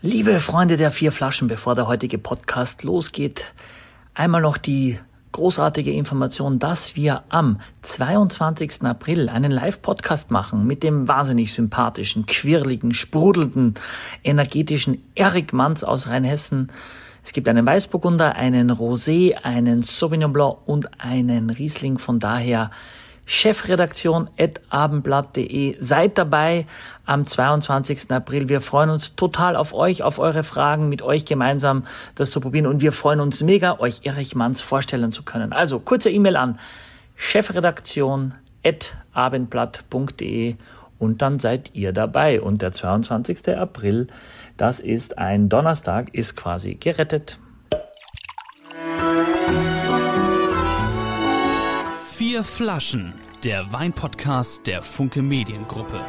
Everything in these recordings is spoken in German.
Liebe Freunde der vier Flaschen, bevor der heutige Podcast losgeht, einmal noch die großartige Information, dass wir am 22. April einen Live-Podcast machen mit dem wahnsinnig sympathischen, quirligen, sprudelnden, energetischen Erik Manz aus Rheinhessen. Es gibt einen Weißburgunder, einen Rosé, einen Sauvignon Blanc und einen Riesling. Von daher Chefredaktion at abendblatt.de. Seid dabei am 22. April. Wir freuen uns total auf euch, auf eure Fragen, mit euch gemeinsam das zu probieren. Und wir freuen uns mega, euch Erich Manns vorstellen zu können. Also kurze E-Mail an chefredaktion at abendblatt.de und dann seid ihr dabei. Und der 22. April, das ist ein Donnerstag, ist quasi gerettet. Vier Flaschen, der Weinpodcast der Funke Mediengruppe.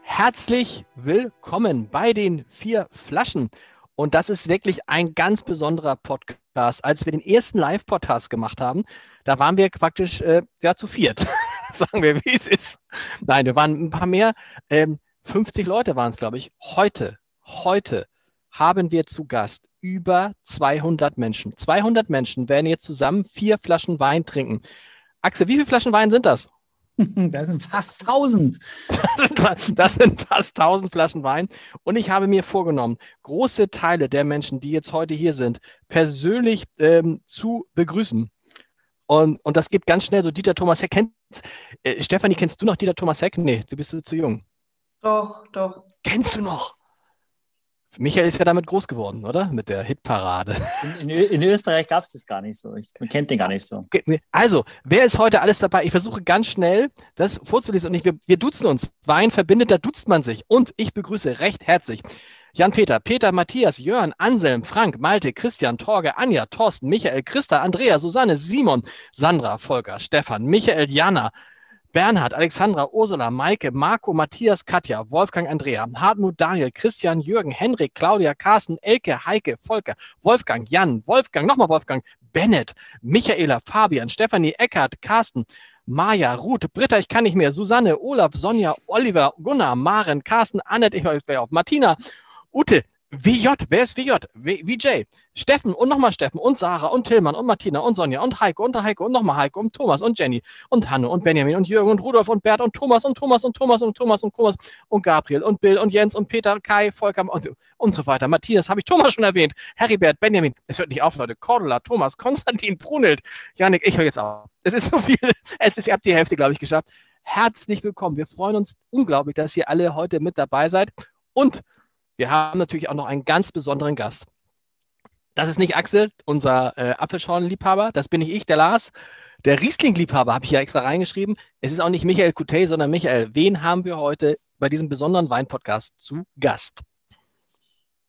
Herzlich willkommen bei den vier Flaschen. Und das ist wirklich ein ganz besonderer Podcast. Als wir den ersten Live-Podcast gemacht haben, da waren wir praktisch äh, ja, zu viert. Sagen wir, wie es ist. Nein, wir waren ein paar mehr. Ähm, 50 Leute waren es, glaube ich. Heute, heute haben wir zu Gast über 200 Menschen. 200 Menschen werden jetzt zusammen vier Flaschen Wein trinken. Axel, wie viele Flaschen Wein sind das? Das sind fast 1000. Das sind, das sind fast 1000 Flaschen Wein. Und ich habe mir vorgenommen, große Teile der Menschen, die jetzt heute hier sind, persönlich ähm, zu begrüßen. Und, und das geht ganz schnell. So Dieter Thomas Heck. Kennst, äh, Stefanie, kennst du noch Dieter Thomas Heck? Nee, du bist zu jung. Doch, doch. Kennst du noch? Michael ist ja damit groß geworden, oder? Mit der Hitparade. In, in, in Österreich gab es das gar nicht so. Ich, man kennt den gar nicht so. Also, wer ist heute alles dabei? Ich versuche ganz schnell das vorzulesen und ich, wir, wir duzen uns. Wein verbindet, da duzt man sich. Und ich begrüße recht herzlich Jan-Peter, Peter, Matthias, Jörn, Anselm, Frank, Malte, Christian, Torge, Anja, Thorsten, Michael, Christa, Andrea, Susanne, Simon, Sandra, Volker, Stefan, Michael, Jana, Bernhard, Alexandra, Ursula, Maike, Marco, Matthias, Katja, Wolfgang, Andrea, Hartmut, Daniel, Christian, Jürgen, Henrik, Claudia, Carsten, Elke, Heike, Volker, Wolfgang, Jan, Wolfgang, nochmal Wolfgang, Bennett, Michaela, Fabian, Stefanie, Eckert, Carsten, Maja, Ruth, Britta, ich kann nicht mehr, Susanne, Olaf, Sonja, Oliver, Gunnar, Maren, Carsten, Annette, ich höre auf, Martina, Ute, WJ, wer ist WJ? VJ. Steffen und nochmal Steffen und Sarah und Tillmann und Martina und Sonja und Heiko und Heiko und nochmal Heiko und Thomas und Jenny und Hanne und Benjamin und Jürgen und Rudolf und Bert und Thomas und Thomas und Thomas und Thomas und Thomas und Gabriel und Bill und Jens und Peter, Kai, Volker und, und so weiter. Matthias habe ich Thomas schon erwähnt. Heribert, Benjamin. Es hört nicht auf, Leute. Cordula, Thomas, Konstantin, Brunelt. Janik, ich höre jetzt auf. Es ist so viel. Es ist, ihr habt die Hälfte, glaube ich, geschafft. Herzlich willkommen. Wir freuen uns unglaublich, dass ihr alle heute mit dabei seid. Und wir haben natürlich auch noch einen ganz besonderen Gast. Das ist nicht Axel, unser äh, Apfelschorlenliebhaber, das bin ich, der Lars. Der Riesling-Liebhaber habe ich ja extra reingeschrieben. Es ist auch nicht Michael Coutet, sondern Michael. Wen haben wir heute bei diesem besonderen Wein-Podcast zu Gast?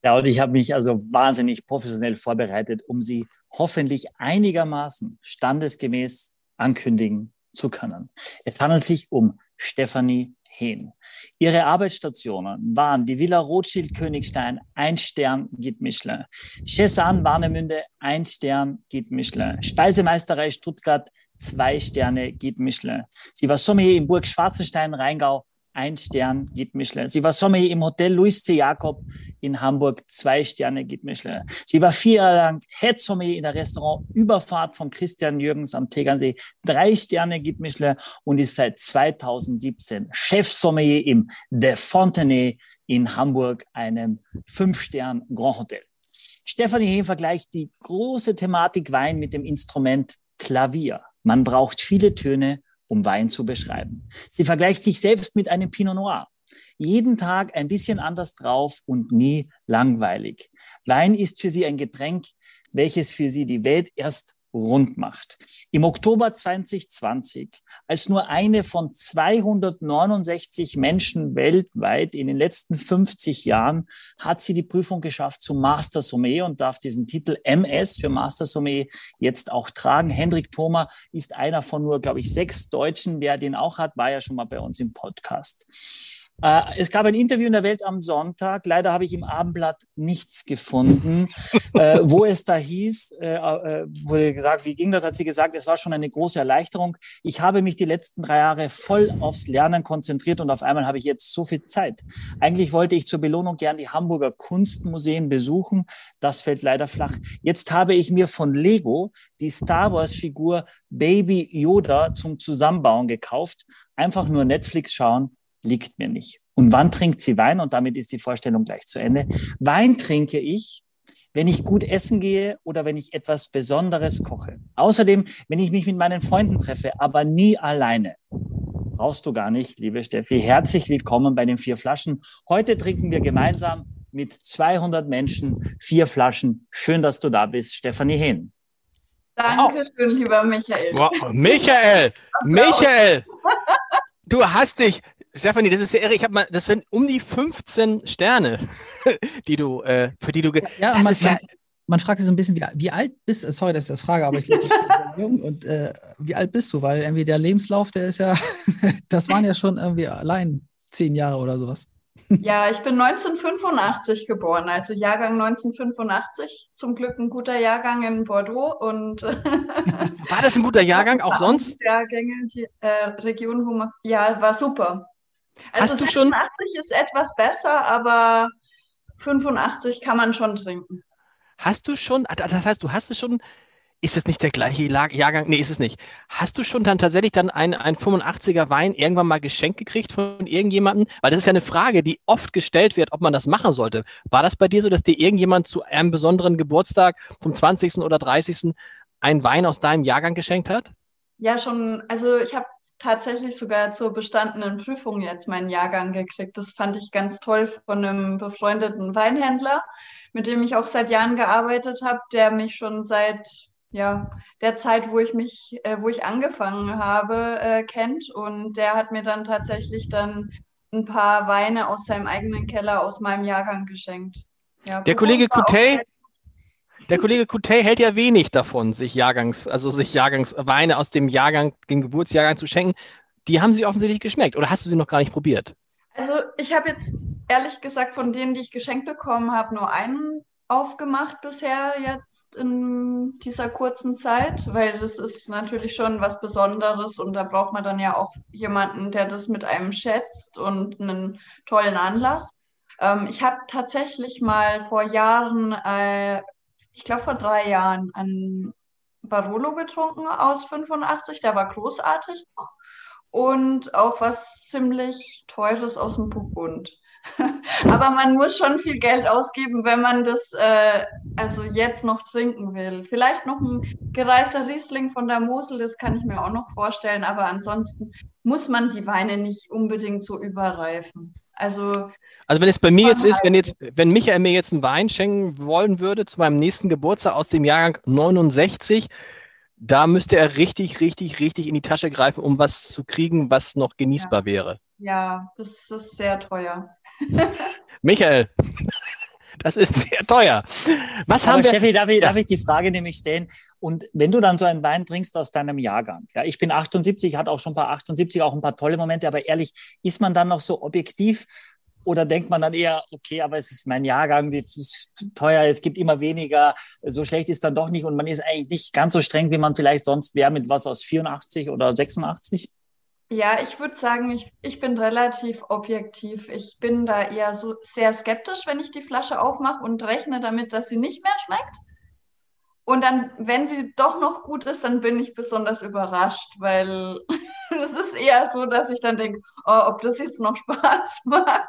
Ja, und ich habe mich also wahnsinnig professionell vorbereitet, um Sie hoffentlich einigermaßen standesgemäß ankündigen zu können. Es handelt sich um Stefanie hin. Ihre Arbeitsstationen waren die Villa Rothschild Königstein, ein Stern, Guide Michelin. Chessan Warnemünde, ein Stern, Guide Michelin. Speisemeisterei Stuttgart, zwei Sterne, Guide Michelin. Sie war Sommelier in Burg Schwarzenstein, Rheingau, ein Stern Guide Michelin. Sie war Sommelier im Hotel Louis C. Jakob in Hamburg, zwei Sterne Guide Michelin. Sie war vier Jahre lang Head Sommelier in der Restaurant Überfahrt von Christian Jürgens am Tegernsee, drei Sterne Guide Michelin und ist seit 2017 Chef Sommelier im De Fontenay in Hamburg, einem Fünf-Stern Grand Hotel. Stefanie Hehn vergleicht die große Thematik Wein mit dem Instrument Klavier. Man braucht viele Töne um Wein zu beschreiben. Sie vergleicht sich selbst mit einem Pinot Noir. Jeden Tag ein bisschen anders drauf und nie langweilig. Wein ist für sie ein Getränk, welches für sie die Welt erst rund macht. Im Oktober 2020, als nur eine von 269 Menschen weltweit in den letzten 50 Jahren, hat sie die Prüfung geschafft zum Master Sommelier und darf diesen Titel MS für Master Sommelier jetzt auch tragen. Hendrik Thoma ist einer von nur, glaube ich, sechs Deutschen, der den auch hat, war ja schon mal bei uns im Podcast. Äh, es gab ein Interview in der Welt am Sonntag. Leider habe ich im Abendblatt nichts gefunden, äh, wo es da hieß, äh, wurde gesagt, wie ging das? Hat sie gesagt, es war schon eine große Erleichterung. Ich habe mich die letzten drei Jahre voll aufs Lernen konzentriert und auf einmal habe ich jetzt so viel Zeit. Eigentlich wollte ich zur Belohnung gern die Hamburger Kunstmuseen besuchen. Das fällt leider flach. Jetzt habe ich mir von Lego die Star Wars Figur Baby Yoda zum Zusammenbauen gekauft. Einfach nur Netflix schauen liegt mir nicht. Und wann trinkt sie Wein? Und damit ist die Vorstellung gleich zu Ende. Wein trinke ich, wenn ich gut essen gehe oder wenn ich etwas Besonderes koche. Außerdem, wenn ich mich mit meinen Freunden treffe, aber nie alleine. Brauchst du gar nicht, liebe Steffi. Herzlich willkommen bei den vier Flaschen. Heute trinken wir gemeinsam mit 200 Menschen vier Flaschen. Schön, dass du da bist, Stefanie Hehn. Danke schön, lieber Michael. Wow. Michael, Michael, du hast dich, Stefanie, das ist ja irre. Ich habe mal, das sind um die 15 Sterne, die du, äh, für die du. Ja, das man, ist ja, man fragt sich so ein bisschen, wie, wie alt bist du? Sorry, dass ich das frage, aber ich glaube, jung. Und äh, wie alt bist du? Weil irgendwie der Lebenslauf, der ist ja, das waren ja schon irgendwie allein zehn Jahre oder sowas. Ja, ich bin 1985 geboren, also Jahrgang 1985. Zum Glück ein guter Jahrgang in Bordeaux und war das ein guter Jahrgang auch sonst? Jahrgänge, die äh, Region ja, war super. Also Hast du 86 schon? 86 ist etwas besser, aber 85 kann man schon trinken. Hast du schon, ah, das heißt, du hast es schon, ist es nicht der gleiche Jahrgang? Nee, ist es nicht. Hast du schon dann tatsächlich dann einen, einen 85er Wein irgendwann mal geschenkt gekriegt von irgendjemandem? Weil das ist ja eine Frage, die oft gestellt wird, ob man das machen sollte. War das bei dir so, dass dir irgendjemand zu einem besonderen Geburtstag, zum 20. oder 30. einen Wein aus deinem Jahrgang geschenkt hat? Ja, schon. Also ich habe tatsächlich sogar zur bestandenen Prüfung jetzt meinen Jahrgang gekriegt. Das fand ich ganz toll von einem befreundeten Weinhändler, mit dem ich auch seit Jahren gearbeitet habe, der mich schon seit ja, der Zeit, wo ich mich, äh, wo ich angefangen habe, äh, kennt. Und der hat mir dann tatsächlich dann ein paar Weine aus seinem eigenen Keller aus meinem Jahrgang geschenkt. Ja, der Kollege Coutet, der Kollege Coutet hält ja wenig davon, sich Jahrgangs, also sich Jahrgangsweine aus dem Jahrgang, dem Geburtsjahrgang zu schenken. Die haben sie offensichtlich geschmeckt oder hast du sie noch gar nicht probiert? Also ich habe jetzt ehrlich gesagt von denen, die ich geschenkt bekommen habe, nur einen aufgemacht bisher jetzt in dieser kurzen Zeit, weil das ist natürlich schon was Besonderes und da braucht man dann ja auch jemanden, der das mit einem schätzt und einen tollen Anlass. Ähm, ich habe tatsächlich mal vor Jahren äh, ich glaube, vor drei Jahren einen Barolo getrunken aus 85. Der war großartig. Und auch was ziemlich Teures aus dem Burgund. Aber man muss schon viel Geld ausgeben, wenn man das äh, also jetzt noch trinken will. Vielleicht noch ein gereifter Riesling von der Mosel, das kann ich mir auch noch vorstellen. Aber ansonsten muss man die Weine nicht unbedingt so überreifen. Also also wenn es bei mir jetzt ist, wenn jetzt, wenn Michael mir jetzt einen Wein schenken wollen würde zu meinem nächsten Geburtstag aus dem Jahrgang 69, da müsste er richtig, richtig, richtig in die Tasche greifen, um was zu kriegen, was noch genießbar ja. wäre. Ja, das ist sehr teuer. Michael, das ist sehr teuer. Was Aber haben wir? Steffi, darf ich, ja. darf ich die Frage nämlich stellen? Und wenn du dann so einen Wein trinkst aus deinem Jahrgang, ja, ich bin 78, hatte auch schon ein paar 78, auch ein paar tolle Momente, aber ehrlich, ist man dann noch so objektiv oder denkt man dann eher, okay, aber es ist mein Jahrgang, das ist teuer, es gibt immer weniger, so schlecht ist dann doch nicht und man ist eigentlich nicht ganz so streng, wie man vielleicht sonst wäre mit was aus 84 oder 86? Ja, ich würde sagen, ich, ich bin relativ objektiv. Ich bin da eher so sehr skeptisch, wenn ich die Flasche aufmache und rechne damit, dass sie nicht mehr schmeckt. Und dann, wenn sie doch noch gut ist, dann bin ich besonders überrascht, weil es ist eher so, dass ich dann denke, oh, ob das jetzt noch Spaß macht.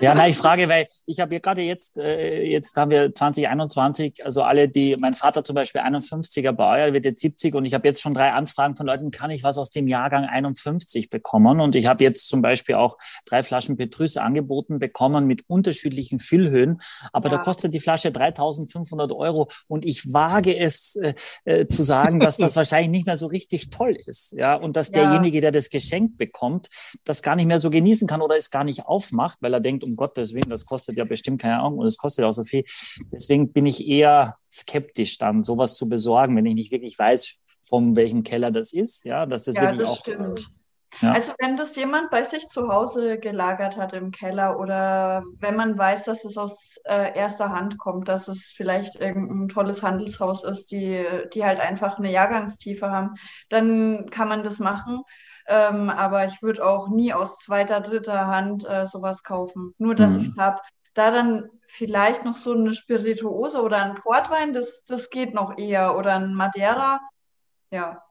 Ja, na, ich frage, weil ich habe ja gerade jetzt, äh, jetzt haben wir 2021, also alle, die, mein Vater zum Beispiel 51er Baujahr, wird jetzt 70 und ich habe jetzt schon drei Anfragen von Leuten, kann ich was aus dem Jahrgang 51 bekommen? Und ich habe jetzt zum Beispiel auch drei Flaschen Petrus angeboten bekommen mit unterschiedlichen Füllhöhen, aber ja. da kostet die Flasche 3500 Euro und ich wage es äh, äh, zu sagen, dass das wahrscheinlich nicht mehr so richtig toll ist, ja, und dass ja. derjenige, der das geschenkt bekommt, das gar nicht mehr so genießen kann oder es gar nicht aufmacht, weil er denkt, um Gottes Willen, das kostet ja bestimmt keine Ahnung und es kostet auch so viel. Deswegen bin ich eher skeptisch dann, sowas zu besorgen, wenn ich nicht wirklich weiß, von welchem Keller das ist, ja, dass das ja, wirklich das auch. Stimmt. Ja. Also wenn das jemand bei sich zu Hause gelagert hat im Keller oder wenn man weiß, dass es aus äh, erster Hand kommt, dass es vielleicht irgendein tolles Handelshaus ist, die, die halt einfach eine Jahrgangstiefe haben, dann kann man das machen. Ähm, aber ich würde auch nie aus zweiter, dritter Hand äh, sowas kaufen. Nur, dass mhm. ich habe. Da dann vielleicht noch so eine Spirituose oder ein Portwein, das, das geht noch eher. Oder ein Madeira, ja.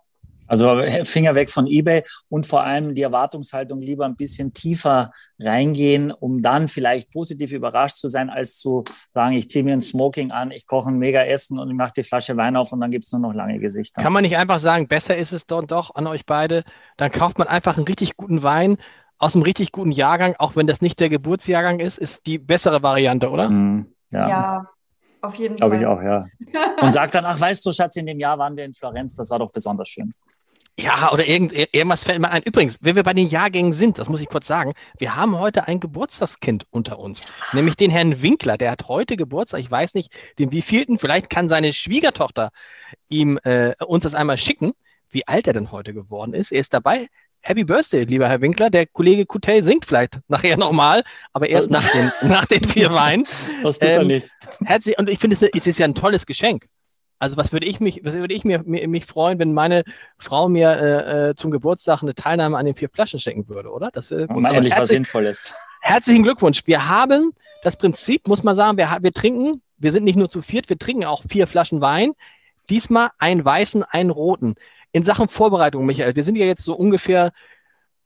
Also Finger weg von eBay und vor allem die Erwartungshaltung lieber ein bisschen tiefer reingehen, um dann vielleicht positiv überrascht zu sein, als zu sagen, ich ziehe mir ein Smoking an, ich koche ein mega Essen und ich mache die Flasche Wein auf und dann gibt es nur noch lange Gesichter. Kann man nicht einfach sagen, besser ist es doch, doch an euch beide, dann kauft man einfach einen richtig guten Wein aus einem richtig guten Jahrgang, auch wenn das nicht der Geburtsjahrgang ist, ist die bessere Variante, oder? Mm, ja. ja. Auf jeden Glaube ich auch, ja. Und sagt dann, ach, weißt du, Schatz, in dem Jahr waren wir in Florenz, das war doch besonders schön. Ja, oder irgend, irgendwas fällt mir ein. Übrigens, wenn wir bei den Jahrgängen sind, das muss ich kurz sagen, wir haben heute ein Geburtstagskind unter uns, nämlich den Herrn Winkler. Der hat heute Geburtstag. Ich weiß nicht, den wievielten. Vielleicht kann seine Schwiegertochter ihm äh, uns das einmal schicken, wie alt er denn heute geworden ist. Er ist dabei. Happy Birthday, lieber Herr Winkler. Der Kollege Coutet singt vielleicht nachher nochmal, aber erst nach den, nach den vier Weinen. Was tut ähm, er nicht? Herzlich, und ich finde, es ist ja ein tolles Geschenk. Also was würde ich mich, was würde ich mir, mir mich freuen, wenn meine Frau mir äh, äh, zum Geburtstag eine Teilnahme an den vier Flaschen schenken würde, oder? Das äh, mal also endlich was Sinnvolles. Herzlichen Glückwunsch. Wir haben das Prinzip, muss man sagen, wir, wir trinken, wir sind nicht nur zu viert, wir trinken auch vier Flaschen Wein. Diesmal einen weißen, einen roten. In Sachen Vorbereitung, Michael, wir sind ja jetzt so ungefähr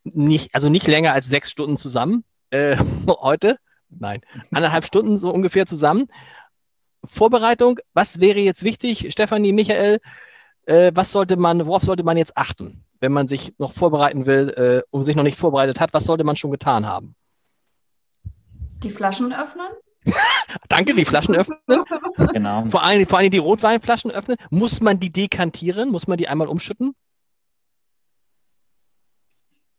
nicht, also nicht länger als sechs Stunden zusammen äh, heute. Nein, anderthalb Stunden so ungefähr zusammen. Vorbereitung, was wäre jetzt wichtig, Stefanie, Michael, äh, was sollte man, worauf sollte man jetzt achten, wenn man sich noch vorbereiten will äh, und sich noch nicht vorbereitet hat, was sollte man schon getan haben? Die Flaschen öffnen? Danke, die Flaschen öffnen. Genau. Vor allem, vor allem die Rotweinflaschen öffnen. Muss man die dekantieren? Muss man die einmal umschütten?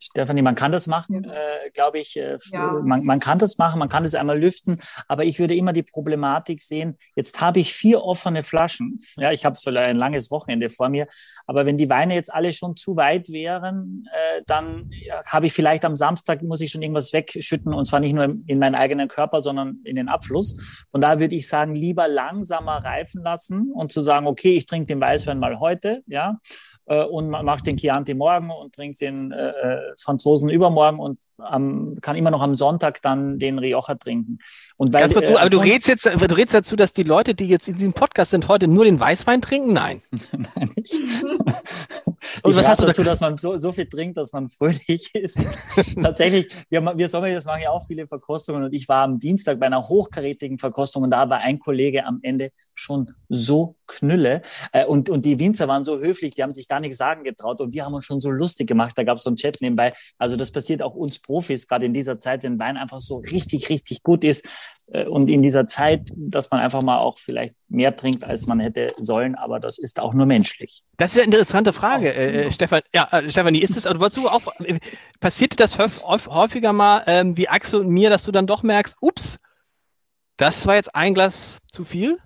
Stefanie, man kann das machen, äh, glaube ich. Äh, ja. man, man kann das machen, man kann das einmal lüften, aber ich würde immer die Problematik sehen, jetzt habe ich vier offene Flaschen. Ja, ich habe vielleicht ein langes Wochenende vor mir, aber wenn die Weine jetzt alle schon zu weit wären, äh, dann ja, habe ich vielleicht am Samstag, muss ich schon irgendwas wegschütten und zwar nicht nur in meinen eigenen Körper, sondern in den Abfluss. Von daher würde ich sagen, lieber langsamer reifen lassen und zu sagen, okay, ich trinke den Weißwein mal heute, ja, äh, und mache den Chianti morgen und trinke den äh, äh, Franzosen übermorgen und ähm, kann immer noch am Sonntag dann den Rioja trinken. Und weil, Ganz kurz, äh, aber du redest jetzt, du redest dazu, dass die Leute, die jetzt in diesem Podcast sind, heute nur den Weißwein trinken? Nein. Nein, nicht. Und was hast du dazu, dass man so, so viel trinkt, dass man fröhlich ist? Tatsächlich, wir, wir Sommeliers machen ja auch viele Verkostungen und ich war am Dienstag bei einer hochkarätigen Verkostung und da war ein Kollege am Ende schon so knülle äh, und, und die Winzer waren so höflich, die haben sich gar nichts sagen getraut und wir haben uns schon so lustig gemacht, da gab es so einen Chat nebenbei. Also das passiert auch uns Profis, gerade in dieser Zeit, wenn Wein einfach so richtig, richtig gut ist äh, und in dieser Zeit, dass man einfach mal auch vielleicht mehr trinkt, als man hätte sollen, aber das ist auch nur menschlich. Das ist eine interessante Frage, äh, äh, Stefan. Ja, äh, Stefanie, ist es, also wozu auch, äh, passiert das häufiger mal ähm, wie Axel und mir, dass du dann doch merkst, ups, das war jetzt ein Glas zu viel?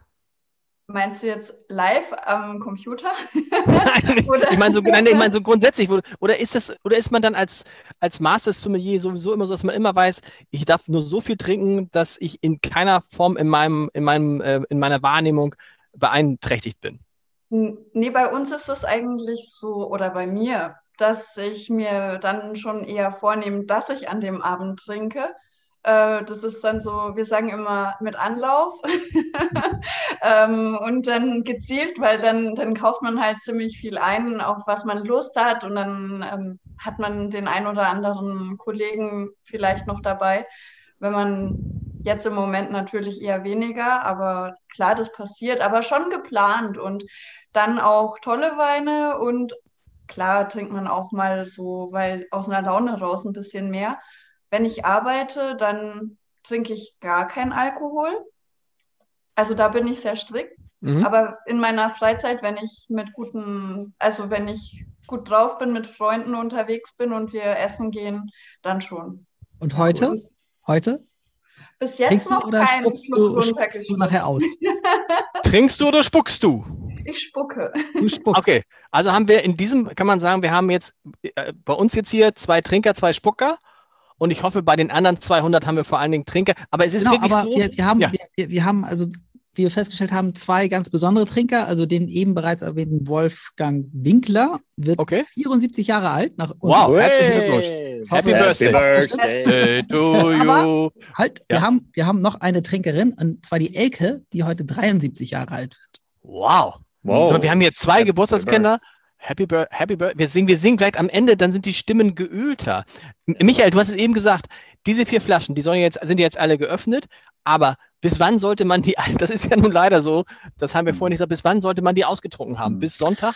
Meinst du jetzt live am Computer? nein, ich meine so, nein, ich mein so grundsätzlich. Oder ist, das, oder ist man dann als, als Master Sommelier sowieso immer so, dass man immer weiß, ich darf nur so viel trinken, dass ich in keiner Form in, meinem, in, meinem, äh, in meiner Wahrnehmung beeinträchtigt bin? Nee, bei uns ist das eigentlich so, oder bei mir, dass ich mir dann schon eher vornehme, dass ich an dem Abend trinke äh, das ist dann so, wir sagen immer mit Anlauf ähm, und dann gezielt, weil dann, dann kauft man halt ziemlich viel ein, auf was man Lust hat und dann ähm, hat man den ein oder anderen Kollegen vielleicht noch dabei. Wenn man jetzt im Moment natürlich eher weniger, aber klar, das passiert, aber schon geplant und dann auch tolle Weine und klar trinkt man auch mal so, weil aus einer Laune raus ein bisschen mehr. Wenn ich arbeite, dann trinke ich gar keinen Alkohol. Also da bin ich sehr strikt. Mhm. Aber in meiner Freizeit, wenn ich mit guten, also wenn ich gut drauf bin, mit Freunden unterwegs bin und wir essen gehen, dann schon. Und heute? Und heute? Bis jetzt Trinkst noch du oder spuckst du, spuckst du nachher aus? Trinkst du oder spuckst du? Ich spucke. Du spuckst. Okay, also haben wir in diesem, kann man sagen, wir haben jetzt äh, bei uns jetzt hier zwei Trinker, zwei Spucker. Und ich hoffe, bei den anderen 200 haben wir vor allen Dingen Trinker. Aber es ist Genau, wirklich aber so. wir, wir, haben, Ja. wir, wir haben, also wie wir festgestellt haben, zwei ganz besondere Trinker. Also den eben bereits erwähnten Wolfgang Winkler wird Okay. 74 Jahre alt. Nach Wow, herzlichen! Glückwunsch. Happy Birthday. Birthday. Hey to you. Aber- Halt, Ja. wir, haben, wir haben noch eine Trinkerin, und zwar die Elke, die heute 73 Jahre alt wird. Wow. Wow. Wir haben hier zwei Happy Geburtstagskinder. Happy Birthday, Happy Birthday. Wir singen, wir singen vielleicht am Ende, dann sind die Stimmen geölter. Michael, du hast es eben gesagt, diese vier Flaschen, die sollen jetzt, sind jetzt alle geöffnet, aber bis wann sollte man die, das ist ja nun leider so, das haben wir vorhin nicht gesagt, bis wann sollte man die ausgetrunken haben? Hm. Bis Sonntag?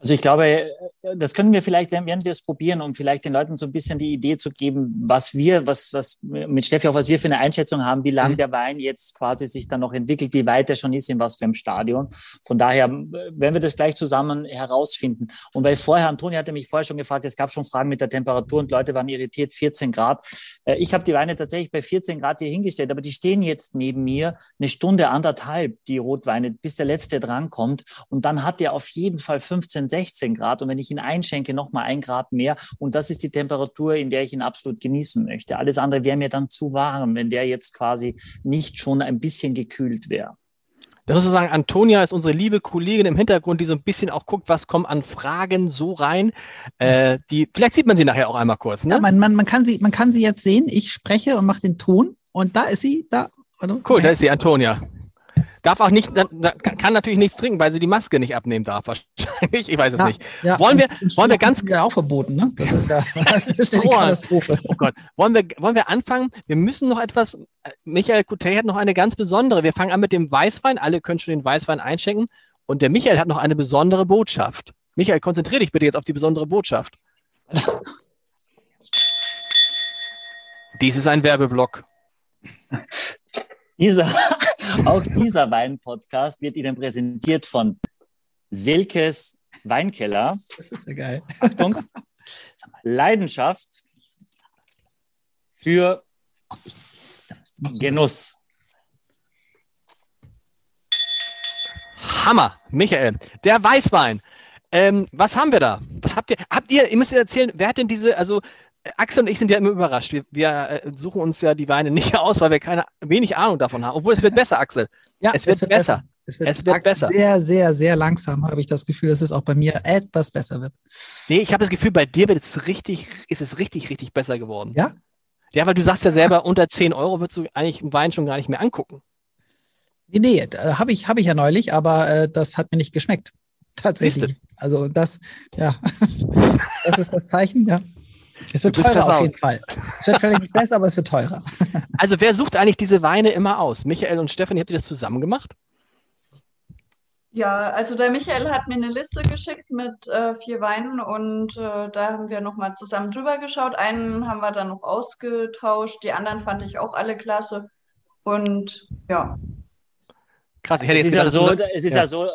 Also ich glaube, das können wir vielleicht, während wir es probieren, um vielleicht den Leuten so ein bisschen die Idee zu geben, was wir, was, was mit Steffi auch, was wir für eine Einschätzung haben, wie lange Mhm. der Wein jetzt quasi sich dann noch entwickelt, wie weit er schon ist, in was für einem Stadion. Von daher werden wir das gleich zusammen herausfinden. Und weil vorher, Antonia hatte mich vorher schon gefragt, es gab schon Fragen mit der Temperatur und Leute waren irritiert, 14 Grad. Äh, Ich habe die Weine tatsächlich bei 14 Grad hier hingestellt, aber die stehen jetzt neben mir eine Stunde, anderthalb, die Rotweine, bis der letzte drankommt. Und dann hat der auf jeden Fall 15, 16 Grad. Und wenn ich ihn einschenke, nochmal ein Grad mehr. Und das ist die Temperatur, in der ich ihn absolut genießen möchte. Alles andere wäre mir dann zu warm, wenn der jetzt quasi nicht schon ein bisschen gekühlt wäre. Da muss man sagen, Antonia ist unsere liebe Kollegin im Hintergrund, die so ein bisschen auch guckt, was kommt an Fragen so rein. Äh, die, vielleicht sieht man sie nachher auch einmal kurz. Ne? Ja, man, man, man, kann sie, man kann sie jetzt sehen. Ich spreche und mache den Ton. Und da ist sie. Da. Cool, da ist sie, Antonia. Darf auch nicht, kann natürlich nichts trinken, weil sie die Maske nicht abnehmen darf, wahrscheinlich. Ich weiß es Ja, nicht. Ja, Wollen wir- wollen wir ganz- ist ja auch verboten, ne? Das ist ja, das ist ja die So, Katastrophe. Oh Gott. Wollen wir, wollen wir anfangen? Wir müssen noch etwas, äh, Michael Coutet hat noch eine ganz besondere. Wir fangen an mit dem Weißwein. Alle können schon den Weißwein einschenken. Und der Michael hat noch eine besondere Botschaft. Michael, konzentriere dich bitte jetzt auf die besondere Botschaft. Dies ist ein Werbeblock. Dieser, auch dieser Wein-Podcast wird Ihnen präsentiert von Silkes Weinkeller. Das ist ja geil. Achtung, Leidenschaft für Genuss. Hammer, Michael. Der Weißwein. Ähm, was haben wir da? Was habt ihr? Habt ihr, ihr müsst ihr erzählen, wer hat denn diese, also Axel und ich sind ja immer überrascht. Wir, wir äh, suchen uns ja die Weine nicht aus, weil wir keine wenig Ahnung davon haben. Obwohl es wird besser, Axel. Ja, Es wird besser. Es wird, Es wird besser. Sehr, sehr, sehr langsam habe ich das Gefühl, dass es auch bei mir etwas besser wird. Nee, ich habe das Gefühl, bei dir wird es richtig, ist es richtig, richtig besser geworden. Ja? Ja, weil du sagst ja selber, unter 10 Euro würdest du eigentlich einen Wein schon gar nicht mehr angucken. Nee, nee, äh, habe ich, hab ich ja neulich, aber äh, das hat mir nicht geschmeckt. Tatsächlich. Also das, ja, das ist das Zeichen, ja. Es wird teurer auf versaut. jeden Fall. Es wird vielleicht nicht besser, aber es wird teurer. Also wer sucht eigentlich diese Weine immer aus? Michael und Stefanie, habt ihr das zusammen gemacht? Ja, also der Michael hat mir eine Liste geschickt mit äh, vier Weinen und äh, da haben wir nochmal zusammen drüber geschaut. Einen haben wir dann noch ausgetauscht, die anderen fand ich auch alle klasse. Und ja, Krass, ich hätte Es jetzt ist ja gedacht, so, dass du- es ist Ja. ja, so äh,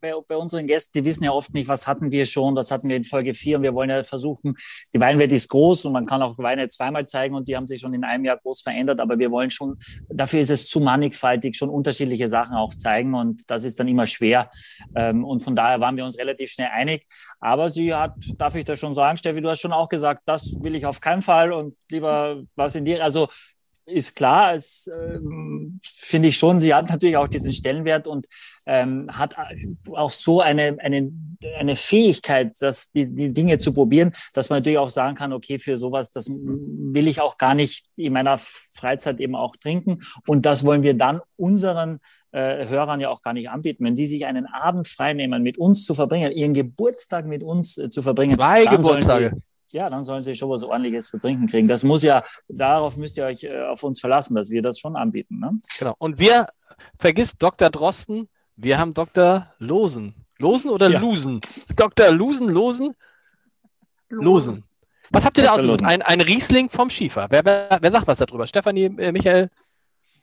bei, bei unseren Gästen, die wissen ja oft nicht, was hatten wir schon, was hatten wir in Folge 4 und wir wollen ja versuchen, die Weinwelt ist groß und man kann auch Weine zweimal zeigen und die haben sich schon in einem Jahr groß verändert, aber wir wollen schon, dafür ist es zu mannigfaltig, schon unterschiedliche Sachen auch zeigen und das ist dann immer schwer. Ähm, und von daher waren wir uns relativ schnell einig, aber sie hat, darf ich das schon sagen, Steffi, du hast schon auch gesagt, das will ich auf keinen Fall und lieber was in dir, also ist klar, es ähm, finde ich schon, sie hat natürlich auch diesen Stellenwert und ähm, hat auch so eine, eine, eine Fähigkeit, dass die, die Dinge zu probieren, dass man natürlich auch sagen kann, okay, für sowas, das will ich auch gar nicht in meiner Freizeit eben auch trinken. Und das wollen wir dann unseren äh, Hörern ja auch gar nicht anbieten. Wenn die sich einen Abend frei nehmen, mit uns zu verbringen, ihren Geburtstag mit uns äh, zu verbringen, Zwei Geburtstage. Sie, ja, dann sollen sie schon was ordentliches zu trinken kriegen. Das muss ja, darauf müsst ihr euch äh, auf uns verlassen, dass wir das schon anbieten. Ne? Genau. Und wir, vergisst Dr. Drosten, wir haben Dr. Losen. Losen oder Ja. Lusen? Dr. Lusen, Losen, Losen. Was habt ihr da Dr. ausgesucht? Losen. Ein, ein Riesling vom Schiefer. Wer, wer, wer sagt was darüber? Stefanie, äh, Michael?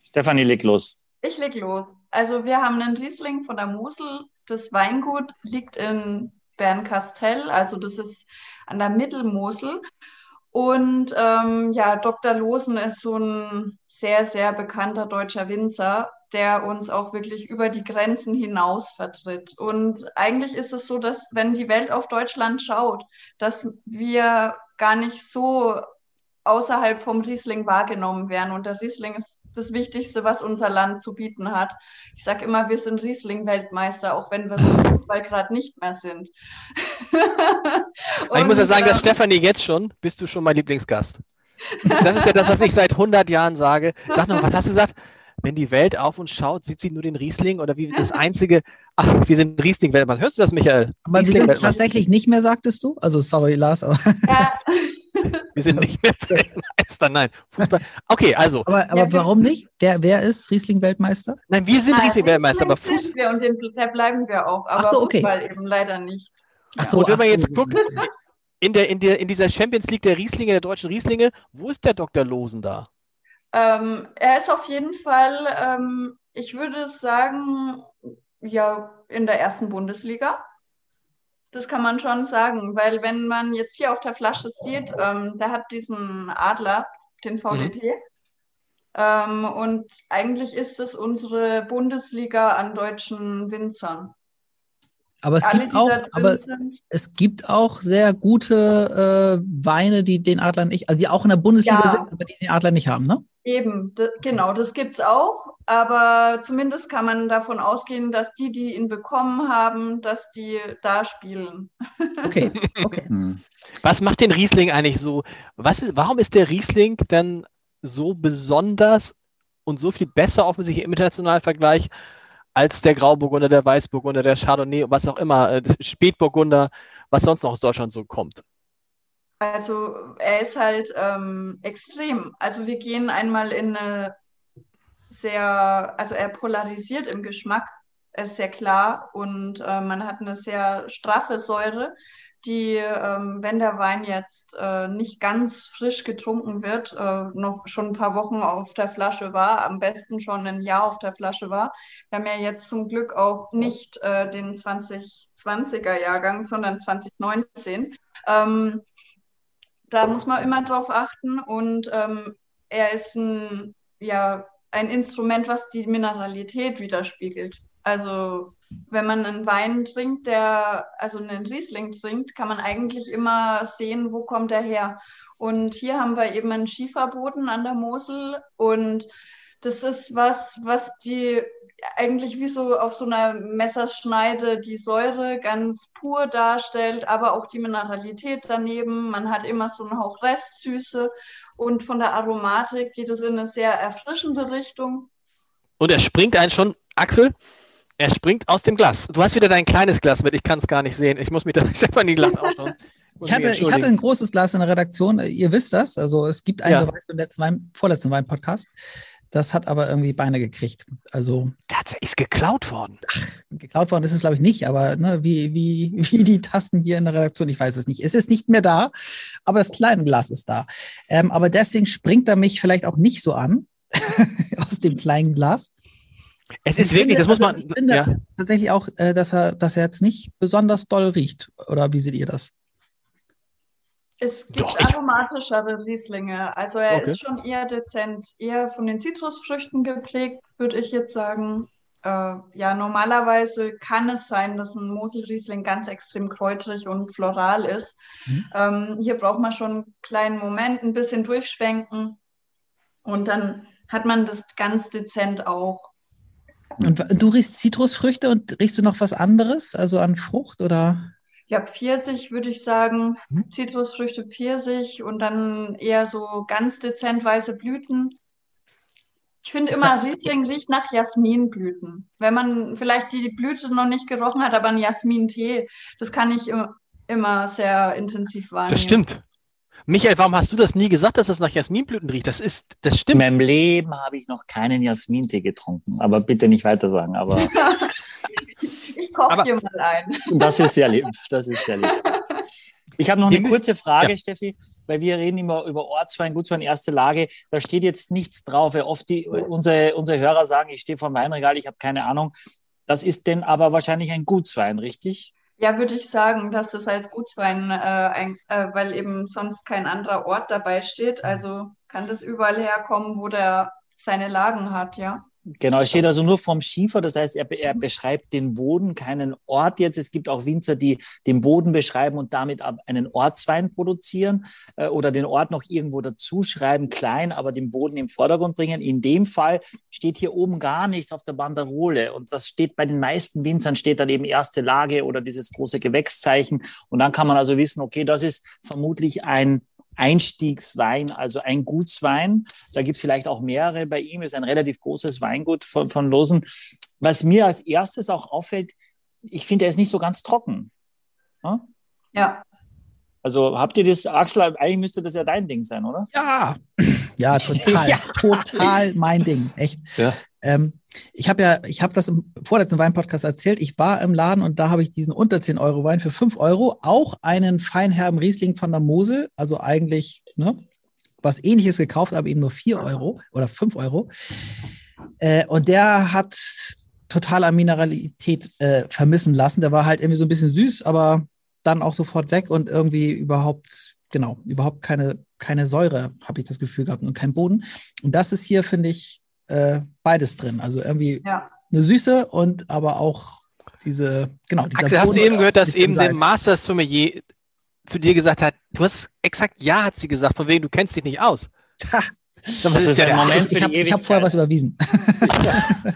Stefanie, leg los. ich leg los. Also wir haben einen Riesling von der Mosel. Das Weingut liegt in Bernkastel, also das ist an der Mittelmosel. Und ähm, ja, Dr. Losen ist so ein sehr, sehr bekannter deutscher Winzer, der uns auch wirklich über die Grenzen hinaus vertritt. Und eigentlich ist es so, dass wenn die Welt auf Deutschland schaut, dass wir gar nicht so außerhalb vom Riesling wahrgenommen werden. Und der Riesling ist das Wichtigste, was unser Land zu bieten hat. Ich sage immer, wir sind Riesling-Weltmeister, auch wenn wir es weil gerade nicht mehr sind. ich muss ja sagen, dass ähm, Stefanie jetzt schon, bist du schon mein Lieblingsgast. Das ist ja das, was ich seit 100 Jahren sage. Sag noch, was hast du gesagt? Wenn die Welt auf uns schaut, sieht sie nur den Riesling oder wie das einzige, ach, wir sind Riesling-Weltmeister. Hörst du das, Michael? Aber wir sind tatsächlich nicht mehr, sagtest du? Also, sorry, Lars. Aber ja. Wir sind nicht mehr Weltmeister, nein. Fußball. Okay, also. Aber, aber warum nicht? Wer, wer ist Riesling-Weltmeister? Nein, wir sind Riesling-Weltmeister, aber Fußball. Und den, der bleiben wir auch. Aber Ach so, okay. Fußball eben leider nicht. Ach so, und wenn man jetzt so. guckt, in, der, in, der, in dieser Champions League der Rieslinge, der deutschen Rieslinge, wo ist der Dr. Losen da? Ähm, er ist auf jeden Fall, ähm, ich würde sagen, ja, in der ersten Bundesliga. Das kann man schon sagen, weil wenn man jetzt hier auf der Flasche sieht, ähm, der hat diesen Adler, den VDP. Mhm. Ähm, und eigentlich ist es unsere Bundesliga an deutschen Winzern. Aber es, gibt auch, aber es gibt auch sehr gute äh, Weine, die den Adler nicht, also die auch in der Bundesliga ja. sind, aber die den Adler nicht haben, ne? Eben, genau, das gibt es auch. Aber zumindest kann man davon ausgehen, dass die, die ihn bekommen haben, dass die da spielen. Okay, okay. Hm. Was macht den Riesling eigentlich so? Was ist, warum ist der Riesling dann so besonders und so viel besser offensichtlich im internationalen Vergleich als der Grauburgunder, der Weißburgunder, der Chardonnay, was auch immer, äh, Spätburgunder, was sonst noch aus Deutschland so kommt? Also er ist halt ähm, extrem. Also wir gehen einmal in eine sehr, also er polarisiert im Geschmack, ist sehr klar und äh, man hat eine sehr straffe Säure, die, ähm, wenn der Wein jetzt äh, nicht ganz frisch getrunken wird, äh, noch schon ein paar Wochen auf der Flasche war, am besten schon ein Jahr auf der Flasche war. Wir haben ja jetzt zum Glück auch nicht äh, den 2020er Jahrgang, sondern 2019. Ähm, da muss man immer drauf achten und ähm, er ist ein, ja, ein Instrument, was die Mineralität widerspiegelt. Also wenn man einen Wein trinkt, der, also einen Riesling trinkt, kann man eigentlich immer sehen, wo kommt er her. Und hier haben wir eben einen Schieferboden an der Mosel und das ist was, was die eigentlich wie so auf so einer Messerschneide die Säure ganz pur darstellt, aber auch die Mineralität daneben. Man hat immer so einen Hauch Restsüße und von der Aromatik geht es in eine sehr erfrischende Richtung. Und er springt einen schon, Axel, er springt aus dem Glas. Du hast wieder dein kleines Glas mit, ich kann es gar nicht sehen. Ich muss mit der Stefanie Glas ausschauen. Ich hatte, ich hatte ein großes Glas in der Redaktion. Ihr wisst das. Also es gibt einen ja. Beweis beim letzten Wein, vorletzten Wein-Podcast. Das hat aber irgendwie Beine gekriegt. Also. Das ist geklaut worden. Ach, geklaut worden ist es, glaube ich, nicht, aber ne, wie, wie, wie die Tasten hier in der Redaktion, ich weiß es nicht. Es ist nicht mehr da, aber das kleine Glas ist da. Ähm, aber deswegen springt er mich vielleicht auch nicht so an aus dem kleinen Glas. Es ist ich wirklich, finde, das muss man. Also ich finde ja. tatsächlich auch, äh, dass er, dass er jetzt nicht besonders doll riecht. Oder wie seht ihr das? Es gibt Doch, aromatischere Rieslinge. Also er okay. ist schon eher dezent, eher von den Zitrusfrüchten geprägt, würde ich jetzt sagen. Äh, ja, normalerweise kann es sein, dass ein Moselriesling ganz extrem kräutrig und floral ist. Mhm. Ähm, hier braucht man schon einen kleinen Moment, ein bisschen durchschwenken und dann hat man das ganz dezent auch. Und du riechst Zitrusfrüchte und riechst du noch was anderes, also an Frucht oder? Ja, Pfirsich würde ich sagen, hm? Zitrusfrüchte, Pfirsich und dann eher so ganz dezent weiße Blüten. Ich finde immer, Riesling riecht nach Jasminblüten. Wenn man vielleicht die Blüte noch nicht gerochen hat, aber einen Jasmintee, das kann ich immer sehr intensiv wahrnehmen. Das stimmt. Michael, warum hast du das nie gesagt, dass es nach Jasminblüten riecht? Das ist, das stimmt. In meinem Leben habe ich noch keinen Jasmintee getrunken, aber bitte nicht weiter sagen. Aber ich koche dir mal ein. Das ist sehr lieb. Das ist sehr lieb. Ich habe noch eine kurze Frage, ja. Steffi, weil wir reden immer über Ortswein, Gutswein, erste Lage. Da steht jetzt nichts drauf. Weil oft die, unsere, unsere Hörer sagen, ich stehe vor dem Weinregal, ich habe keine Ahnung. Das ist denn aber wahrscheinlich ein Gutswein, richtig? Ja, würde ich sagen, dass das als Gutswein, äh, ein, äh, weil eben sonst kein anderer Ort dabei steht. Also kann das überall herkommen, wo der seine Lagen hat, ja. Genau, es steht also nur vom Schiefer, das heißt, er, er beschreibt den Boden, keinen Ort jetzt. Es gibt auch Winzer, die den Boden beschreiben und damit einen Ortswein produzieren äh, oder den Ort noch irgendwo dazuschreiben, klein, aber den Boden im Vordergrund bringen. In dem Fall steht hier oben gar nichts auf der Banderole und das steht bei den meisten Winzern, steht dann eben erste Lage oder dieses große Gewächszeichen und dann kann man also wissen, okay, das ist vermutlich ein Einstiegswein, also ein Gutswein. Da gibt es vielleicht auch mehrere. Bei ihm ist ein relativ großes Weingut von, von Losen. Was mir als erstes auch auffällt, ich finde, er ist nicht so ganz trocken. Ja? ja. Also habt ihr das, Axel, eigentlich müsste das ja dein Ding sein, oder? Ja, ja, total, ja. total mein Ding, echt. Ja. Ähm, ich habe ja, ich habe das im vorletzten Weinpodcast erzählt. Ich war im Laden und da habe ich diesen unter 10 Euro Wein für 5 Euro, auch einen feinherben Riesling von der Mosel, also eigentlich ne, was ähnliches gekauft, aber eben nur 4 Euro oder 5 Euro. Äh, und der hat total an Mineralität äh, vermissen lassen. Der war halt irgendwie so ein bisschen süß, aber dann auch sofort weg und irgendwie überhaupt, genau, überhaupt keine, keine Säure, habe ich das Gefühl gehabt und kein Boden. Und das ist hier, finde ich, äh, beides drin. Also irgendwie ja. eine Süße und aber auch diese, genau. Axel, hast du eben gehört, dass eben der Master Sommelier zu dir gesagt hat, du hast exakt Ja, hat sie gesagt, von wegen, du kennst dich nicht aus. Ha, das, das, ist ja der Moment für Ich habe hab vorher was überwiesen. Ja.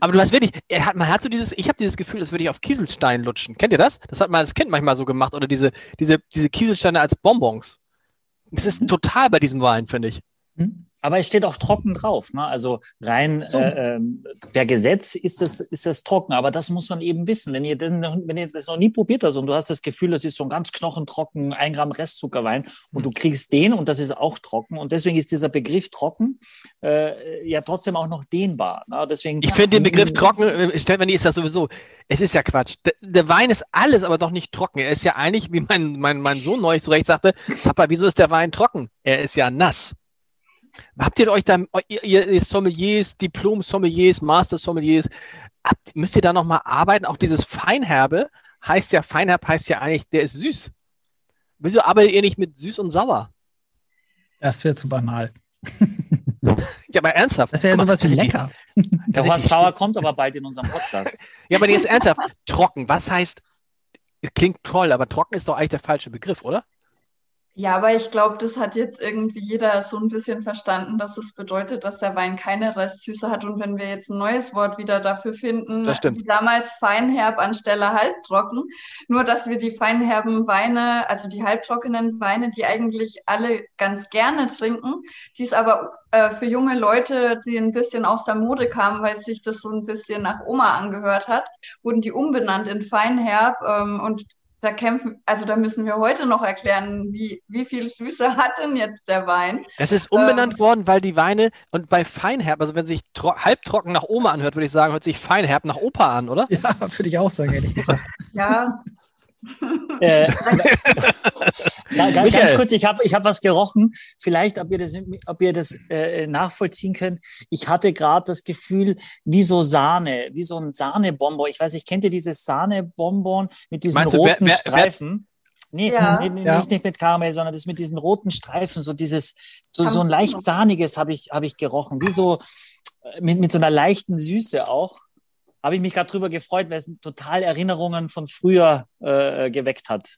Aber du hast wirklich, er hat, man hat so dieses, ich habe dieses Gefühl, das würde ich auf Kieselstein lutschen. Kennt ihr das? Das hat man als Kind manchmal so gemacht. Oder diese, diese, diese Kieselsteine als Bonbons. Das ist total bei diesem Wein, finde ich. Hm? Aber es steht auch trocken drauf. Ne? Also rein so. äh, ähm, per Gesetz ist das, ist das trocken. Aber das muss man eben wissen. Wenn ihr, denn, wenn ihr das noch nie probiert hast und du hast das Gefühl, das ist so ein ganz knochentrocken, ein Gramm Restzuckerwein und du kriegst den und das ist auch trocken. Und deswegen ist dieser Begriff trocken äh, ja trotzdem auch noch dehnbar. Ne? Deswegen, ich finde den Begriff trocken, äh, Stefanie, ist das sowieso, es ist ja Quatsch. Der, der, Wein ist alles, aber doch nicht trocken. Er ist ja eigentlich, wie mein, mein, mein Sohn neulich zu Recht sagte, Papa, wieso ist der Wein trocken? Er ist ja nass. Habt ihr euch da, ihr, ihr Sommeliers, Diplom-Sommeliers, Master-Sommeliers, müsst ihr da nochmal arbeiten? Auch dieses Feinherbe heißt ja, Feinherb heißt ja eigentlich, der ist süß. Wieso arbeitet ihr nicht mit süß und sauer? Das wäre zu banal. ja, aber ernsthaft. Das wäre ja sowas wie lecker. Der Horst Sauer kommt aber bald in unserem Podcast. Ja, aber jetzt ernsthaft. Trocken, was heißt, klingt toll, aber trocken ist doch eigentlich der falsche Begriff, oder? Ja, aber ich glaube, das hat jetzt irgendwie jeder so ein bisschen verstanden, dass es bedeutet, dass der Wein keine Restsüße hat. Und wenn wir jetzt ein neues Wort wieder dafür finden, damals feinherb anstelle halbtrocken, nur dass wir die feinherben Weine, also die halbtrockenen Weine, die eigentlich alle ganz gerne trinken, die es aber äh, für junge Leute, die ein bisschen aus der Mode kamen, weil sich das so ein bisschen nach Oma angehört hat, wurden die umbenannt in feinherb ähm, und da kämpfen, also da müssen wir heute noch erklären, wie, wie viel Süße hat denn jetzt der Wein? Es ist umbenannt ähm, worden, weil die Weine und bei Feinherb, also wenn sich halbtrocken nach Oma anhört, würde ich sagen, hört sich Feinherb nach Opa an, oder? Ja, würde ich auch sagen, ehrlich gesagt. ja, äh, ganz, ganz kurz, ich habe ich hab was gerochen. Vielleicht, ob ihr das, ob ihr das äh, nachvollziehen könnt. Ich hatte gerade das Gefühl, wie so Sahne, wie so ein Sahnebonbon. Ich weiß nicht, kennt ihr dieses Sahnebonbon mit diesen Meinst roten wer, wer, Streifen? Nee, ja. nee, nee ja. nicht, nicht mit Karamell, sondern das mit diesen roten Streifen, so dieses, so, so ein leicht sahniges habe ich, hab ich gerochen, wie so äh, mit, mit so einer leichten Süße auch habe ich mich gerade drüber gefreut, weil es total Erinnerungen von früher äh, geweckt hat.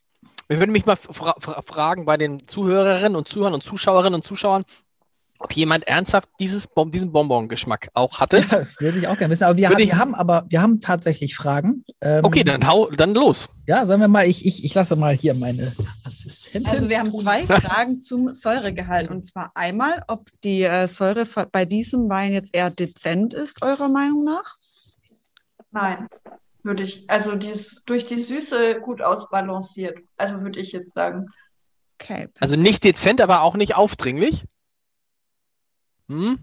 Ich würde mich mal fra fra fragen bei den Zuhörerinnen und Zuhörern und Zuschauerinnen und Zuschauern, ob jemand ernsthaft dieses Bon diesen Bonbon-Geschmack auch hatte. Ja, würde ich auch gerne wissen. Aber wir, haben, wir haben, aber wir haben tatsächlich Fragen. Ähm, okay, dann hau dann los. Ja, sagen wir mal, ich, ich, ich lasse mal hier meine Assistentin. Also wir haben zwei Fragen zum Säuregehalt. Und zwar einmal, ob die äh, Säure bei diesem Wein jetzt eher dezent ist, eurer Meinung nach? Nein, würde ich, also die ist durch die Süße gut ausbalanciert. Also würde ich jetzt sagen. Okay. Also nicht dezent, aber auch nicht aufdringlich? Hm?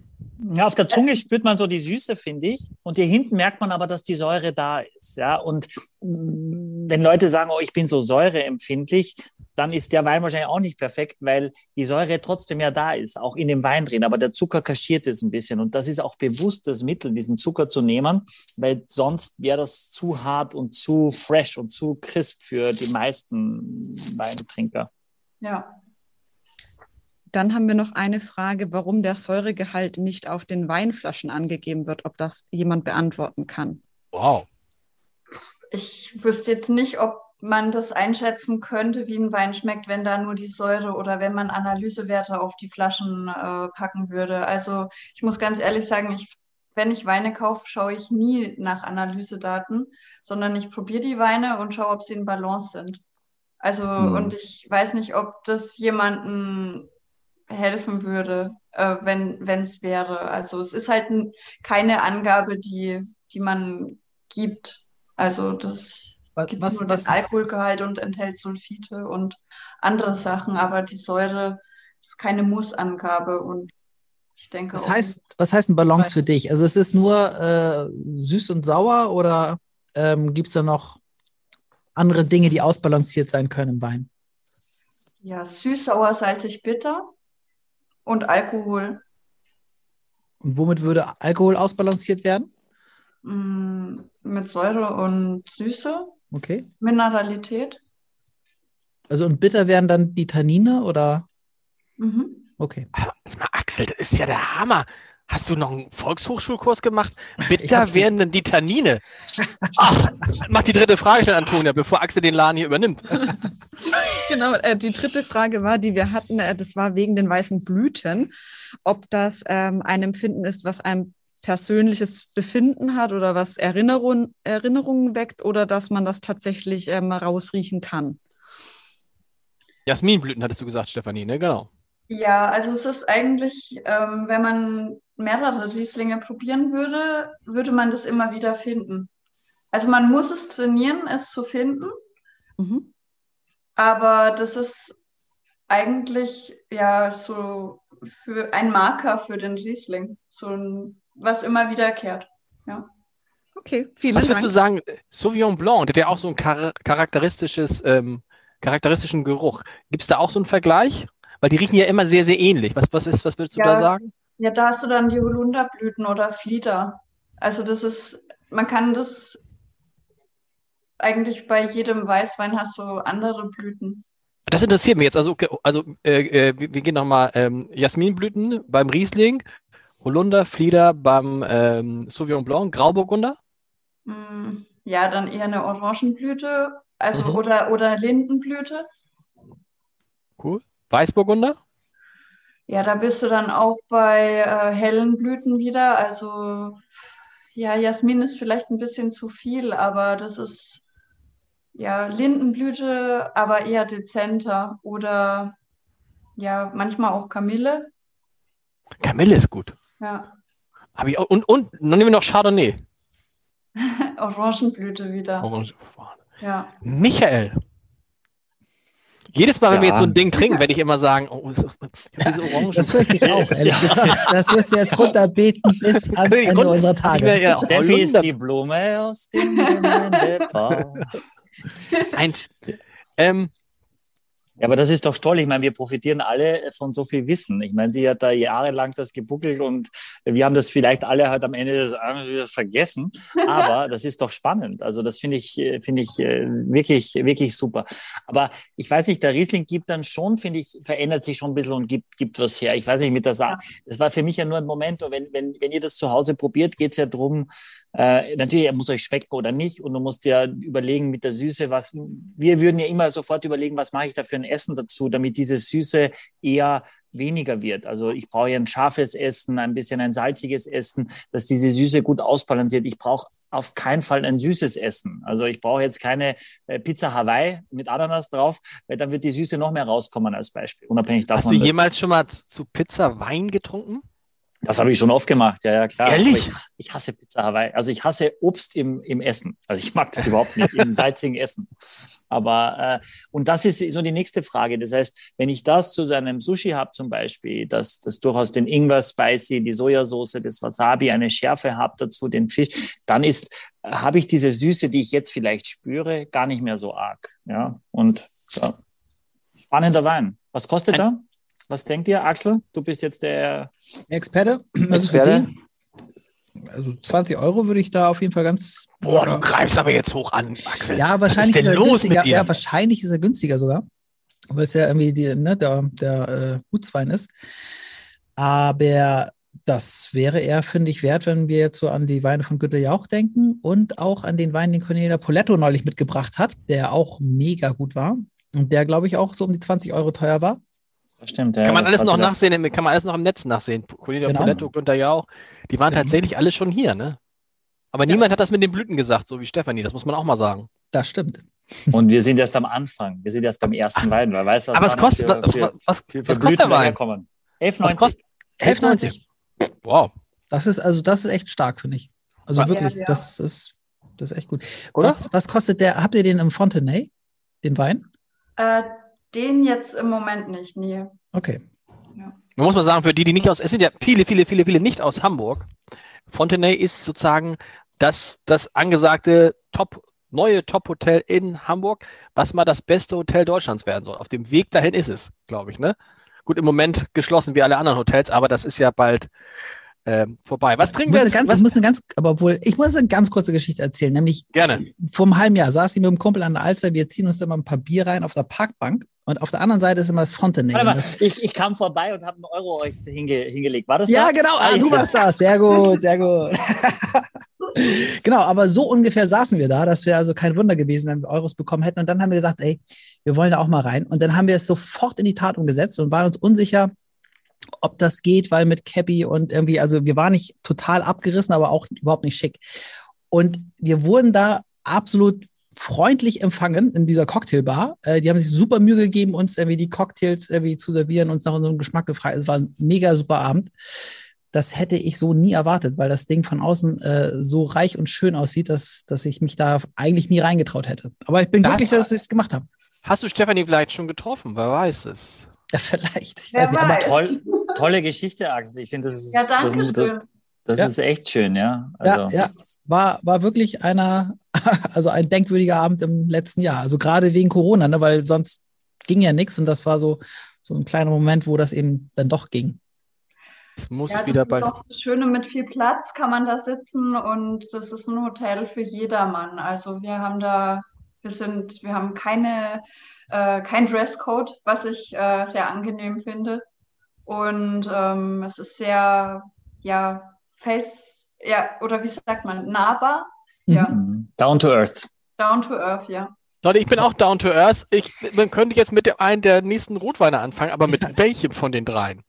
Ja, auf der Zunge spürt man so die Süße, finde ich. Und hier hinten merkt man aber, dass die Säure da ist. Ja, und mm, wenn Leute sagen, oh, ich bin so säureempfindlich, dann ist der Wein wahrscheinlich auch nicht perfekt, weil die Säure trotzdem ja da ist, auch in dem Wein drin. Aber der Zucker kaschiert es ein bisschen. Und das ist auch bewusstes Mittel, diesen Zucker zu nehmen, weil sonst wäre das zu hart und zu fresh und zu crisp für die meisten Weintrinker. Ja. Dann haben wir noch eine Frage, warum der Säuregehalt nicht auf den Weinflaschen angegeben wird, ob das jemand beantworten kann. Wow. Ich wüsste jetzt nicht, ob man das einschätzen könnte, wie ein Wein schmeckt, wenn da nur die Säure oder wenn man Analysewerte auf die Flaschen äh, packen würde. Also ich muss ganz ehrlich sagen, ich, wenn ich Weine kaufe, schaue ich nie nach Analysedaten, sondern ich probiere die Weine und schaue, ob sie in Balance sind. Also Hm. und ich weiß nicht, ob das jemandem helfen würde, äh, wenn es wäre. Also es ist halt keine Angabe, die, die man gibt. Also das Was, gibt was, nur was, den Alkoholgehalt und enthält Sulfite und andere Sachen, aber die Säure ist keine Mussangabe und ich denke was heißt, was heißt ein Balance für dich? Also ist es nur äh, süß und sauer oder ähm, gibt es da noch andere Dinge, die ausbalanciert sein können im Wein? ja süß, sauer, salzig, bitter und Alkohol Und womit würde Alkohol ausbalanciert werden? mh, mit Säure und Süße, Okay. Mineralität. Also und bitter wären dann die Tannine oder? Mhm. Okay. Mal, Axel, das ist ja der Hammer. Hast du noch einen Volkshochschulkurs gemacht? Bitter werden denn die Tannine? Ach, mach die dritte Frage schnell, Antonia, bevor Axel den Laden hier übernimmt. Genau, äh, die dritte Frage war, die wir hatten, äh, das war wegen den weißen Blüten, ob das ähm, ein Empfinden ist, was ein persönliches Befinden hat oder was Erinnerung, Erinnerungen weckt oder dass man das tatsächlich ähm, rausriechen kann. Jasminblüten hattest du gesagt, Stefanie, ne? Genau. Ja, also es ist eigentlich, ähm, wenn man mehrere Rieslinge probieren würde, würde man das immer wieder finden. Also man muss es trainieren, es zu finden, Mhm. aber das ist eigentlich ja so für ein Marker für den Riesling, so ein, was immer wiederkehrt. Okay, vielen Was würdest du Dank. sagen, Sauvignon Blanc, der hat ja auch so ein char charakteristisches, ähm, charakteristischen Geruch. Gibt es da auch so einen Vergleich? Weil die riechen ja immer sehr, sehr ähnlich. Was, was, ist, was würdest du Ja. da sagen? Ja, da hast du dann die Holunderblüten oder Flieder. Also das ist, man kann das eigentlich bei jedem Weißwein hast du andere Blüten. Das interessiert mich jetzt. Also, okay, also äh, äh, wir gehen nochmal ähm, Jasminblüten beim Riesling, Holunder, Flieder beim ähm, Sauvignon Blanc, Grauburgunder. Mm, Ja, dann eher eine Orangenblüte, also Mhm. oder, oder Lindenblüte. Cool. Weißburgunder. Ja, da bist du dann auch bei äh, hellen Blüten wieder. Also ja, Jasmin ist vielleicht ein bisschen zu viel, aber das ist ja Lindenblüte, aber eher dezenter. Oder ja, manchmal auch Kamille. Kamille ist gut. Ja, Habe ich auch. Und, und dann nehmen wir noch Chardonnay. Orangenblüte wieder. Orange. Ja. Michael. Jedes Mal, wenn wir Ja. jetzt so ein Ding trinken, werde ich immer sagen, oh, ist das, ich hab diese Orangen. Das fürchte ich auch, ehrlich gesagt. Das wirst du jetzt runterbeten bis ans Ende runter- unserer Tage. ja, Steffi ist die Blume aus dem Gemeindebau. Ein, ähm, Ja, aber das ist doch toll. Ich meine, wir profitieren alle von so viel Wissen. Ich meine, sie hat da jahrelang das gebuckelt und wir haben das vielleicht alle halt am Ende des Abends vergessen. Aber das ist doch spannend. Also das finde ich, äh, finde ich äh, wirklich, wirklich super. Aber ich weiß nicht, der Riesling gibt dann schon, finde ich, verändert sich schon ein bisschen und gibt, gibt was her. Ich weiß nicht, mit der Sa Das war für mich ja nur ein Moment. Und wenn, wenn, wenn ihr das zu Hause probiert, geht es ja drum. Äh, natürlich, er muss euch schmecken oder nicht. Und du musst ja überlegen mit der Süße, was, wir würden ja immer sofort überlegen, was mache ich da für ein Essen dazu, damit diese Süße eher weniger wird. Also ich brauche ja ein scharfes Essen, ein bisschen ein salziges Essen, dass diese Süße gut ausbalanciert. Ich brauche auf keinen Fall ein süßes Essen. Also ich brauche jetzt keine äh, Pizza Hawaii mit Ananas drauf, weil dann wird die Süße noch mehr rauskommen als Beispiel, unabhängig davon. hast du jemals schon mal zu Pizza Wein getrunken? Das habe ich schon oft gemacht, ja, ja, klar. Ehrlich? Ich, ich hasse Pizza Hawaii. Also ich hasse Obst im, im Essen. Also ich mag das überhaupt nicht, im salzigen Essen. Aber, äh, und das ist so die nächste Frage. Das heißt, wenn ich das zu seinem Sushi habe zum Beispiel, dass das durchaus den Ingwer Spicy, die Sojasauce, das Wasabi, eine Schärfe habe dazu, den Fisch, dann ist, habe ich diese Süße, die ich jetzt vielleicht spüre, gar nicht mehr so arg. Ja, und ja. spannender Wein. Was kostet er? Was denkt ihr, Axel? Du bist jetzt der Experte? Ist für Experte. Also 20 Euro würde ich da auf jeden Fall ganz. Boah, du greifst aber jetzt hoch an, Axel. Ja, wahrscheinlich Was ist denn er los günstiger. mit dir? Ja, wahrscheinlich ist er günstiger sogar. weil es ja irgendwie die, ne, der, der äh, Gutswein ist. Aber das wäre eher, finde ich, wert, wenn wir jetzt so an die Weine von Günter Jauch denken und auch an den Wein, den Cornelia Poletto neulich mitgebracht hat, der auch mega gut war und der, glaube ich, auch so um die 20 Euro teuer war. Das stimmt, ja. Kann man alles noch nachsehen, im- kann man alles noch im Netz nachsehen. Cornelia Genau. Poletto, Günther Jauch, die waren Genau. tatsächlich alle schon hier, ne? Aber niemand hat das mit den Blüten gesagt, so wie Stefanie, das muss man auch mal sagen. Das stimmt. Und wir sind erst am Anfang. Wir sind erst beim ersten Wein, weil weißt du, was kostet, für, was, für, was, für, was kostet der Wein? daherkommen. Was 11,90. kostet 11,90. Wow. Das ist also das ist echt stark, finde ich. Also Ja, wirklich, ja. das ist das ist echt gut. Was, was kostet der? Habt ihr den im Fontenay? Den Wein? Äh, den jetzt im Moment nicht, nee. Okay. Man muss mal sagen, für die, die nicht aus, es sind ja viele, viele, viele, viele nicht aus Hamburg. Fontenay ist sozusagen das, das angesagte Top, neue Top-Hotel in Hamburg, was mal das beste Hotel Deutschlands werden soll. Auf dem Weg dahin ist es, glaube ich, ne? Gut, im Moment geschlossen wie alle anderen Hotels, aber das ist ja bald ähm, vorbei. Was trinken muss, wir jetzt? ganz, Was? ich muss eine ganz, aber obwohl, ich muss eine ganz kurze Geschichte erzählen. Nämlich Gerne. vor einem halben Jahr saß ich mit einem Kumpel an der Alster, wir ziehen uns immer ein paar Bier rein auf der Parkbank und auf der anderen Seite ist immer das Fontenay. Ich, ich kam vorbei und habe einen Euro euch hinge, hingelegt. War das Ja, da? genau. Ah, Ah, du warst das. Sehr gut, sehr gut. genau, aber so ungefähr saßen wir da. Das wäre also kein Wunder gewesen, wenn wir Euros bekommen hätten. Und dann haben wir gesagt, ey, wir wollen da auch mal rein. Und dann haben wir es sofort in die Tat umgesetzt und waren uns unsicher, ob das geht, weil mit Cappy und irgendwie, also wir waren nicht total abgerissen, aber auch überhaupt nicht schick. Und wir wurden da absolut freundlich empfangen in dieser Cocktailbar. Äh, die haben sich super Mühe gegeben, uns irgendwie die Cocktails irgendwie zu servieren, uns nach unserem Geschmack gefragt. Es war ein mega super Abend. Das hätte ich so nie erwartet, weil das Ding von außen äh, so reich und schön aussieht, dass, dass ich mich da eigentlich nie reingetraut hätte. Aber ich bin Das- glücklich, dass ich es gemacht habe. Hast du Stefanie vielleicht schon getroffen? Wer weiß es? Ja, vielleicht. Ich Wer weiß nicht, aber. Toll, tolle Geschichte, Axel. Ich finde, das ist, Ja, danke das, das, das Ja. ist echt schön, ja. Ja, Also, ja, war, war wirklich einer, also ein denkwürdiger Abend im letzten Jahr. Also gerade wegen Corona, ne, weil sonst ging ja nichts und das war so, so ein kleiner Moment, wo das eben dann doch ging. Es muss Ja, das wieder ist bald. auch das Schöne mit viel Platz kann man da sitzen und das ist ein Hotel für jedermann. Also wir haben da, wir sind, wir haben keine, äh, kein Dresscode, was ich äh, sehr angenehm finde. Und ähm, es ist sehr, ja, face, ja, oder wie sagt man, nahbar, ja, mhm. Down to earth. down to earth, ja. Leute, ich bin auch down to earth. Ich, man könnte jetzt mit dem einen der nächsten Rotweine anfangen, aber mit welchem von den dreien?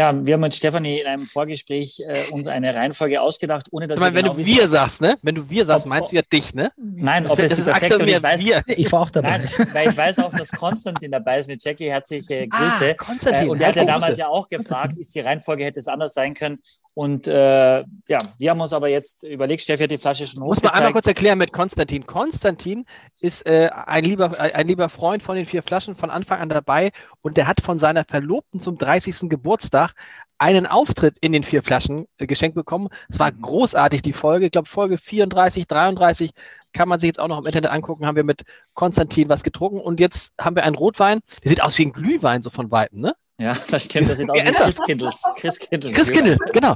Ja, wir haben mit Stefanie in einem Vorgespräch äh, uns eine Reihenfolge ausgedacht, ohne dass Ich meine, wir wenn genau du wissen- wir sagst, ne? Wenn du wir sagst, Ob- meinst du ja dich, ne? Nein, Das, ob das die ist perfekte Axel ich weiß, wir. Ich war auch dabei. Nein, weil ich weiß auch, dass Konstantin dabei ist mit Jackie. Herzliche Grüße. Ah, Konstantin. Äh, und er hat ja damals ja auch gefragt, ist die Reihenfolge hätte es anders sein können. Und äh, ja, wir haben uns aber jetzt überlegt, Steffi hat die Flasche schon Muss man einmal kurz erklären mit Konstantin. Konstantin ist äh, ein, lieber, äh, ein lieber Freund von den vier Flaschen von Anfang an dabei und der hat von seiner Verlobten zum 30. Geburtstag einen Auftritt in den vier Flaschen äh, geschenkt bekommen. Es war Mhm. großartig, die Folge. Ich glaube, Folge 34, 33 kann man sich jetzt auch noch im Internet angucken. Haben wir mit Konstantin was getrunken und jetzt haben wir einen Rotwein. Der sieht aus wie ein Glühwein, so von Weitem, ne? Ja, das stimmt. Das sieht aus wie Geändert. Christkindls. Christkindl. Chris Kindle, genau.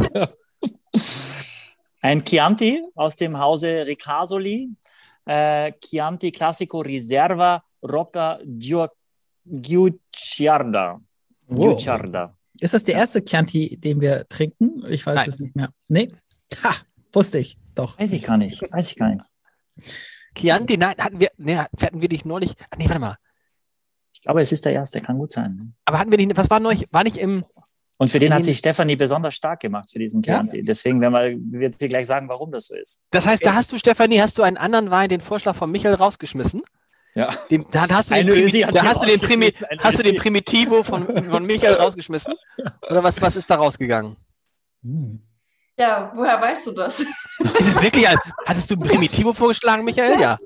Ein Chianti aus dem Hause Ricasoli. Äh, Chianti Classico Riserva Rocca Giu- Giucciarda. Wow. Giucciarda. Ist das der erste Chianti, den wir trinken? Ich weiß Nein. es nicht mehr. Nee? Ha, wusste ich. Doch. Weiß ich gar nicht. Weiß ich gar nicht. Chianti, nein, hatten wir, nee, hatten wir dich neulich, ah, nee, warte mal. Glaube, es ist der erste. Kann gut sein. Aber hatten wir nicht, was war neulich, war nicht im, Und für den hat sich Stefanie besonders stark gemacht, für diesen Ja. Chianti. Deswegen werden wir, wird sie gleich sagen, warum das so ist. Das heißt, da hast du, Stefanie, hast du einen anderen Wein, den Vorschlag von Michael rausgeschmissen? Ja. Den, da hast du den, Primi da hast du den, Primi hast du den. Primitivo von, von Michael rausgeschmissen? Oder was, was ist da rausgegangen? Hm. Ja, woher weißt du das? Ist es wirklich ein, hattest du ein Primitivo vorgeschlagen, Michael? Ja.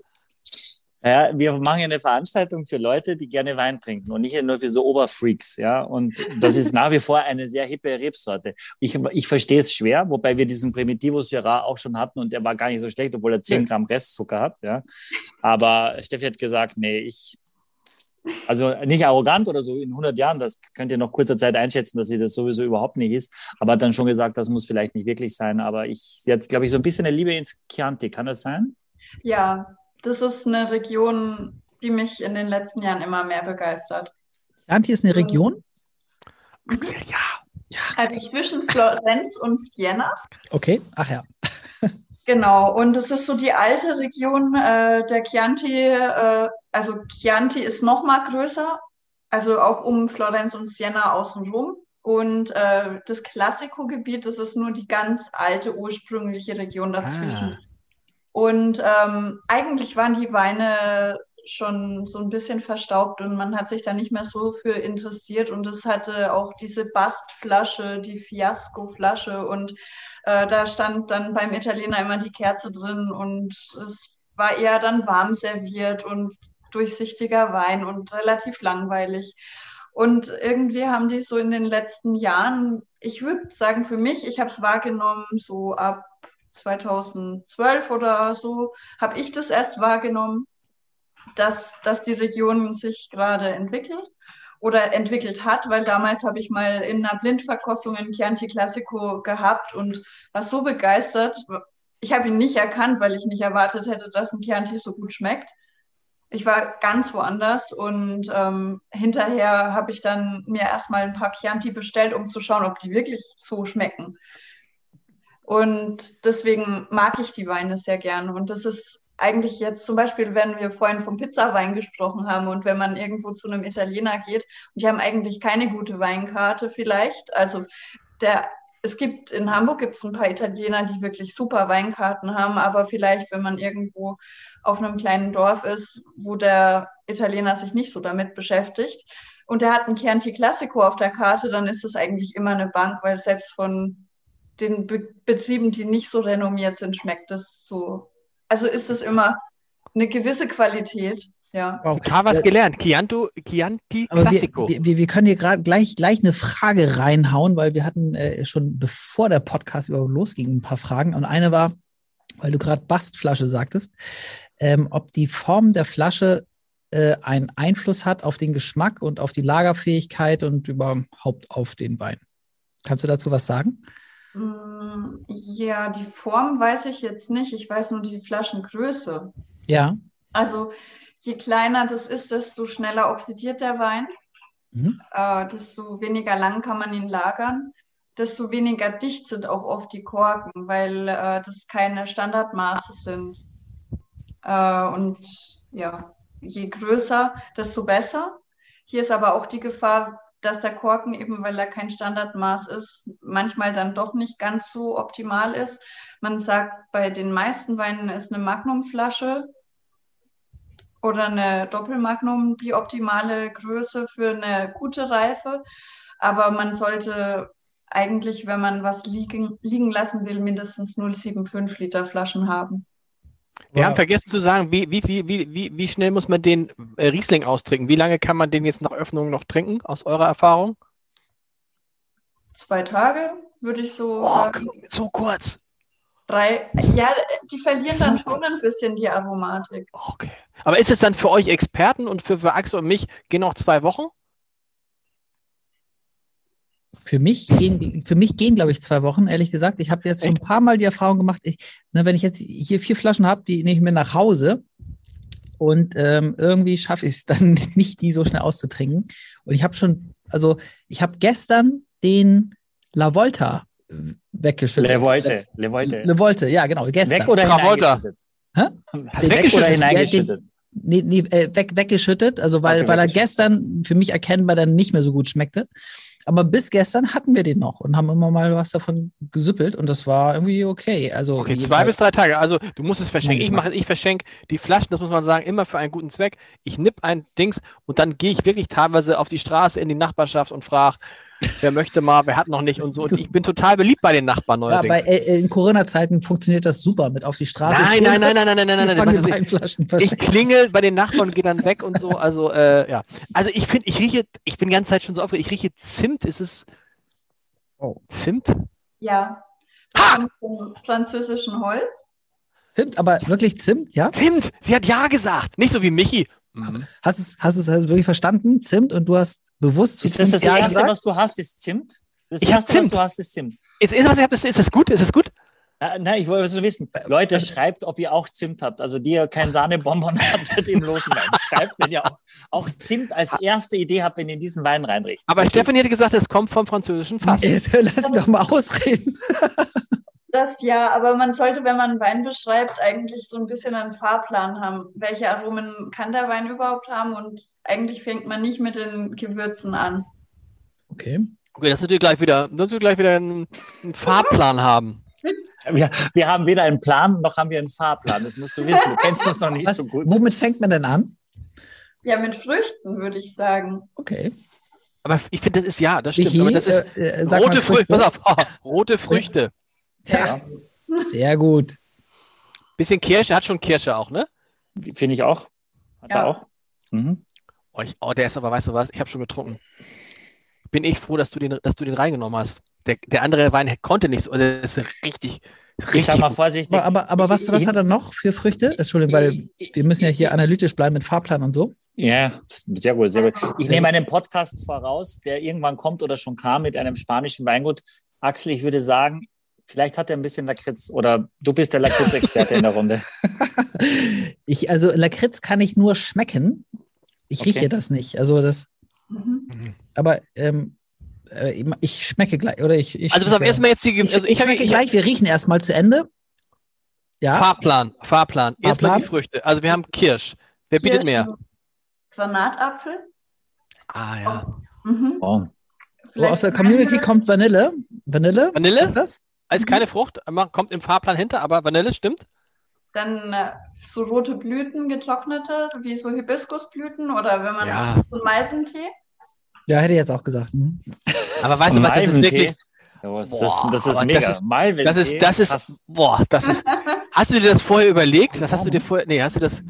Ja, wir machen ja eine Veranstaltung für Leute, die gerne Wein trinken und nicht nur für so Oberfreaks, ja. Und das ist nach wie vor eine sehr hippe Rebsorte. Ich, ich verstehe es schwer, wobei wir diesen Primitivo Syrah auch schon hatten und der war gar nicht so schlecht, obwohl er 10 Gramm Restzucker hat, ja. Aber Steffi hat gesagt, nee, ich, also nicht arrogant oder so in 100 Jahren, das könnt ihr noch kurzer Zeit einschätzen, dass sie das sowieso überhaupt nicht ist. Aber hat dann schon gesagt, das muss vielleicht nicht wirklich sein. Aber ich, sie hat, glaube ich, so ein bisschen eine Liebe ins Chianti. Kann das sein? Ja, das ist eine Region, die mich in den letzten Jahren immer mehr begeistert. Chianti ist eine Region? Axel, ja. Also zwischen Florenz und Siena. Okay, ach ja. Genau, und es ist so die alte Region äh, der Chianti. Äh, also Chianti ist noch mal größer, also auch um Florenz und Siena außenrum. Und äh, das Classico-Gebiet, das ist nur die ganz alte ursprüngliche Region dazwischen. Ah. Und ähm, eigentlich waren die Weine schon so ein bisschen verstaubt und man hat sich da nicht mehr so für interessiert. Und es hatte auch diese Bastflasche, die Fiasco-Flasche und äh, da stand dann beim Italiener immer die Kerze drin und es war eher dann warm serviert und durchsichtiger Wein und relativ langweilig. Und irgendwie haben die so in den letzten Jahren, ich würde sagen für mich, ich habe es wahrgenommen, so ab 2012 oder so, habe ich das erst wahrgenommen, dass, dass die Region sich gerade entwickelt oder entwickelt hat, weil damals habe ich mal in einer Blindverkostung in Chianti Classico gehabt und war so begeistert. Ich habe ihn nicht erkannt, weil ich nicht erwartet hätte, dass ein Chianti so gut schmeckt. Ich war ganz woanders und ähm, hinterher habe ich dann mir erstmal ein paar Chianti bestellt, um zu schauen, ob die wirklich so schmecken. Und deswegen mag ich die Weine sehr gern. Und das ist eigentlich jetzt zum Beispiel, wenn wir vorhin vom Pizzawein gesprochen haben und wenn man irgendwo zu einem Italiener geht und die haben eigentlich keine gute Weinkarte vielleicht. Also der, es gibt in Hamburg gibt es ein paar Italiener, die wirklich super Weinkarten haben, aber vielleicht, wenn man irgendwo auf einem kleinen Dorf ist, wo der Italiener sich nicht so damit beschäftigt und der hat ein Chianti Classico auf der Karte, dann ist es eigentlich immer eine Bank, weil selbst von den Be Betrieben, die nicht so renommiert sind, schmeckt es so also ist es immer eine gewisse Qualität. Ja. Wow. Total was gelernt. Chianto, Chianti Aber wir, Classico. wir, wir können hier gerade gleich, gleich eine Frage reinhauen, weil wir hatten äh, schon bevor der Podcast überhaupt losging ein paar Fragen. Und eine war, weil du gerade Bastflasche sagtest, ähm, ob die Form der Flasche äh, einen Einfluss hat auf den Geschmack und auf die Lagerfähigkeit und überhaupt auf den Wein. Kannst du dazu was sagen? Mm, Ja, die Form weiß ich jetzt nicht. Ich weiß nur die Flaschengröße. Ja. Also je kleiner das ist, desto schneller oxidiert der Wein. Mhm. Äh, desto weniger lang kann man ihn lagern. Desto weniger dicht sind auch oft die Korken, weil äh, das keine Standardmaße sind. Äh, und ja, je größer, desto besser. Hier ist aber auch die Gefahr, dass der Korken eben, weil er kein Standardmaß ist, manchmal dann doch nicht ganz so optimal ist. Man sagt, bei den meisten Weinen ist eine Magnumflasche oder eine Doppelmagnum die optimale Größe für eine gute Reife. Aber man sollte eigentlich, wenn man was liegen, liegen lassen will, mindestens 0,75 Liter Flaschen haben. Wir haben vergessen zu sagen, wie, wie, wie, wie, wie, wie schnell muss man den äh, Riesling austrinken? Wie lange kann man den jetzt nach Öffnung noch trinken, aus eurer Erfahrung? Zwei Tage würde ich so Oh, sagen. so kurz. Drei. Ja, die verlieren dann So schon ein bisschen die Aromatik. Okay. Aber ist es dann für euch Experten und für, für Axel und mich, gehen noch zwei Wochen? Für mich gehen, für mich gehen, glaube ich, zwei Wochen, ehrlich gesagt. Ich habe jetzt schon ein paar Mal die Erfahrung gemacht, ich, ne, wenn ich jetzt hier vier Flaschen habe, die nehme ich mir nach Hause und ähm, irgendwie schaffe ich es dann nicht, die so schnell auszutrinken. Und ich habe schon, also ich habe gestern den La Volta weggeschüttet. Le Volte, Le Volte. Le Volte, ja, genau, gestern. Weg oder hineingeschüttet? Hä? Hast du weg Weggeschüttet. oder hineingeschüttet? Nee, nee, äh, weg, weggeschüttet, also weil, Okay, weil er weggeschüttet. gestern für mich erkennbar dann nicht mehr so gut schmeckte. Aber bis gestern hatten wir den noch und haben immer mal was davon gesüppelt und das war irgendwie okay. Also Okay, zwei bis drei Tage. Also du musst es verschenken. Ich mache, ich verschenke die Flaschen, das muss man sagen, immer für einen guten Zweck. Ich nipp ein Dings und dann gehe ich wirklich teilweise auf die Straße in die Nachbarschaft und frage, wer möchte mal, wer hat noch nicht und so. Und ich bin total beliebt bei den Nachbarn neulich. Ja, bei, äh, in Corona-Zeiten funktioniert das super mit auf die Straße. Nein, nein, nein, nein, nein, nein, nein, nein. nein ich, ich klingel bei den Nachbarn und gehe dann weg und so. Also, äh, ja. Also ich finde, ich rieche, ich bin die ganze Zeit schon so aufgeregt. Ich rieche Zimt. Ist es oh. Zimt? Ja. Ha! Vom französischen Holz. Zimt, aber wirklich Zimt, ja? Zimt! Sie hat Ja gesagt. Nicht so wie Michi. Mhm. Hast du es hast du's also wirklich verstanden? Zimt und du hast bewusst zu Ist das das Ja Erste, was du hast, ist Zimt? Das Ich Erste, was Zimt. du hast, ist Zimt. Ist, ist, was ich hab, ist, ist das gut? Ist das gut? Äh, nein, ich wollte so wissen. Leute, schreibt, ob ihr auch Zimt habt. Also die ihr kein Sahnebonbon habt im losen Wein. Schreibt, wenn ihr auch, auch Zimt als erste Idee habt, wenn ihr in diesen Wein reinrichtet. Aber Stefanie hätte gesagt, es kommt vom französischen Fass. Lass ihn doch mal ausreden. Das ja, aber man sollte, wenn man Wein beschreibt, eigentlich so ein bisschen einen Fahrplan haben. Welche Aromen kann der Wein überhaupt haben? Und eigentlich fängt man nicht mit den Gewürzen an. Okay. Okay, das wird gleich wieder, das wird gleich wieder einen, einen Fahrplan haben. Wir, wir haben weder einen Plan, noch haben wir einen Fahrplan. Das musst du wissen. Du kennst uns noch nicht Was, so gut. womit fängt man denn an? Ja, mit Früchten würde ich sagen. Okay. Aber ich finde, das ist ja, das stimmt. Michi, aber das ist äh, äh, rote Früchte. Früchte. Pass auf, oh, rote Früchte. Ja. Sehr gut. Bisschen Kirsche, hat schon Kirsche auch, ne? Finde ich auch. Hat Ja. er auch. Mhm. Oh, ich, oh, der ist aber, weißt du was, ich habe schon getrunken. Bin ich froh, dass du den, dass du den reingenommen hast. Der, der andere Wein konnte nicht so. Also das ist richtig, richtig. Ich sag mal vorsichtig. Aber, aber, aber was, was hat er noch für Früchte? Entschuldigung, weil wir müssen ja hier analytisch bleiben mit Fahrplan und so. Ja, sehr gut, sehr gut. Ich nehme einen Podcast voraus, der irgendwann kommt oder schon kam mit einem spanischen Weingut. Axel, ich würde sagen, vielleicht hat er ein bisschen Lakritz oder du bist der Lakritz-Experte in der Runde. Ich, also Lakritz kann ich nur schmecken. Ich Okay. rieche das nicht. Also das, Mhm. aber ähm, äh, ich schmecke gleich. Oder ich, ich Also pass auf, erstmal jetzt die, ich, also ich, ich habe schmecke ich, gleich. Wir riechen erstmal zu Ende. Ja, Fahrplan, Fahrplan. Erstmal die Früchte. Also wir haben Kirsch. Wer bietet mehr? Kirschen, Granatapfel. Ah ja. Mhm. Oh. aus der Community kommt Vanille. Vanille? Vanille? Das? Ist keine Frucht, kommt im Fahrplan hinter, aber Vanille stimmt. Dann äh, so rote Blüten, getrocknete, wie so Hibiskusblüten oder wenn man Ja. so Malventee. Ja, hätte ich jetzt auch gesagt. Hm. Aber weißt du was, das ist wirklich, das, Boah, ist, das ist mega. das ist- Malventee, das ist, das krass. ist, boah, das ist, hast du dir das vorher überlegt? Das hast du dir vorher, nee, hast du das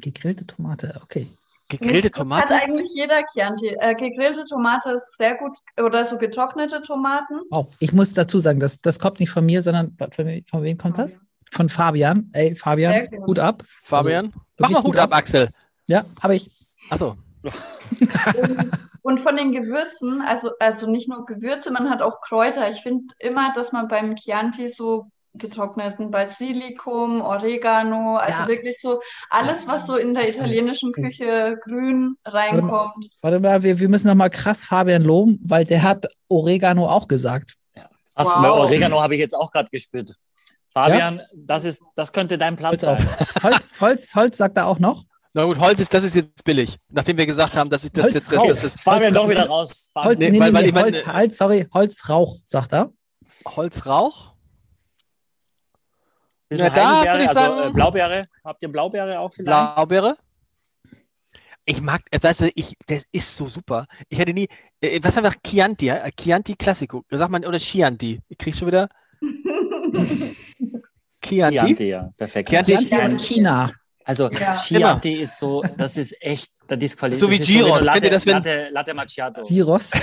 Gegrillte Tomate, okay. Gegrillte Das Tomate? Hat eigentlich jeder Chianti. Äh, gegrillte Tomate ist sehr gut oder so getrocknete Tomaten. Oh, ich muss dazu sagen, das, das kommt nicht von mir, sondern von, von wem kommt das? Von Fabian. Ey, Fabian. Hut ab. Fabian? Mach wirklich mal Hut gut ab, Axel. Ja, habe ich. Achso. Und, und von den Gewürzen, also, also nicht nur Gewürze, man hat auch Kräuter. Ich finde immer, dass man beim Chianti so getrockneten Basilikum, Oregano, also Ja. wirklich so alles, was so in der italienischen Küche grün reinkommt. Warte mal, wir, wir müssen noch mal krass Fabian loben, weil der hat Oregano auch gesagt. Krass, Wow. Oregano habe ich jetzt auch gerade gespürt. Fabian, das, ist, das könnte dein Platz Holz sein. Holz, Holz, Holz sagt er auch noch. Na gut, Holz ist, das ist jetzt billig. Nachdem wir gesagt haben, dass ich das, Holz das, das, raus. das, Fabian, Holz- doch wieder raus. Holz, Nee, nee, nee, weil- weil nee, ich meine- Holz, Holz, sorry, Holzrauch, sagt er. Holzrauch? Bisschen Na, da würde ich also sagen- äh, Blaubeere. Habt ihr Blaubeere auch vielleicht? Blaubeere? Ich mag, äh, weißt du, ich, das ist so super. Ich hätte nie, äh, was haben wir, Chianti, ja? Äh, Chianti Classico, sagt man, oder Chianti? Ich krieg's schon wieder. Chianti? Chianti, ja, perfekt. Chianti- Chianti und China. Also Ja. Chianti ist so, das ist echt, das ist Qualität. So wie du Kennt Latte, ihr das, wenn- Latte, Latte Macchiato. Gyros.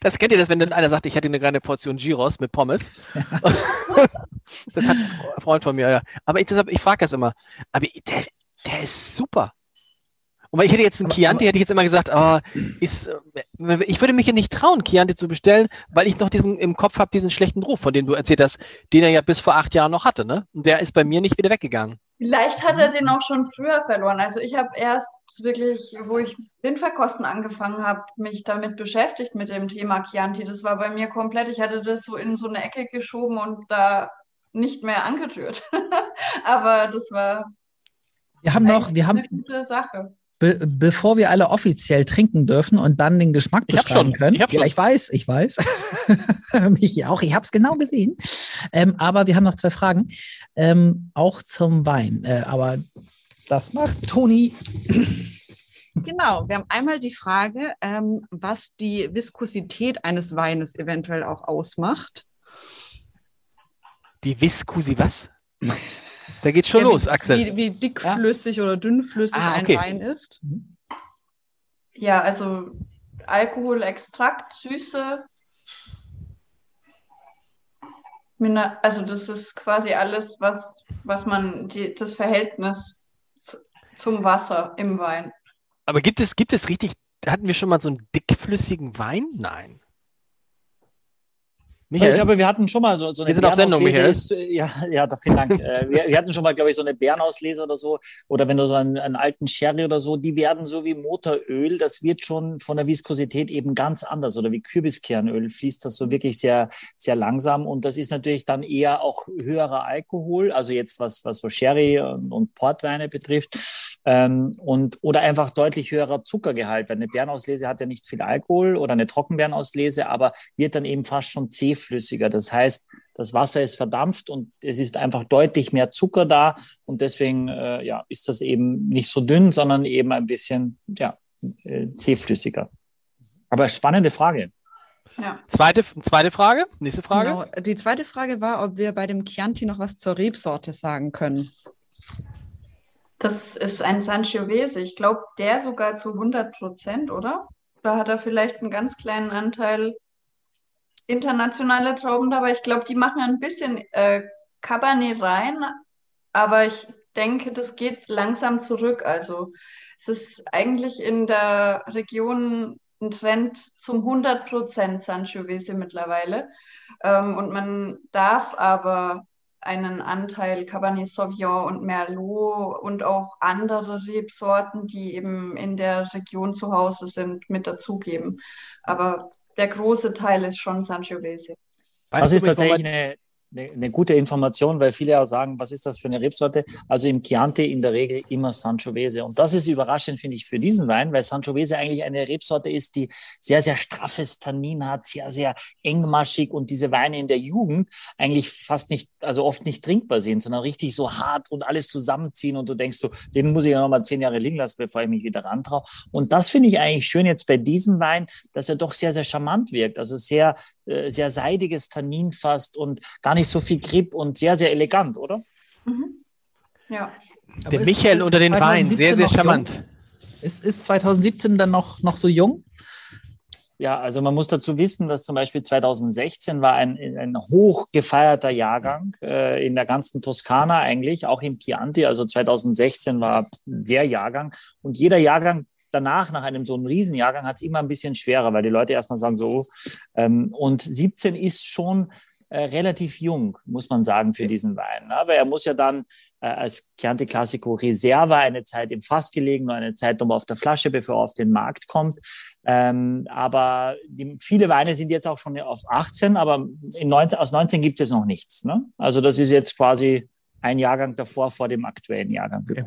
Das kennt ihr das, wenn dann einer sagt, ich hätte eine kleine Portion Gyros mit Pommes. das hat ein Freund von mir, ja. Aber ich, deshalb, ich frage das immer. Aber der, der ist super. Und weil ich hätte jetzt einen Aber- Chianti, hätte ich jetzt immer gesagt, oh, ist, äh, ich würde mich ja nicht trauen, Chianti zu bestellen, weil ich noch diesen im Kopf habe, diesen schlechten Ruf, von dem du erzählt hast, den er ja bis vor acht Jahren noch hatte, ne? Und der ist bei mir nicht wieder weggegangen. Vielleicht hat er den auch schon früher verloren. Also ich habe erst wirklich, wo ich Blindverkosten angefangen habe, mich damit beschäftigt mit dem Thema Chianti. Das war bei mir komplett, ich hatte das so in so eine Ecke geschoben und da nicht mehr angerührt. Aber das war Wir haben noch, wir haben, eine gute Sache. be bevor wir alle offiziell trinken dürfen und dann den Geschmack Ich beschreiben schon, können. ich ja, schon. ich weiß, ich weiß. Mich auch, ich habe es genau gesehen. Ähm, aber wir haben noch zwei Fragen, ähm, auch zum Wein. Äh, aber das macht Toni. Genau, wir haben einmal die Frage, ähm, was die Viskosität eines Weines eventuell auch ausmacht. Die Viskusi, was? Da geht's schon Ja, los, wie, Axel. Wie, wie dickflüssig oder dünnflüssig Ah, ein okay. Wein ist. Ja, also Alkoholextrakt, Süße. Also das ist quasi alles, was, was man, die, das Verhältnis zu, zum Wasser im Wein. Aber gibt es, gibt es richtig, hatten wir schon mal so einen dickflüssigen Wein? Nein. Michael? Ich glaube, wir hatten schon mal so, so eine wir sind auf Sendung, Michael. Ist, ja, ja, vielen Dank. Äh, wir, wir, hatten schon mal, glaube ich, so eine Bärenauslese oder so. Oder wenn du so einen, einen, alten Sherry oder so, die werden so wie Motoröl. Das wird schon von der Viskosität eben ganz anders. Oder wie Kürbiskernöl fließt das so wirklich sehr, sehr langsam. Und das ist natürlich dann eher auch höherer Alkohol. Also jetzt was, was so Sherry und, und Portweine betrifft. Ähm, und, oder einfach deutlich höherer Zuckergehalt. Weil eine Bärenauslese hat ja nicht viel Alkohol oder eine Trockenbeerenauslese, aber wird dann eben fast schon zähflüssiger. Das heißt, das Wasser ist verdampft und es ist einfach deutlich mehr Zucker da und deswegen äh, ja, ist das eben nicht so dünn, sondern eben ein bisschen ja, äh, zähflüssiger. Aber spannende Frage. Ja. Zweite, zweite Frage, nächste Frage. Genau. Die zweite Frage war, ob wir bei dem Chianti noch was zur Rebsorte sagen können. Das ist ein Sangiovese. Ich glaube, der sogar zu 100 Prozent, oder? Da hat er vielleicht einen ganz kleinen Anteil internationale Trauben dabei. Ich glaube, die machen ein bisschen äh, Cabernet rein, aber ich denke, das geht langsam zurück. Also es ist eigentlich in der Region ein Trend zum 100% Sangiovese mittlerweile. Ähm, und man darf aber einen Anteil Cabernet Sauvignon und Merlot und auch andere Rebsorten, die eben in der Region zu Hause sind, mit dazugeben. Aber der große Teil ist schon Sangiovese. Das ist tatsächlich eine, eine, eine, gute Information, weil viele auch sagen, was ist das für eine Rebsorte? Also im Chianti in der Regel immer Sangiovese. Und das ist überraschend, finde ich, für diesen Wein, weil Sangiovese eigentlich eine Rebsorte ist, die sehr, sehr straffes Tannin hat, sehr, sehr engmaschig und diese Weine in der Jugend eigentlich fast nicht, also oft nicht trinkbar sind, sondern richtig so hart und alles zusammenziehen und du denkst so, den muss ich ja nochmal zehn Jahre liegen lassen, bevor ich mich wieder rantraue. Und das finde ich eigentlich schön jetzt bei diesem Wein, dass er doch sehr, sehr charmant wirkt. Also sehr, äh, sehr seidiges Tannin fast und gar nicht so viel Grip und sehr, sehr elegant, oder? Mhm. Ja. Der Michael unter den Wein, sehr, sehr charmant. Ist, ist 2017 dann noch, noch so jung? Ja, also man muss dazu wissen, dass zum Beispiel 2016 war ein, ein hoch gefeierter Jahrgang äh, in der ganzen Toskana eigentlich, auch im Chianti. Also 2016 war der Jahrgang und jeder Jahrgang danach, nach einem so einem Riesenjahrgang, hat es immer ein bisschen schwerer, weil die Leute erstmal sagen so. Ähm, und 17 ist schon äh, relativ jung, muss man sagen, für diesen Wein. Aber er muss ja dann äh, als Chianti Classico Reserva eine Zeit im Fass gelegen, eine Zeit nochmal auf der Flasche, bevor er auf den Markt kommt. Ähm, aber die, viele Weine sind jetzt auch schon auf 18, aber in 19, aus 19 gibt es noch nichts. Ne? Also das ist jetzt quasi ein Jahrgang davor, vor dem aktuellen Jahrgang. Ja.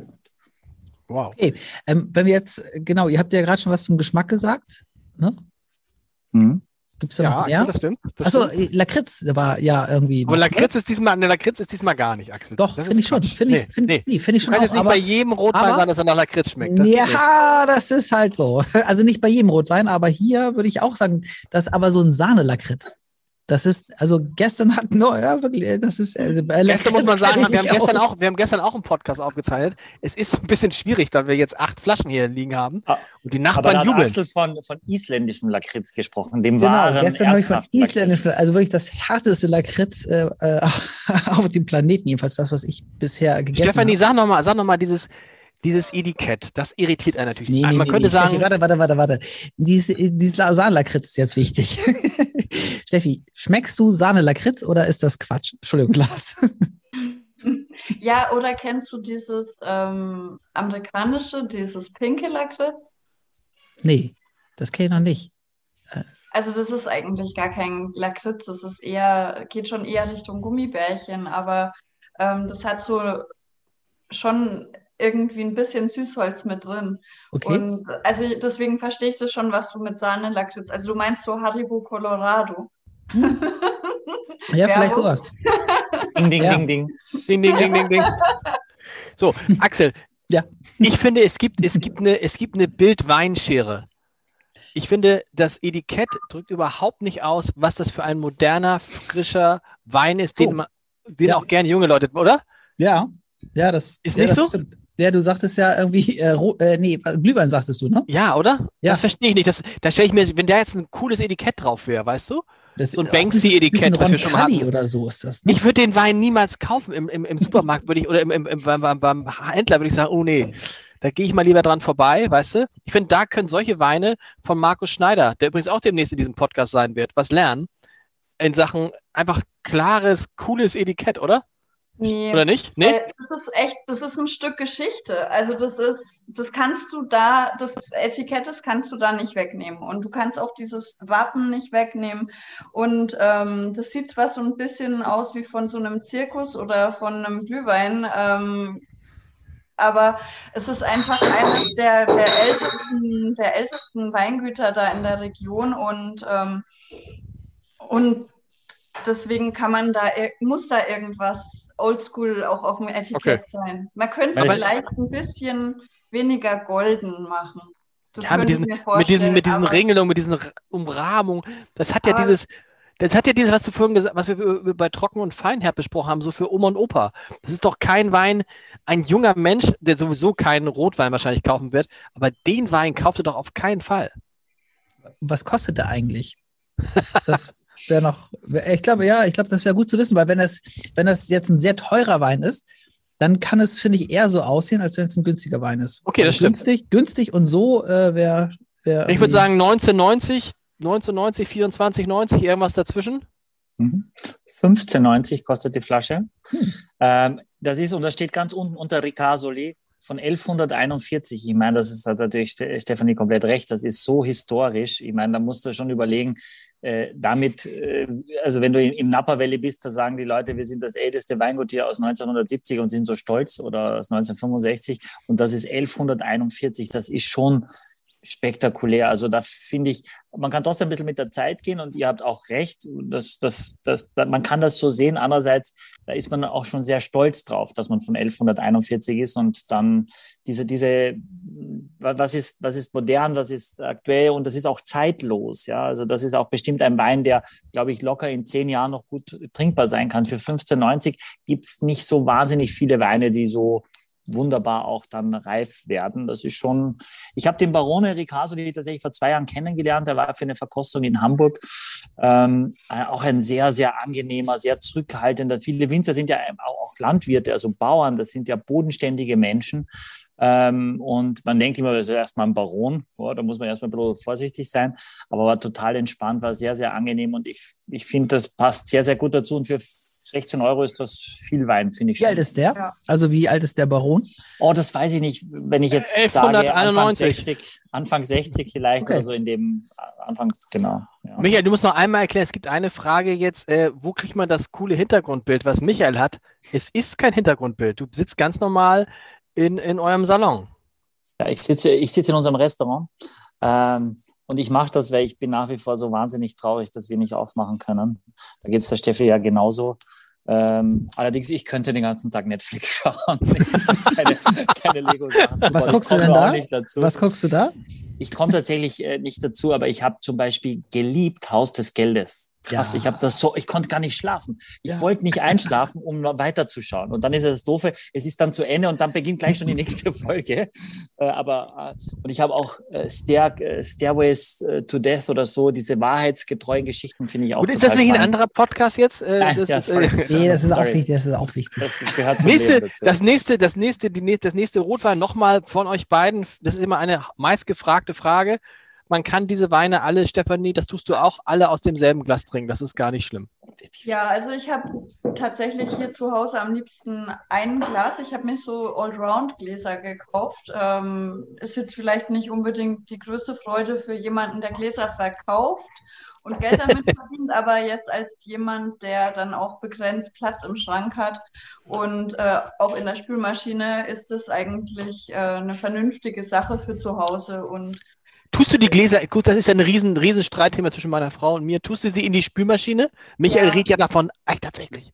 Wow. Okay, ähm, wenn wir jetzt, genau, ihr habt ja gerade schon was zum Geschmack gesagt. Ne? Mhm. Gibt es da ja, noch mehr? das stimmt. Achso, äh, Lakritz war ja irgendwie. Aber Lakritz ist diesmal, ne, Lakritz ist diesmal gar nicht, Axel. Doch, finde ich schon. Finde ich, find, nee. nee, find ich schon. Kann jetzt nicht bei jedem Rotwein aber, sagen, dass er nach Lakritz schmeckt. Das ja, das ist halt so. Also nicht bei jedem Rotwein, aber hier würde ich auch sagen, das ist aber so ein Sahne-Lakritz. Das ist, also gestern hat no, ja, wirklich, das ist, also Gestern muss man sagen, wir haben gestern auch, wir haben gestern auch einen Podcast aufgezeichnet. Es ist ein bisschen schwierig, da wir jetzt acht Flaschen hier liegen haben ah, und die Nachbarn aber jubeln. Axel von, von isländischem Lakritz gesprochen, dem genau, wahren gestern habe ich von isländischem, also wirklich das härteste Lakritz äh, äh auf dem Planeten, jedenfalls das, was ich bisher gegessen habe. Stefanie, sag nochmal, sag noch mal dieses, dieses Etikett, das irritiert einen natürlich. Nee, also man nee, könnte nee, sagen. Steffi, warte, warte, warte, warte. Dieses, dieses Sahne-Lakritz ist jetzt wichtig. Steffi, schmeckst du Sahne-Lakritz oder ist das Quatsch? Entschuldigung, Glas. ja, oder kennst du dieses ähm, amerikanische, dieses pinke Lakritz? Nee, das kenne ich noch nicht. Äh. Also das ist eigentlich gar kein Lakritz, das ist eher, geht schon eher Richtung Gummibärchen, aber ähm, das hat so schon irgendwie ein bisschen Süßholz mit drin. Okay. Und also deswegen verstehe ich das schon, was du mit Sahne Lakritz. Also du meinst so Haribo Colorado. Hm. Ja, vielleicht sowas. Ding, ding, ja. ding, ding. Ding, ding, ding, ding, ding. So, Axel. Ja. Ich finde, es gibt, es gibt eine, es gibt eine Bildweinschere. Ich finde, das Etikett drückt überhaupt nicht aus, was das für ein moderner, frischer Wein ist, so. den, man, den ja. auch gerne junge Leute, oder? Ja, ja, das ist ja, nicht das so. Stimmt. Ja, du sagtest ja irgendwie, äh, äh, nee, Glühwein sagtest du, ne? Ja, oder? Ja. Das verstehe ich nicht. Das, da stelle ich mir, wenn da jetzt ein cooles Etikett drauf wäre, weißt du? Das, so ein Banksy-Etikett, was wir schon hatten. oder so ist das. Ne? Ich würde den Wein niemals kaufen im, im, im Supermarkt, würde ich, oder im, im, im beim, beim, beim Händler würde ich sagen, oh nee, da gehe ich mal lieber dran vorbei, weißt du? Ich finde, da können solche Weine von Markus Schneider, der übrigens auch demnächst in diesem Podcast sein wird, was lernen. in Sachen einfach klares, cooles Etikett, oder? Nee. Oder nicht? Nee? Das ist echt, das ist ein Stück Geschichte. Also das ist, das kannst du da, das Etikett, das kannst du da nicht wegnehmen. Und du kannst auch dieses Wappen nicht wegnehmen. Und ähm, das sieht zwar so ein bisschen aus wie von so einem Zirkus oder von einem Glühwein, ähm, aber es ist einfach eines der, der ältesten, der ältesten Weingüter da in der Region und, ähm, und deswegen kann man da, muss da irgendwas oldschool auch auf dem Etikett sein. Man könnte es vielleicht ein bisschen weniger golden machen. Das Ja, mit diesen, mit diesen, mit diesen Regelungen, mit diesen Umrahmungen. Das hat ja dieses, das hat ja dieses, was du vorhin gesagt, was wir über- bei Trocken und Feinherb besprochen haben, so für Oma und Opa. Das ist doch kein Wein, ein junger Mensch, der sowieso keinen Rotwein wahrscheinlich kaufen wird, aber den Wein kauft er doch auf keinen Fall. Was kostet der eigentlich? Das wäre noch, ich glaube, ja, ich glaube, das wäre gut zu wissen, weil wenn das, wenn das jetzt ein sehr teurer Wein ist, dann kann es, finde ich, eher so aussehen, als wenn es ein günstiger Wein ist. Okay, das Also stimmt. Günstig, günstig und so äh, wäre. Wär Ich würde sagen 1990, 1990, 24, 90, irgendwas dazwischen. Mhm. 15,90 kostet die Flasche. Ähm, das ist, und das steht ganz unten unter Ricasoli von 1141. Ich meine, das ist hat natürlich Ste- Stefanie komplett recht. Das ist so historisch. Ich meine, da musst du schon überlegen, äh, damit, äh, also wenn du im, im Napa Valley bist, da sagen die Leute, wir sind das älteste Weingut hier aus 1970 und sind so stolz oder aus 1965 und das ist 1141. Das ist schon spektakulär. Also da finde ich, man kann trotzdem ein bisschen mit der Zeit gehen und ihr habt auch recht. Das, das, das, man kann das so sehen. Andererseits, da ist man auch schon sehr stolz drauf, dass man von 1141 ist und dann diese, diese, was ist, was ist modern, was ist aktuell und das ist auch zeitlos. Ja, also das ist auch bestimmt ein Wein, der, glaube ich, locker in zehn Jahren noch gut trinkbar sein kann. Für 15,90 gibt es nicht so wahnsinnig viele Weine, die so wunderbar auch dann reif werden. Das ist schon, ich habe den Barone Ricasoli tatsächlich vor zwei Jahren kennengelernt. Der war für eine Verkostung in Hamburg. Ähm, äh, auch ein sehr, sehr angenehmer, sehr zurückhaltender. Viele Winzer sind ja auch, Landwirte, also Bauern. Das sind ja bodenständige Menschen. Ähm, und man denkt immer, das ist erstmal ein Baron. Ja, da muss man erstmal ein bisschen vorsichtig sein. Aber war total entspannt, war sehr, sehr angenehm. Und ich, ich finde, das passt sehr, sehr gut dazu. Und für 16 Euro ist das viel Wein, finde ich Wie alt ist der? Ja. Also wie alt ist der Baron? Oh, das weiß ich nicht. Wenn ich jetzt sage, Anfang 1191. 60, Anfang 60 vielleicht Okay. oder so in dem äh, Anfang, genau. Ja. Michael, du musst noch einmal erklären, es gibt eine Frage jetzt, äh, wo kriegt man das coole Hintergrundbild, was Michael hat? Es ist kein Hintergrundbild. Du sitzt ganz normal in, in eurem Salon. Ja, ich sitze, ich sitze in unserem Restaurant ähm, und ich mache das, weil ich bin nach wie vor so wahnsinnig traurig, dass wir nicht aufmachen können. Da geht es der Steffi ja genauso. Ähm, allerdings, ich könnte den ganzen Tag Netflix schauen. Keine, keine. Was guckst du denn da? Was guckst du da? Ich komme tatsächlich äh, nicht dazu, aber ich habe zum Beispiel geliebt Haus des Geldes. Krass, Ja. ich habe das so, ich konnte gar nicht schlafen. Ich Ja. wollte nicht einschlafen, um noch weiterzuschauen. Und dann ist es das Doofe, es ist dann zu Ende und dann beginnt gleich schon die nächste Folge. Äh, aber äh, und ich habe auch äh, Stair, äh, Stairways äh, to Death oder so, diese wahrheitsgetreuen Geschichten finde ich auch. Gut, ist das nicht ein spannend. anderer Podcast jetzt? Äh, Nein, das ja, ist, äh, Nee, das ist auch Sorry. wichtig. Das ist auch wichtig. Das, das gehört zum nächste, das nächste, das nächste, die das nächste Rotwein nochmal von euch beiden. Das ist immer eine meistgefragte Frage. Man kann diese Weine alle, Stefanie, das tust du auch, alle aus demselben Glas trinken. Das ist gar nicht schlimm. Ja, also ich habe tatsächlich hier zu Hause am liebsten ein Glas. Ich habe mir so Allround-Gläser gekauft. Ähm, ist jetzt vielleicht nicht unbedingt die größte Freude für jemanden, der Gläser verkauft und Geld damit verdient, aber jetzt als jemand, der dann auch begrenzt Platz im Schrank hat und äh, auch in der Spülmaschine, ist es eigentlich äh, eine vernünftige Sache für zu Hause und Tust du die Gläser, gut, das ist ja ein riesen, riesen Streitthema zwischen meiner Frau und mir. Tust du sie in die Spülmaschine? Michael Ja. redet ja davon, echt tatsächlich.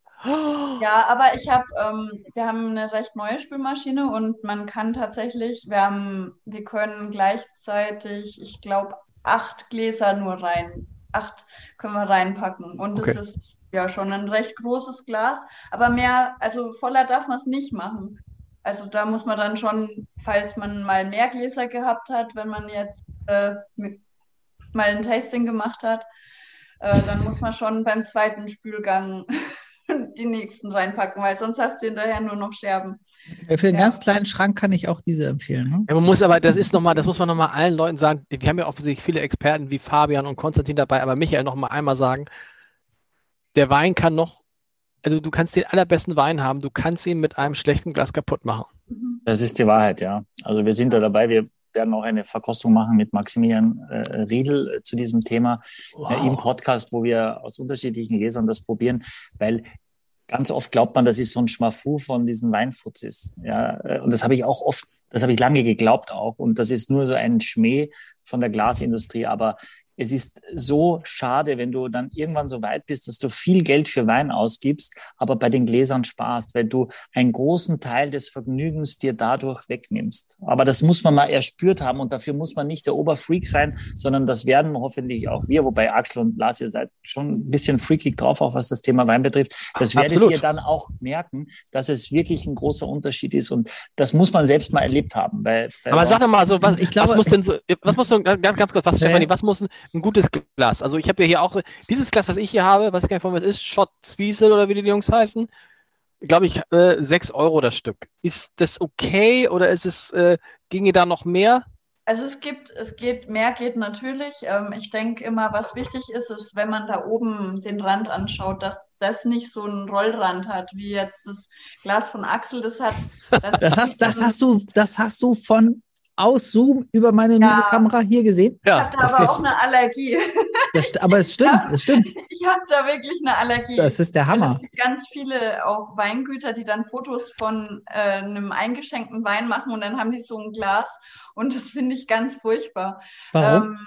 Ja, aber ich habe, ähm, wir haben eine recht neue Spülmaschine und man kann tatsächlich, wir haben, wir können gleichzeitig, ich glaube, acht Gläser nur rein, acht können wir reinpacken und das Okay. ist ja schon ein recht großes Glas, aber mehr, also voller darf man es nicht machen. Also da muss man dann schon, falls man mal mehr Gläser gehabt hat, wenn man jetzt äh, mal ein Tasting gemacht hat, äh, dann muss man schon beim zweiten Spülgang die nächsten reinpacken, weil sonst hast du hinterher nur noch Scherben. Für einen Ja. ganz kleinen Schrank kann ich auch diese empfehlen. Ne? Ja, man muss aber, das ist nochmal, das muss man nochmal allen Leuten sagen. Wir haben ja offensichtlich viele Experten wie Fabian und Konstantin dabei, aber Michael nochmal einmal sagen, der Wein kann noch, also du kannst den allerbesten Wein haben, du kannst ihn mit einem schlechten Glas kaputt machen. Mhm. Das ist die Wahrheit, ja. Also wir sind da dabei. Wir werden auch eine Verkostung machen mit Maximilian äh, Riedel äh, zu diesem Thema äh, im Podcast, wo wir aus unterschiedlichen Lesern das probieren, weil ganz oft glaubt man, das ist so ein Schmafu von diesen Weinfuzis. Ja, äh, und das habe ich auch oft, das habe ich lange geglaubt auch. Und das ist nur so ein Schmäh von der Glasindustrie. Aber es ist so schade, wenn du dann irgendwann so weit bist, dass du viel Geld für Wein ausgibst, aber bei den Gläsern sparst, weil du einen großen Teil des Vergnügens dir dadurch wegnimmst. Aber das muss man mal erspürt haben und dafür muss man nicht der Oberfreak sein, sondern das werden hoffentlich auch wir, wobei Axel und Lars, ihr seid schon ein bisschen freakig drauf, auch was das Thema Wein betrifft. Das werdet Absolut. ihr dann auch merken, dass es wirklich ein großer Unterschied ist und das muss man selbst mal erlebt haben. Weil, weil Aber sag doch mal so, was, Ich glaube- was muss denn so, was muss so, ganz, ganz kurz, was, Ja. Stefanie, was muss ein, gutes Glas? Also ich habe ja hier auch, dieses Glas, was ich hier habe, weiß ich gar nicht von was ist, Shot Zwiesel oder wie die Jungs heißen, glaube ich, äh, 6 Euro das Stück. Ist das okay oder ist es, äh, ginge da noch mehr? Also es gibt, es geht, mehr geht natürlich. Ähm, ich denke immer, was wichtig ist, ist, wenn man da oben den Rand anschaut, dass das nicht so einen Rollrand hat, wie jetzt das Glas von Axel das hat. Das hast, das hast du, das hast du von aus Zoom über meine Ja. miese Kamera hier gesehen. Ich habe da das aber auch eine Allergie. Das, aber es stimmt, es stimmt. Ich habe da wirklich eine Allergie. Das ist der Hammer. Es gibt ganz viele auch Weingüter, die dann Fotos von äh, einem eingeschenkten Wein machen und dann haben die so ein Glas und das finde ich ganz furchtbar. Warum? Ähm,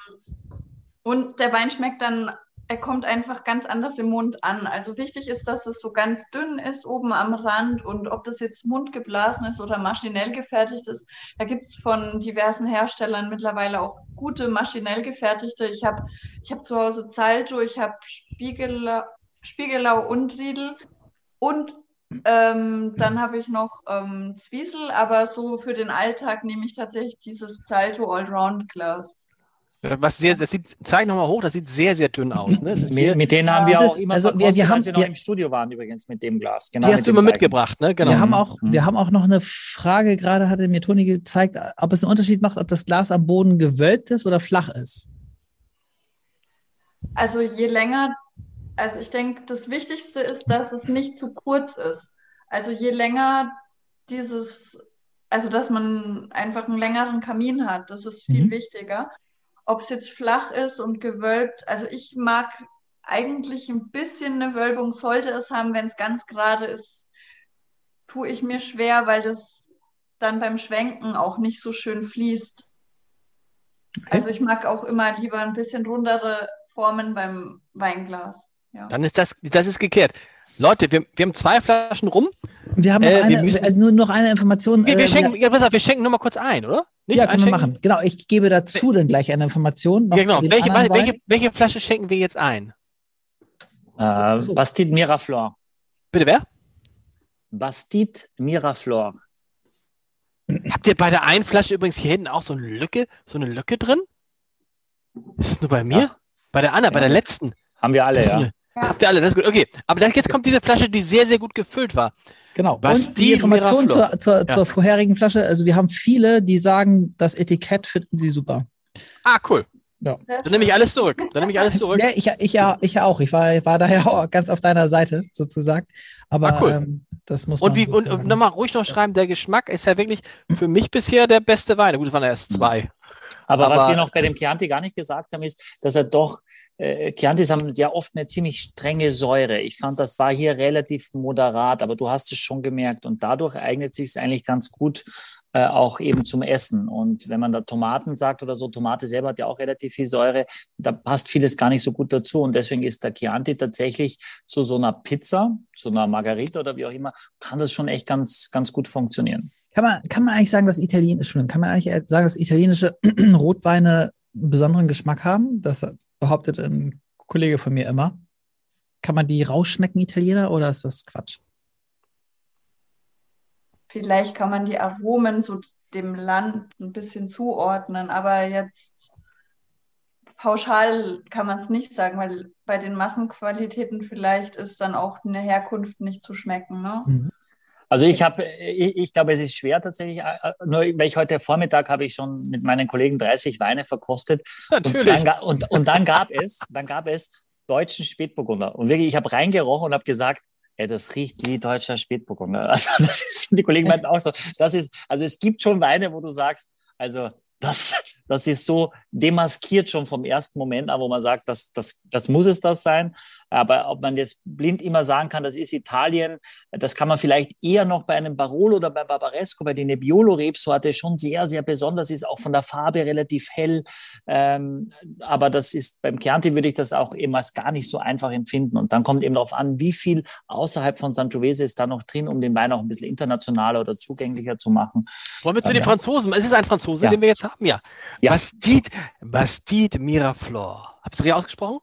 und der Wein schmeckt dann, er kommt einfach ganz anders im Mund an. Also wichtig ist, dass es so ganz dünn ist oben am Rand und ob das jetzt mundgeblasen ist oder maschinell gefertigt ist. Da gibt es von diversen Herstellern mittlerweile auch gute maschinell gefertigte. Ich habe ich hab zu Hause Zalto, ich habe Spiegelau, Spiegelau und Riedel und ähm, dann habe ich noch ähm, Zwiesel, aber so für den Alltag nehme ich tatsächlich dieses Salto Allround Glas. Äh, Was sehr, das sieht, zeig nochmal hoch, das sieht sehr, sehr dünn aus. Ne? Sehr, Mit, mit denen haben wir auch ist- immer also wir- wir haben- als wir noch wir- im Studio waren übrigens mit dem Glas. Genau, die hast mit du immer mitgebracht, ne? Genau. Wir haben auch, Mhm. wir haben auch noch eine Frage, gerade hatte mir Toni gezeigt, ob es einen Unterschied macht, ob das Glas am Boden gewölbt ist oder flach ist. Also je länger, also ich denke, das Wichtigste ist, dass es nicht zu kurz ist. Also je länger dieses, also dass man einfach einen längeren Kamin hat, das ist viel Mhm. wichtiger. Ob es jetzt flach ist und gewölbt, also ich mag eigentlich ein bisschen eine Wölbung, sollte es haben, wenn es ganz gerade ist, tue ich mir schwer, weil das dann beim Schwenken auch nicht so schön fließt. Also ich mag auch immer lieber ein bisschen rundere Formen beim Weinglas. Ja. Dann ist das, das ist geklärt. Leute, wir, wir haben zwei Flaschen rum. Wir haben noch, Äh, wir eine, müssen- also nur noch eine Information. Wir, wir äh, schenken, ja, auf, wir schenken nur mal kurz ein, oder? Nicht ja, können wir machen. Genau, ich gebe dazu dann gleich eine Information. noch Ja, genau. Welche, welche, welche Flasche schenken wir jetzt ein? Äh, So. Bastide Miraflor. Bitte wer? Bastide Miraflor. Habt ihr bei der einen Flasche übrigens hier hinten auch so eine Lücke, so eine Lücke drin? Ist das nur bei mir? Ja. Bei der anderen, bei Ja. der letzten? Haben wir alle, ja. Habt ihr alle, das ist gut. Okay, aber jetzt kommt diese Flasche, die sehr, sehr gut gefüllt war. Genau. Was Und die die Information zur, zur, Ja. zur vorherigen Flasche. Also wir haben viele, die sagen, das Etikett finden sie super. Ah, cool. Sehr Dann nehme ich alles zurück. Dann nehme ich alles zurück. Ja, ich, ich, ja, ich ja auch. Ich war, war daher auch ganz auf deiner Seite sozusagen. Aber Ah, cool. ähm, das muss Und, man wie, so und, und nochmal ruhig noch schreiben, der Geschmack ist ja wirklich für mich bisher der beste Wein. Gut, es waren erst zwei. Aber, was Aber- wir noch bei dem Chianti gar nicht gesagt haben, ist, dass er doch, äh, Chiantis haben ja oft eine ziemlich strenge Säure. Ich fand, das war hier relativ moderat, aber du hast es schon gemerkt und dadurch eignet sich es eigentlich ganz gut äh, auch eben zum Essen. Und wenn man da Tomaten sagt oder so, Tomate selber hat ja auch relativ viel Säure, da passt vieles gar nicht so gut dazu und deswegen ist der Chianti tatsächlich zu so einer Pizza, zu einer Margarita oder wie auch immer, kann das schon echt ganz, ganz gut funktionieren. Kann man, kann man eigentlich sagen, dass Italien, Entschuldigung, kann man eigentlich sagen, dass italienische Rotweine einen besonderen Geschmack haben? Das behauptet ein Kollege von mir immer. Kann man die rausschmecken, Italiener, oder ist das Quatsch? Vielleicht kann man die Aromen so dem Land ein bisschen zuordnen, aber jetzt pauschal kann man es nicht sagen, weil bei den Massenqualitäten vielleicht ist dann auch eine Herkunft nicht zu schmecken. Ne? Also ich habe, ich, ich glaube, es ist schwer tatsächlich. äh, Nur weil ich heute Vormittag habe ich schon mit meinen Kollegen 30 Weine verkostet und Natürlich. dann, ga- und, und dann gab es, dann gab es deutschen Spätburgunder. Und wirklich, ich habe reingerochen und habe gesagt, ey, das riecht wie deutscher Spätburgunder. Also das ist, die Kollegen meinten auch so, das ist, also es gibt schon Weine, wo du sagst, also das, das ist so demaskiert schon vom ersten Moment an, wo man sagt, das, das, das muss es das sein. Aber ob man jetzt blind immer sagen kann, das ist Italien, das kann man vielleicht eher noch bei einem Barolo oder bei Barbaresco, bei der Nebbiolo-Rebsorte schon sehr, sehr besonders ist, auch von der Farbe relativ hell. Ähm, aber das ist beim Chianti würde ich das auch eben als gar nicht so einfach empfinden. Und dann kommt eben darauf an, wie viel außerhalb von Sangiovese ist da noch drin, um den Wein auch ein bisschen internationaler oder zugänglicher zu machen. Wollen wir zu den Franzosen? Es ist ein Franzose, Ja. den wir jetzt haben, ja. Ja. Bastide, Bastide Miraflor. Habt ihr es richtig ausgesprochen?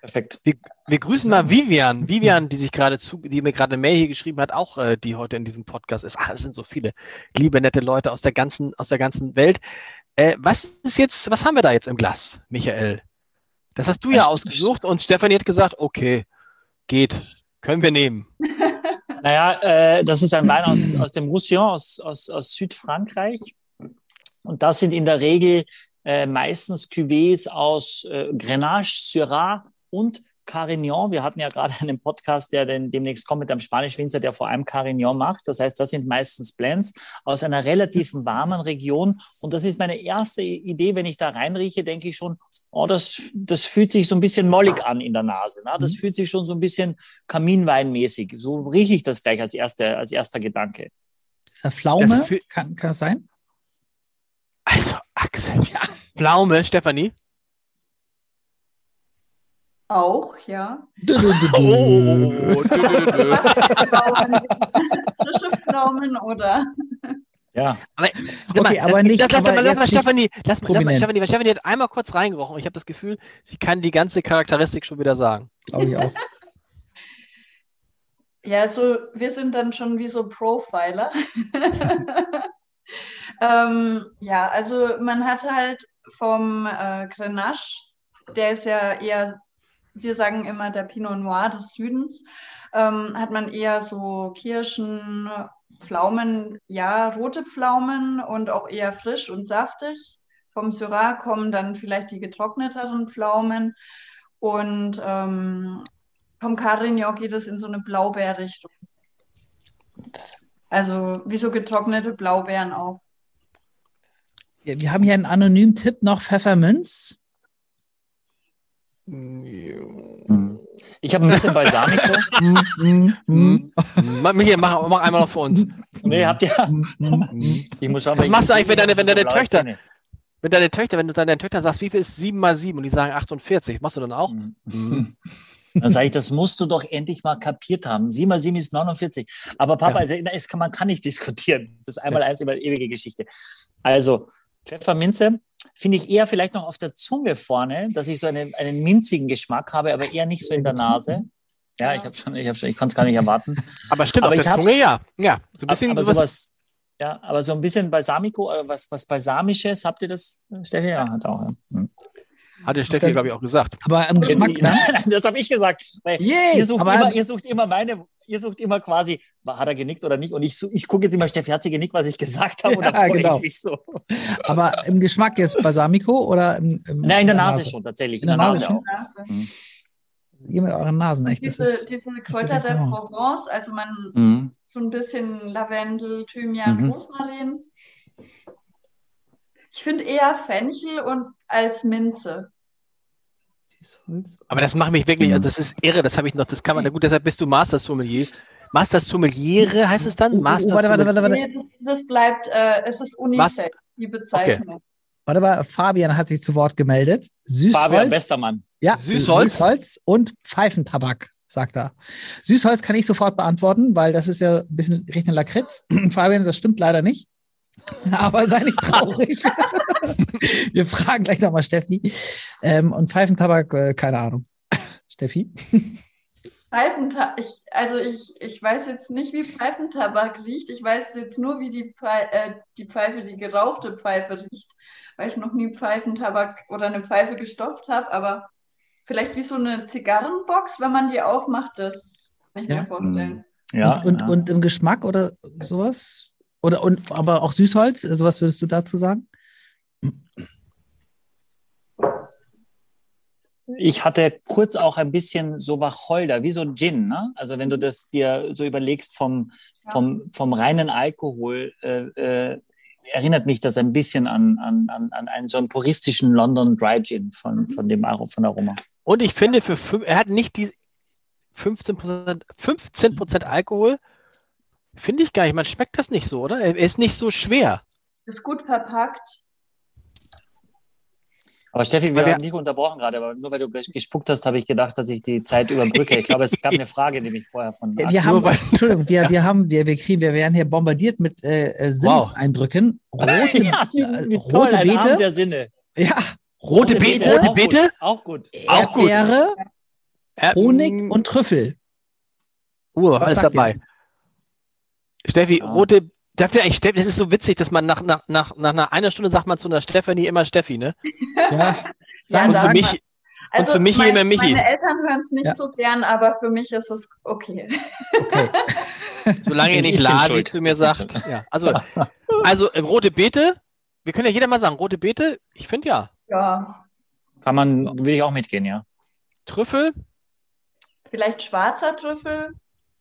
Perfekt. Wir, wir grüßen mal Vivian. Vivian, die sich gerade zu, die mir gerade eine Mail hier geschrieben hat, auch äh, die heute in diesem Podcast ist. Ach, es sind so viele liebe, nette Leute aus der ganzen, aus der ganzen Welt. Äh, was ist jetzt, was haben wir da jetzt im Glas, Michael? Das hast du ja ausgesucht und Stefanie hat gesagt, okay, geht, können wir nehmen. Naja, äh, das ist ein Wein aus, aus dem Roussillon, aus, aus, aus Südfrankreich. Und das sind in der Regel äh, meistens Cuvées aus äh, Grenache, Syrah und Carignan. Wir hatten ja gerade einen Podcast, der den, demnächst kommt mit einem Spanisch-Winzer, der vor allem Carignan macht. Das heißt, das sind meistens Blends aus einer relativ warmen Region. Und das ist meine erste Idee, wenn ich da reinrieche, denke ich schon, oh, das, das fühlt sich so ein bisschen mollig an in der Nase. Ne? Das Mhm. fühlt sich schon so ein bisschen Kaminweinmäßig. So rieche ich das gleich als, erste, als erster Gedanke. Ist das Pflaume? Das fü- kann, kann das sein? Also, Axel. Pflaume, Stefanie. Auch, ja. Dü, dü, dü. Oh, frische Pflaumen oder Ja, Aber, Okay, mal, aber nicht- Das, lass, aber mal, lass mal Stefanie, lass, mal- lass mal prominent. Stefanie, weil Stefanie hat einmal kurz reingerochen und ich habe das Gefühl, sie kann die ganze Charakteristik schon wieder sagen. Glaube ich auch. Ja, so, wir sind dann schon wie so Profiler. ähm, ja, also man hat halt vom äh, Grenache, der ist ja eher, wir sagen immer der Pinot Noir des Südens, ähm, hat man eher so Kirschen, Pflaumen, ja, rote Pflaumen und auch eher frisch und saftig. Vom Syrah kommen dann vielleicht die getrockneteren Pflaumen und ähm, vom Carignan geht es in so eine Blaubeerrichtung. Also wie so getrocknete Blaubeeren auch. Ja, wir haben hier einen anonymen Tipp noch Pfefferminz. ich habe ein bisschen Balsamico. Mm, mm, mm, Mach, mach, mach einmal noch für uns. Nee, habt ihr? Ich muss schauen, Was machst du ich- eigentlich, wenn deine- wenn so deine blaue Töchter- Zähne. Wenn deine Töchter, wenn du deinen Töchtern sagst, wie viel ist 7 mal 7 und die sagen 48, machst du dann auch? Dann sage ich, das musst du doch endlich mal kapiert haben. 7 mal 7 ist 49. Aber Papa, Ja. also, es kann, man kann nicht diskutieren. Das ist einmal eins über ewige Geschichte. Also, Pfefferminze finde ich eher vielleicht noch auf der Zunge vorne, dass ich so einen, einen minzigen Geschmack habe, aber eher nicht so in der Nase. Ja, ich habe schon, ich habe schon, ich konnte es gar nicht erwarten. Aber stimmt, Aber auf ich der Zunge ja. Ja, so ein bisschen aber sowas. sowas, ja, aber so ein bisschen Balsamico, oder was, was Balsamisches, habt ihr das, Steffi? Ja, hat auch. Ja. Hm. Hatte Steffi, glaube ich, auch gesagt. Aber im Geschmack, ne? Nein, das habe ich gesagt. Weil Yay, ihr, sucht aber- immer, ihr sucht immer meine, ihr sucht immer quasi, hat er genickt oder nicht? Und ich, ich gucke jetzt immer, Steffi, hat sie genickt, was ich gesagt habe? Ja, genau. ich mich so. aber im Geschmack jetzt Balsamico oder im, im Nein, in der Nase schon, tatsächlich. In der Nase schon? auch. Ihr mit euren Nasen, echt. Das Diese, ist, diese Kräuter der Hammer. Provence, also man Mhm. so ein bisschen Lavendel, Thymian, Mhm. Rosmarin. Ich finde eher Fenchel und als Minze. Aber das macht mich wirklich, also das ist irre, das habe ich noch, das kann man, na gut, deshalb bist du Master Sommelier. Master Sommeliere heißt es dann? Oh, oh, Master warte, warte, warte, warte. Nee, das, das bleibt, äh, es ist Unisex, die Bezeichnung. Warte mal, Fabian hat sich zu Wort gemeldet. Süßholz. Fabian Westermann. Ja, Süßholz? Süßholz und Pfeifentabak, sagt er. Süßholz kann ich sofort beantworten, weil das ist ja ein bisschen Richtung Lakritz. Fabian, das stimmt leider nicht. Aber sei nicht traurig. Wir fragen gleich nochmal Steffi. Ähm, und Pfeifentabak, äh, keine Ahnung. Steffi? Pfeifentabak, ich, also ich, ich weiß jetzt nicht, wie Pfeifentabak riecht. Ich weiß jetzt nur, wie die, Pfei äh, die Pfeife, die gerauchte Pfeife riecht, weil ich noch nie Pfeifentabak oder eine Pfeife gestopft habe. Aber vielleicht wie so eine Zigarrenbox, wenn man die aufmacht, das kann ich Ja. mir vorstellen. Ja, und, und, ja. und im Geschmack oder sowas? Oder und aber auch Süßholz, also was würdest du dazu sagen? ich hatte kurz auch ein bisschen so Wacholder, wie so ein Gin. Ne? Also wenn du das dir so überlegst vom, vom, vom reinen Alkohol, äh, äh, erinnert mich das ein bisschen an, an, an, an einen so einen puristischen London Dry Gin von, von dem Aro- von Aroma. Und ich finde, für fünf, er hat nicht die 15%, 15 Alkohol. Finde ich gar nicht. Man schmeckt das nicht so, oder? Er ist nicht so schwer. Ist gut verpackt. Aber Steffi, wir wir- haben dich unterbrochen gerade, aber nur weil du gleich gespuckt hast, habe ich gedacht, dass ich die Zeit überbrücke. Ich glaube, es gab eine Frage nämlich vorher von Wir haben, Entschuldigung, wir, wir haben, wir, wir kriegen, wir werden hier bombardiert mit äh, äh, Sinneseindrücken. Rote, ja, wie, wie toll, rote Abend Beete, der Sinne. ja, Rote Rote Beete, Beete, rote auch Beete, Auch gut. Auch gut. Erdbeere, Honig mm, und Trüffel. Uh, Was alles dabei. Steffi, Ja. rote, dafür eigentlich Steffi, das ist so witzig, dass man nach, nach, nach, nach einer, Stunde sagt man zu einer Stefanie immer Steffi, ne? Ja, Ja, Und für mich, und für Michi mein, immer Michi. Meine Eltern hören es nicht Ja. so gern, aber für mich ist es okay. okay. solange ihr Ich nicht Lasi zu mir sagt. Ja, also, also äh, rote Beete, wir können ja jeder mal sagen, rote Beete, ich finde ja. Ja, Kann man, will ich auch mitgehen, ja. Trüffel, vielleicht schwarzer Trüffel.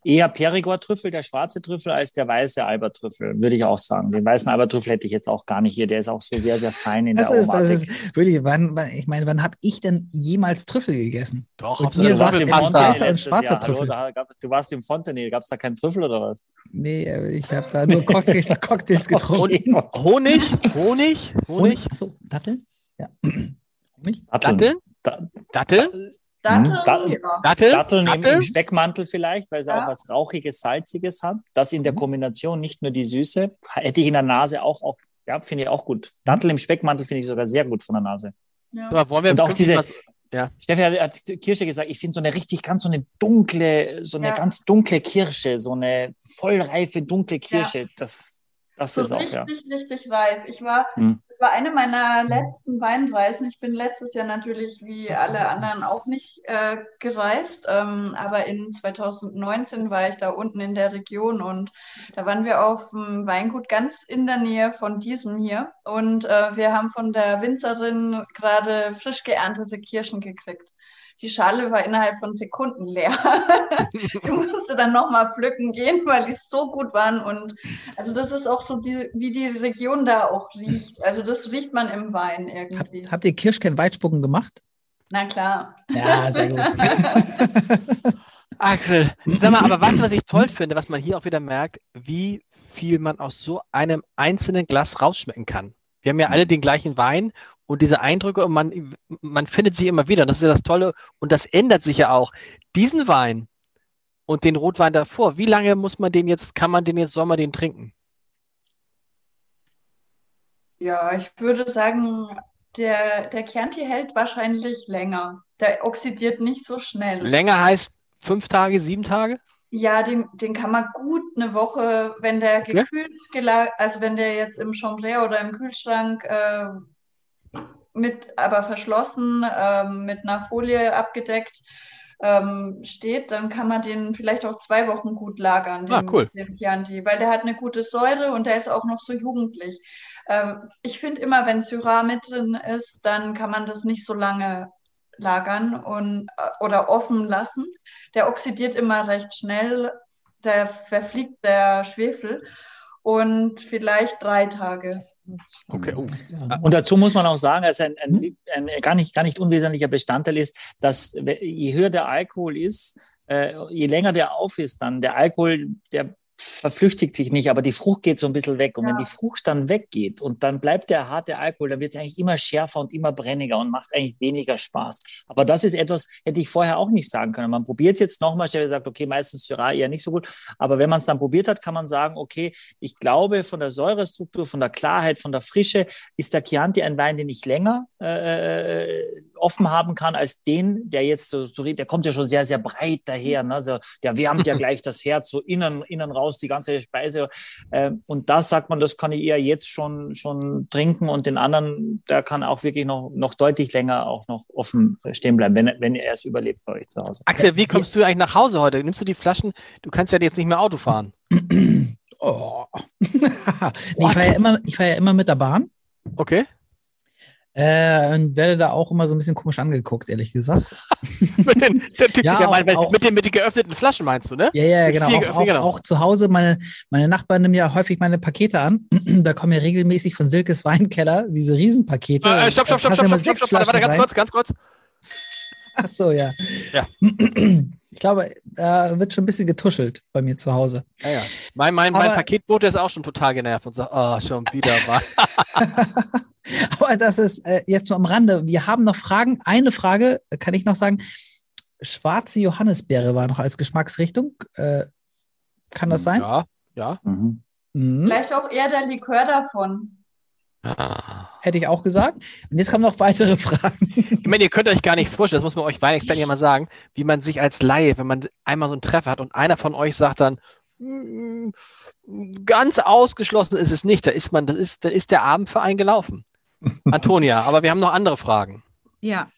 Eher Perigord-Trüffel, der schwarze Trüffel, als der weiße Albertrüffel, würde ich auch sagen. Den weißen Albertrüffel hätte ich jetzt auch gar nicht hier. Der ist auch so sehr, sehr fein in Das der ist, das Aromatik. ist wirklich, wann, wann, ich meine, wann habe ich denn jemals Trüffel gegessen? doch, Und so ihr sagt. Weißer und letztes schwarzer Jahr. Hallo, Trüffel. da gab, du warst im Fontenay, gab es da keinen Trüffel oder was? Nee, äh, ich habe da nur Cocktails, Cocktails getrunken. Honig, Honig, Honig, Achso, Datteln? Ja. Honig? Datteln, Da, Datteln, Datteln, Da- ja. Datteln, Datteln im, Datteln. im Speckmantel vielleicht, weil es Ja. auch was Rauchiges, Salziges hat. Das Mhm. in der Kombination, nicht nur die Süße, hätte ich in der Nase auch, auch ja, finde ich auch gut. Dattel im Speckmantel finde ich sogar sehr gut von der Nase. Ja. So, wollen wir Und auch diese- was- Steffi hat, hat Kirsche gesagt, ich finde so eine richtig ganz so eine dunkle, so eine Ja. ganz dunkle Kirsche, so eine vollreife, dunkle Kirsche. Das, das So ist auch, richtig, ja. richtig reif. Ich war, Hm. das war eine meiner letzten Weinreisen. Ich bin letztes Jahr natürlich wie alle anderen auch nicht äh, gereist, ähm, aber in 2019 war ich da unten in der Region und da waren wir auf dem Weingut ganz in der Nähe von diesem hier und äh, wir haben von der Winzerin gerade frisch geerntete Kirschen gekriegt. Die Schale war innerhalb von Sekunden leer. ich musste dann nochmal pflücken gehen, weil die so gut waren. Und also das ist auch so, die, wie die Region da auch riecht. Also das riecht man im Wein irgendwie. Habt, habt ihr Kirschkern-Weitspucken gemacht? Na klar. Ja, sehr gut. Axel, sag mal, aber du, was ich toll finde, was man hier auch wieder merkt, wie viel man aus so einem einzelnen Glas rausschmecken kann. Wir haben ja alle den gleichen Wein und diese Eindrücke und man, man findet sie immer wieder. Und das ist ja das Tolle und das ändert sich ja auch. Diesen Wein und den Rotwein davor, wie lange muss man den jetzt, kann man den jetzt, soll man den trinken? Ja, ich würde sagen, der, der Chianti hält wahrscheinlich länger. Der oxidiert nicht so schnell. Länger heißt fünf Tage, sieben Tage? Ja, den, den kann man gut eine Woche, wenn der gekühlt gelagert, also wenn der jetzt im Chambray oder im Kühlschrank äh, mit, aber verschlossen, ähm, mit einer Folie abgedeckt ähm, steht, dann kann man den vielleicht auch zwei Wochen gut lagern, Ah, den, cool. den Chianti, weil der hat eine gute Säure und der ist auch noch so jugendlich. Ähm, ich finde immer, wenn Syrah mit drin ist, dann kann man das nicht so lange lagern und, äh, oder offen lassen. Der oxidiert immer recht schnell, der verfliegt der Schwefel und vielleicht drei Tage. Okay. Oh. Und dazu muss man auch sagen, dass ein, ein, ein gar, nicht, gar nicht unwesentlicher Bestandteil ist, dass je höher der Alkohol ist, äh, je länger der auf ist, dann der Alkohol, der verflüchtigt sich nicht, aber die Frucht geht so ein bisschen weg. Und wenn Ja. die Frucht dann weggeht und dann bleibt der harte Alkohol, dann wird es eigentlich immer schärfer und immer brenniger und macht eigentlich weniger Spaß. Aber das ist etwas, hätte ich vorher auch nicht sagen können. Man probiert es jetzt nochmal, ich habe gesagt, okay, meistens Syrah eher nicht so gut. Aber wenn man es dann probiert hat, kann man sagen, okay, ich glaube, von der Säurestruktur, von der Klarheit, von der Frische ist der Chianti ein Wein, den ich länger äh, offen haben kann als den, der jetzt so, so, der kommt ja schon sehr, sehr breit daher. Ne? Also, der wärmt ja gleich das Herz so innen, innen raus, die ganze Speise. Ähm, und das sagt man, das kann ich eher jetzt schon, schon trinken und den anderen, der kann auch wirklich noch, noch deutlich länger auch noch offen stehen bleiben, wenn, wenn er es überlebt bei euch zu Hause. Axel, wie kommst du eigentlich nach Hause heute? Nimmst du die Flaschen? Du kannst ja jetzt nicht mehr Auto fahren. Oh. nee, ich, war ja immer, ich war ja immer mit der Bahn. Okay? Äh, und werde da auch immer so ein bisschen komisch angeguckt, ehrlich gesagt. mit, den, Ja, auch- auch- mit, den, mit den geöffneten Flaschen meinst du, ne? Ja, ja, genau. Auch, auch, genau. auch zu Hause, meine, meine Nachbarn nehmen ja häufig meine Pakete an. da kommen ja regelmäßig von Silkes Weinkeller diese Riesenpakete. Äh, stopp, stopp, Da stopp, passen stopp, immer stopp, stopp, sechs stopp, warte, warte, ganz Flaschen kurz, ganz kurz. Ach so, ja. Ja. Ich glaube, da wird schon ein bisschen getuschelt bei mir zu Hause. Ja, ja. Mein, mein, mein Paketbote ist auch schon total genervt und sagt, oh, schon wieder mal. Aber das ist äh, jetzt nur am Rande. Wir haben noch Fragen. Eine Frage äh, kann ich noch sagen. Schwarze Johannisbeere war noch als Geschmacksrichtung. Äh, kann das sein? Ja, ja. Mhm. Mhm. Vielleicht auch eher der Likör davon. Ah. Hätte ich auch gesagt. Und jetzt kommen noch weitere Fragen. Ich meine, ihr könnt euch gar nicht vorstellen, das muss man euch Weinexperten ja mal sagen, wie man sich als Laie, wenn man einmal so einen Treffer hat und einer von euch sagt dann, "Mm, ganz ausgeschlossen ist es nicht, da ist man, das ist, da ist der Abend für einen gelaufen. Antonia, aber wir haben noch andere Fragen. Ja.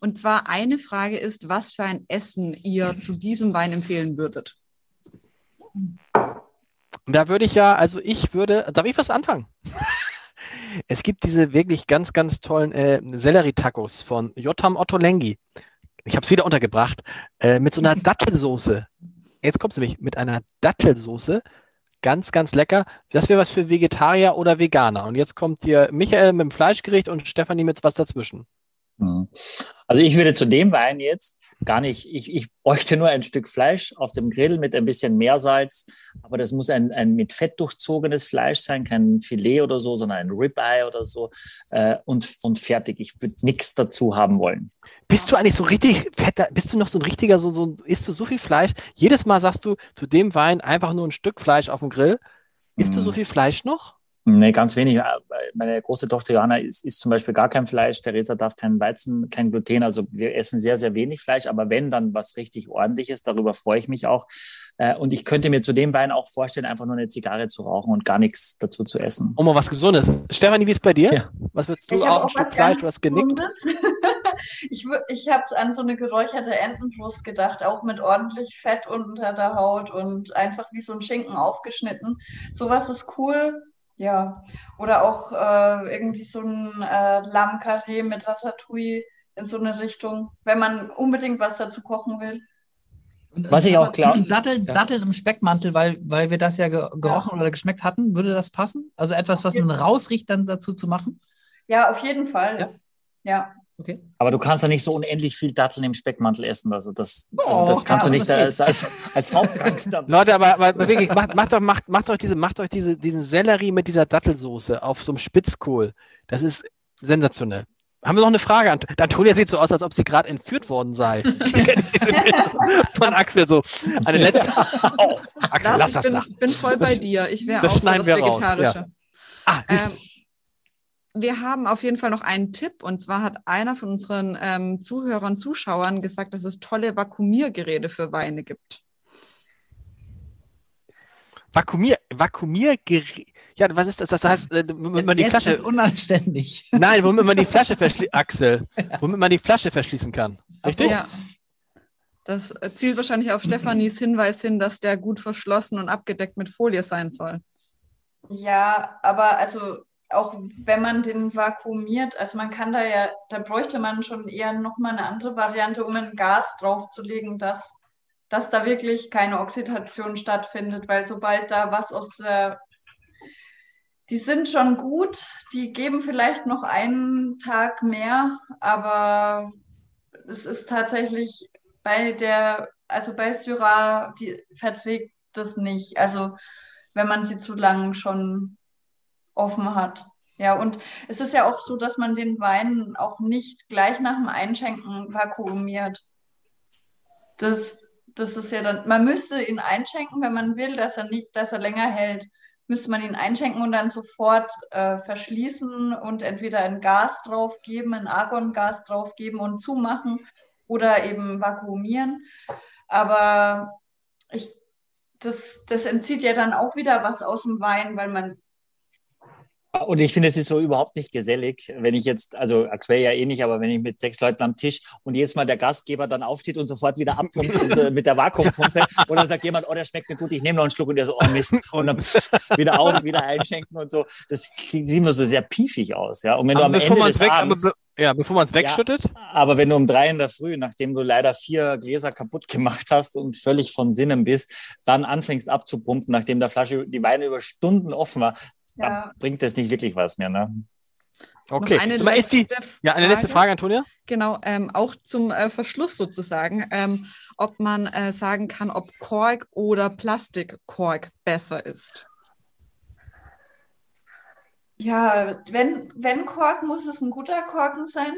Und zwar eine Frage ist, was für ein Essen ihr zu diesem Wein empfehlen würdet. Da würde ich ja, also ich würde, darf ich was anfangen? Es gibt diese wirklich ganz, ganz tollen äh, Sellerie-Tacos von Jotam Ottolenghi. Ich habe es wieder untergebracht. Äh, mit so einer Dattelsoße. Jetzt kommst du nämlich mit einer Dattelsoße. Ganz, ganz lecker. Das wäre was für Vegetarier oder Veganer. Und jetzt kommt hier Michael mit dem Fleischgericht und Stefanie mit was dazwischen. Mhm. Also ich würde zu dem Wein jetzt gar nicht, ich, ich bräuchte nur ein Stück Fleisch auf dem Grill mit ein bisschen Meersalz, aber das muss ein, ein mit Fett durchzogenes Fleisch sein, kein Filet oder so, sondern ein Ribeye oder so äh, und, und fertig. Ich würde nichts dazu haben wollen. Bist du eigentlich so richtig fetter, bist du noch so ein richtiger, so, so isst du so viel Fleisch? Jedes Mal sagst du zu dem Wein einfach nur ein Stück Fleisch auf dem Grill. Isst du Mhm. so viel Fleisch noch? Nee, ganz wenig. Meine große Tochter Johanna isst, isst zum Beispiel gar kein Fleisch. Theresa darf kein Weizen, kein Gluten. Also wir essen sehr, sehr wenig Fleisch. Aber wenn, dann was richtig ordentliches. Darüber freue ich mich auch. Äh, Und ich könnte mir zu dem Wein auch vorstellen, einfach nur eine Zigarre zu rauchen und gar nichts dazu zu essen. Um mal was Gesundes. Stefanie, wie ist bei dir? Ja. Was würdest du? Ich Auch ein Stück was Fleisch, du hast genickt. Gesundes. ich ich habe an so eine geräucherte Entenbrust gedacht, auch mit ordentlich Fett unter der Haut und einfach wie so ein Schinken aufgeschnitten. Sowas ist cool. Ja. Oder auch äh, irgendwie so ein äh, Lammkarree mit Ratatouille in so eine Richtung, wenn man unbedingt was dazu kochen will. Und, Was ich auch glaub- Datteln, Datteln im Speckmantel, weil, weil wir das ja ge gerochen oder geschmeckt hatten, würde das passen? Also etwas, was man rausriecht, dann dazu zu machen? Ja, auf jeden Fall. Ja. Ja. Okay. Aber du kannst ja nicht so unendlich viel Datteln im Speckmantel essen. Also das, Oh, also das kannst ja, du nicht das als, als, als Hauptgang dabei. Leute, aber, aber wirklich, macht, macht, doch, macht, macht euch, diese, macht euch diese, diesen Sellerie mit dieser Dattelsoße auf so einem Spitzkohl. Das ist sensationell. Haben wir noch eine Frage? Ant Antonia sieht so aus, als ob sie gerade entführt worden sei. Von Axel so. Eine letzte. Oh, Axel, lass das bin, nach. bin voll bei dir. Ich wäre das auch schneiden das wir raus, Vegetarische. Ah. Ähm, wir haben auf jeden Fall noch einen Tipp und zwar hat einer von unseren ähm, Zuhörern, Zuschauern gesagt, dass es tolle Vakuumiergeräte für Weine gibt. Vakuumier, Vakuumiergerät. Ja, was ist das? Das heißt, äh, womit man die Jetzt Flasche. unanständig. Nein, womit man die Flasche verschließen. Axel. Womit man die Flasche verschließen kann. Richtig? Ja. Das äh, zielt wahrscheinlich auf Stefanis Hinweis hin, dass der gut verschlossen und abgedeckt mit Folie sein soll. Ja, aber also auch wenn man den vakuumiert, also man kann da ja, da bräuchte man schon eher nochmal eine andere Variante, um ein Gas draufzulegen, dass, dass da wirklich keine Oxidation stattfindet, weil sobald da was aus der, die sind schon gut, die geben vielleicht noch einen Tag mehr, aber es ist tatsächlich bei der, also bei Syrah, die verträgt das nicht. Also wenn man sie zu lang schon offen hat. Ja, und es ist ja auch so, dass man den Wein auch nicht gleich nach dem Einschenken vakuumiert. Das, das ist ja dann, man müsste ihn einschenken, wenn man will, dass er nicht, dass er länger hält, müsste man ihn einschenken und dann sofort äh, verschließen und entweder ein Gas draufgeben, ein Argongas draufgeben und zumachen oder eben vakuumieren. Aber ich, das, das entzieht ja dann auch wieder was aus dem Wein, weil man Und ich finde, es ist so überhaupt nicht gesellig, wenn ich jetzt, also aktuell ja eh nicht, aber wenn ich mit sechs Leuten am Tisch und jedes Mal der Gastgeber dann aufsteht und sofort wieder abpumpt und, äh, mit der Vakuumpumpe und dann sagt jemand, oh, der schmeckt mir gut, ich nehme noch einen Schluck und der so, oh Mist, und dann pff, wieder auf, wieder einschenken und so. Das sieht immer so sehr piefig aus, ja. Und wenn Aber du am bevor Ende man des es weg, aber Abends, be ja, bevor man es wegschüttet. aber wenn du um drei in der Früh, nachdem du leider vier Gläser kaputt gemacht hast und völlig von Sinnen bist, dann anfängst abzupumpen, nachdem der Flasche die Weine über Stunden offen war, Ja. bringt das nicht wirklich was mehr, ne? Okay. Eine mal, ist die, letzte ja, eine letzte Frage, Antonia? Genau, ähm, auch zum äh, Verschluss sozusagen, ähm, ob man äh, sagen kann, ob Kork oder Plastikkork besser ist. Ja, wenn, wenn Kork, muss es ein guter Korken sein.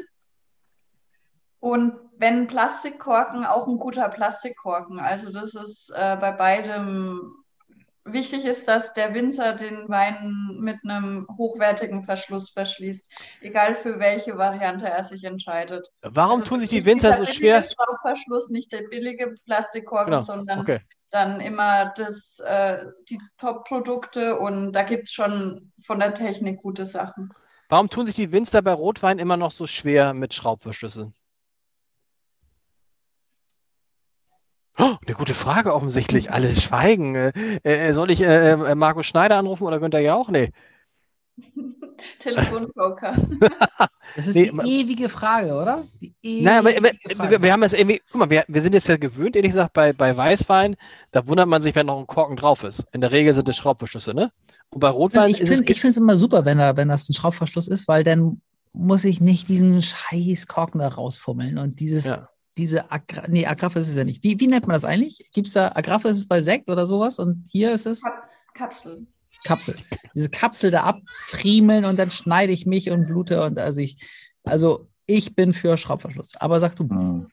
Und wenn Plastikkorken, auch ein guter Plastikkorken. Also das ist äh, bei beidem wichtig ist, dass der Winzer den Wein mit einem hochwertigen Verschluss verschließt, egal für welche Variante er sich entscheidet. Warum Also tun sich die Winzer so schwer? Schraubverschluss, nicht der billige Plastikkorken, Genau, sondern okay. dann immer das, äh, die Top-Produkte und da gibt es schon von der Technik gute Sachen. Warum tun sich die Winzer bei Rotwein immer noch so schwer mit Schraubverschlüssen? Oh, eine gute Frage offensichtlich. Alle schweigen. Äh, äh, soll ich äh, äh, Markus Schneider anrufen oder Günther Jauch? Nee. Telefonjoker. Das ist Nee, die ewige Frage, oder? Die ewige Nein, aber, aber Frage. wir, wir haben es irgendwie, guck mal, wir, wir sind jetzt ja gewöhnt, ehrlich gesagt, bei, bei Weißwein, da wundert man sich, wenn noch ein Korken drauf ist. In der Regel sind es Schraubverschlüsse, ne? Und bei Rotwein ich ist finde es. ich finde es immer super, wenn, da, wenn das ein Schraubverschluss ist, weil dann muss ich nicht diesen scheiß Korken da rausfummeln und dieses, Ja. Diese Agra nee, Agraffe ist es ja nicht. Wie, wie nennt man das eigentlich? Gibt es da, Agraffe ist es bei Sekt oder sowas und hier ist es Kap Kapsel. Kapsel. Diese Kapsel da abfriemeln und dann schneide ich mich und blute und also ich, also ich bin für Schraubverschluss. Aber sag du. Hm.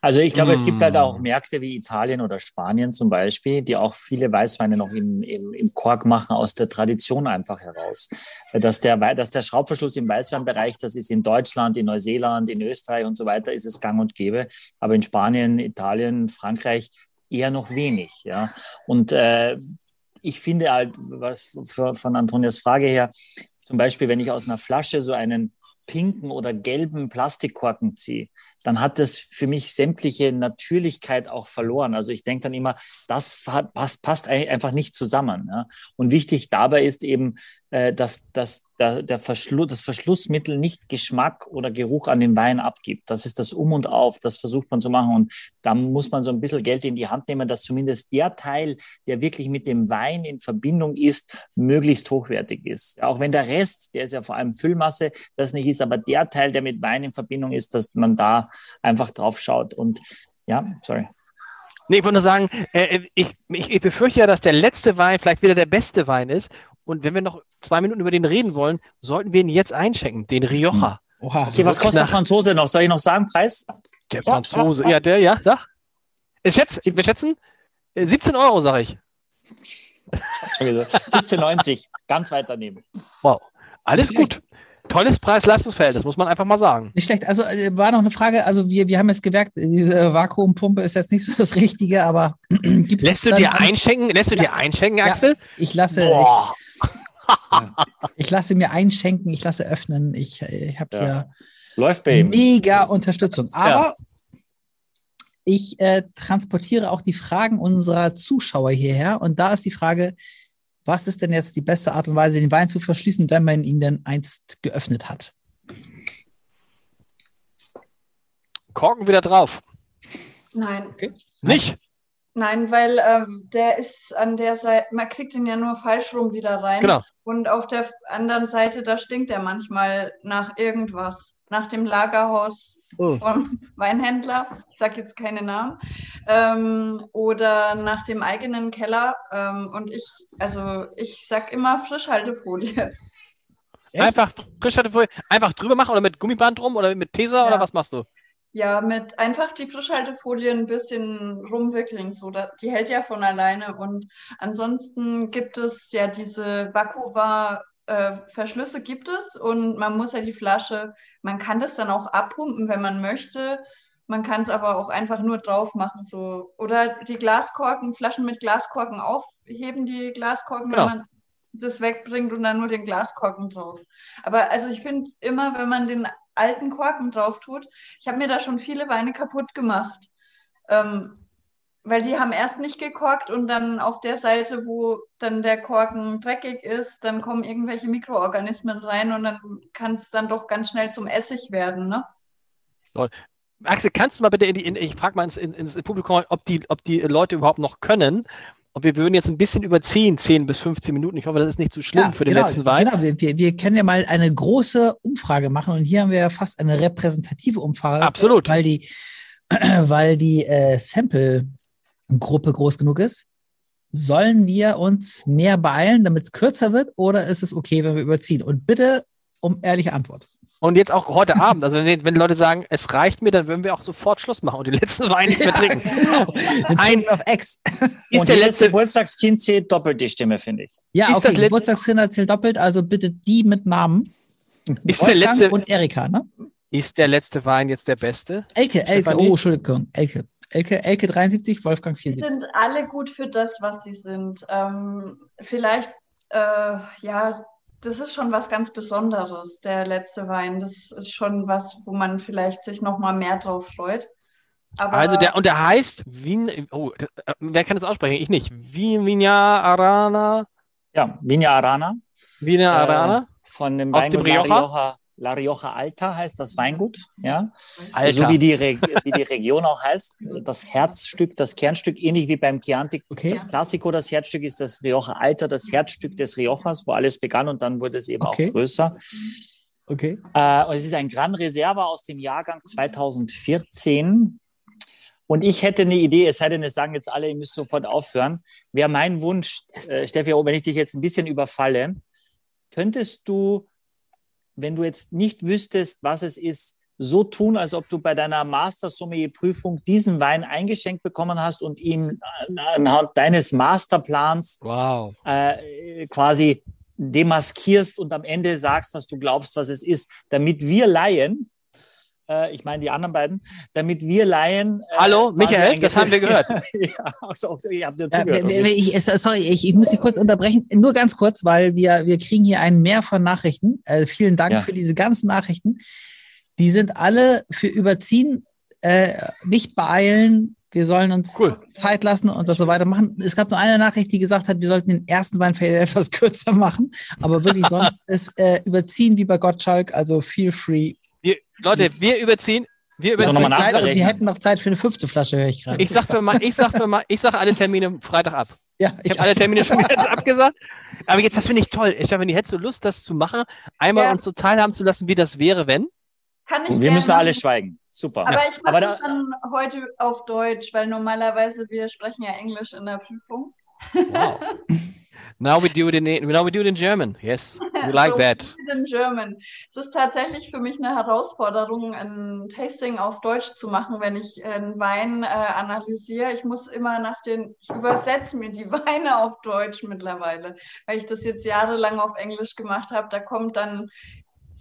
Also ich glaube, es gibt halt auch Mm. Märkte wie Italien oder Spanien zum Beispiel, die auch viele Weißweine noch im, im, im Kork machen, aus der Tradition einfach heraus. Dass der, dass der Schraubverschluss im Weißweinbereich, das ist in Deutschland, in Neuseeland, in Österreich und so weiter, ist es gang und gäbe. Aber in Spanien, Italien, Frankreich eher noch wenig. Ja. Und äh, ich finde halt, was für, von Antonias Frage her, zum Beispiel, wenn ich aus einer Flasche so einen pinken oder gelben Plastikkorken ziehe, dann hat das für mich sämtliche Natürlichkeit auch verloren. Also ich denke dann immer, das passt, passt ein- einfach nicht zusammen. Ja. Und wichtig dabei ist eben, äh, dass, dass der, der Verschluss, das Verschlussmittel nicht Geschmack oder Geruch an den Wein abgibt. Das ist das Um und Auf. Das versucht man zu machen. Und da muss man so ein bisschen Geld in die Hand nehmen, dass zumindest der Teil, der wirklich mit dem Wein in Verbindung ist, möglichst hochwertig ist. Auch wenn der Rest, der ist ja vor allem Füllmasse, das nicht ist, aber der Teil, der mit Wein in Verbindung ist, dass man da einfach drauf schaut. Und ja, sorry. Nee, ich wollte nur sagen, äh, ich, ich, ich befürchte ja, dass der letzte Wein vielleicht wieder der beste Wein ist. Und wenn wir noch zwei Minuten über den reden wollen, sollten wir ihn jetzt einschenken, den Rioja. Oha. Okay, was kostet der Franzose noch? Soll ich noch sagen, Preis? Der Franzose. Ja, der, ja, sag. Ich schätze, wir schätzen äh, 17 Euro, sag ich. Schon gesagt. 17,90. Ganz weit daneben. Wow. Alles gut. Tolles Preis-Leistungsverhältnis, muss man einfach mal sagen. Nicht schlecht. Also äh, war noch eine Frage. Also wir, wir haben jetzt gemerkt, diese Vakuumpumpe ist jetzt nicht so das Richtige, aber gibt es Lässt du dir einschenken? Lässt du dir einschenken, Axel? Ich lasse, Boah. ich, ich lasse mir einschenken, ich lasse öffnen. Ich, ich habe Ja. hier Läuft bei mega Unterstützung. Aber ich äh, transportiere auch die Fragen unserer Zuschauer hierher. Und da ist die Frage, was ist denn jetzt die beste Art und Weise, den Wein zu verschließen, wenn man ihn denn einst geöffnet hat? Korken wieder drauf. Nein. Nicht? Nein, weil ähm, der ist an der Seite, man kriegt ihn ja nur falsch rum wieder rein. Genau. Und auf der anderen Seite, da stinkt er manchmal nach irgendwas. Nach dem Lagerhaus Oh. vom Weinhändler, ich sage jetzt keine Namen, ähm, oder nach dem eigenen Keller. Ähm, und ich, also ich sag immer Frischhaltefolie. Echt? Einfach Frischhaltefolie, einfach drüber machen oder mit Gummiband drum oder mit Tesa Ja. oder was machst du? Ja, mit einfach die Frischhaltefolie ein bisschen rumwickeln, so da, die hält ja von alleine. Und ansonsten gibt es ja diese Vakuva äh, Verschlüsse gibt es und man muss ja die Flasche, man kann das dann auch abpumpen, wenn man möchte. Man kann es aber auch einfach nur drauf machen, so. Oder die Glaskorken, Flaschen mit Glaskorken aufheben, die Glaskorken, Genau. wenn man das wegbringt und dann nur den Glaskorken drauf. Aber also ich finde immer, wenn man den alten Korken drauf tut, ich habe mir da schon viele Weine kaputt gemacht. Ähm, weil die haben erst nicht gekorkt und dann auf der Seite, wo dann der Korken dreckig ist, dann kommen irgendwelche Mikroorganismen rein und dann kann es dann doch ganz schnell zum Essig werden, ne? Axel, kannst du mal bitte in die, in, ich frage mal ins, ins, Publikum, ob die, ob die Leute überhaupt noch können. Und wir würden jetzt ein bisschen überziehen, 10 bis 15 Minuten. Ich hoffe, das ist nicht zu schlimm ja, für den genau, letzten Wein. Genau, wir, wir können ja mal eine große Umfrage machen und hier haben wir ja fast eine repräsentative Umfrage. Absolut. Weil die, weil die äh, Sample-Gruppe groß genug ist. Sollen wir uns mehr beeilen, damit es kürzer wird, oder ist es okay, wenn wir überziehen? Und bitte um ehrliche Antwort. Und jetzt auch heute Abend, also wenn, wenn Leute sagen, es reicht mir, dann würden wir auch sofort Schluss machen und die letzten Weine nicht mehr trinken. Genau. Ein auf Ex. Ist und der letzte Geburtstagskind zählt doppelt die Stimme, finde ich. Ja, ist okay, Geburtstagskinder zählt doppelt, also bitte die mit Namen. Ist der letzte und Erika, ne? Ist der letzte Wein jetzt der beste? Elke, Elke, oh, Entschuldigung, Elke. Elke, Elke 73, Wolfgang 74. Die sind alle gut für das, was sie sind. Ähm, vielleicht, äh, ja, das ist schon was ganz Besonderes, der letzte Wein. Das ist schon was, wo man vielleicht sich noch mal mehr drauf freut. Aber also der und der heißt Wien. Oh, äh, wer kann das aussprechen? Ich nicht. Vinya Arana. Ja, Vinya Arana. Vinya Arana. Äh, von dem Weingut Rioja? Rioja La Rioja Alta heißt das Weingut, ja. Alta. So wie die, wie die Region auch heißt. Das Herzstück, das Kernstück, ähnlich wie beim Chianti okay. das Classico, das Herzstück ist das Rioja Alta, das Herzstück des Riojas, wo alles begann und dann wurde es eben okay. auch größer. Okay. Äh, und es ist ein Gran Reserva aus dem Jahrgang 2014. Und ich hätte eine Idee, es sei denn, es sagen jetzt alle, ihr müsst sofort aufhören. Wäre mein Wunsch, äh, Steffi, wenn ich dich jetzt ein bisschen überfalle, könntest du wenn du jetzt nicht wüsstest, was es ist, so tun, als ob du bei deiner Master-Sommelier-Prüfung diesen Wein eingeschenkt bekommen hast und ihn anhand deines Masterplans wow. äh, quasi demaskierst und am Ende sagst, was du glaubst, was es ist, damit wir Laien, äh, ich meine die anderen beiden, damit wir Laien. Äh, Hallo, Michael, das haben wir gehört. ja, also, ihr habt ja zugehört. Ja, ich, sorry, ich, ich, muss dich kurz unterbrechen, nur ganz kurz, weil wir, wir kriegen hier ein Mehr von Nachrichten. Äh, vielen Dank ja. für diese ganzen Nachrichten. Die sind alle für Überziehen, äh, nicht beeilen, wir sollen uns cool. Zeit lassen und das so weitermachen. Es gab nur eine Nachricht, die gesagt hat, wir sollten den ersten Wein etwas kürzer machen. Aber wirklich sonst ist äh, überziehen wie bei Gottschalk, also feel free. Leute, wir überziehen. Wir, überziehen. Noch mal Zeit, wir hätten noch Zeit für eine fünfte Flasche, höre ich gerade. Ich sag für mal, ich sag für mal, ich sag alle Termine Freitag ab. Ja, ich, ich habe alle Termine schon jetzt abgesagt. Aber jetzt, das finde ich toll. Ich wenn hättest du Lust, das zu machen, einmal ja. uns so teilhaben zu lassen, wie das wäre, wenn? Kann ich Wir gerne. müssen alle schweigen. Super. Aber ich mache das dann heute auf Deutsch, weil normalerweise wir sprechen ja Englisch in der Prüfung. Wow. Now we do it in now we do it in German. Yes, we like so that. In German. Es ist tatsächlich für mich eine Herausforderung, ein Tasting auf Deutsch zu machen, wenn ich einen Wein äh, analysiere. Ich muss immer nach den, ich übersetze mir die Weine auf Deutsch mittlerweile, weil ich das jetzt jahrelang auf Englisch gemacht habe. Da kommt dann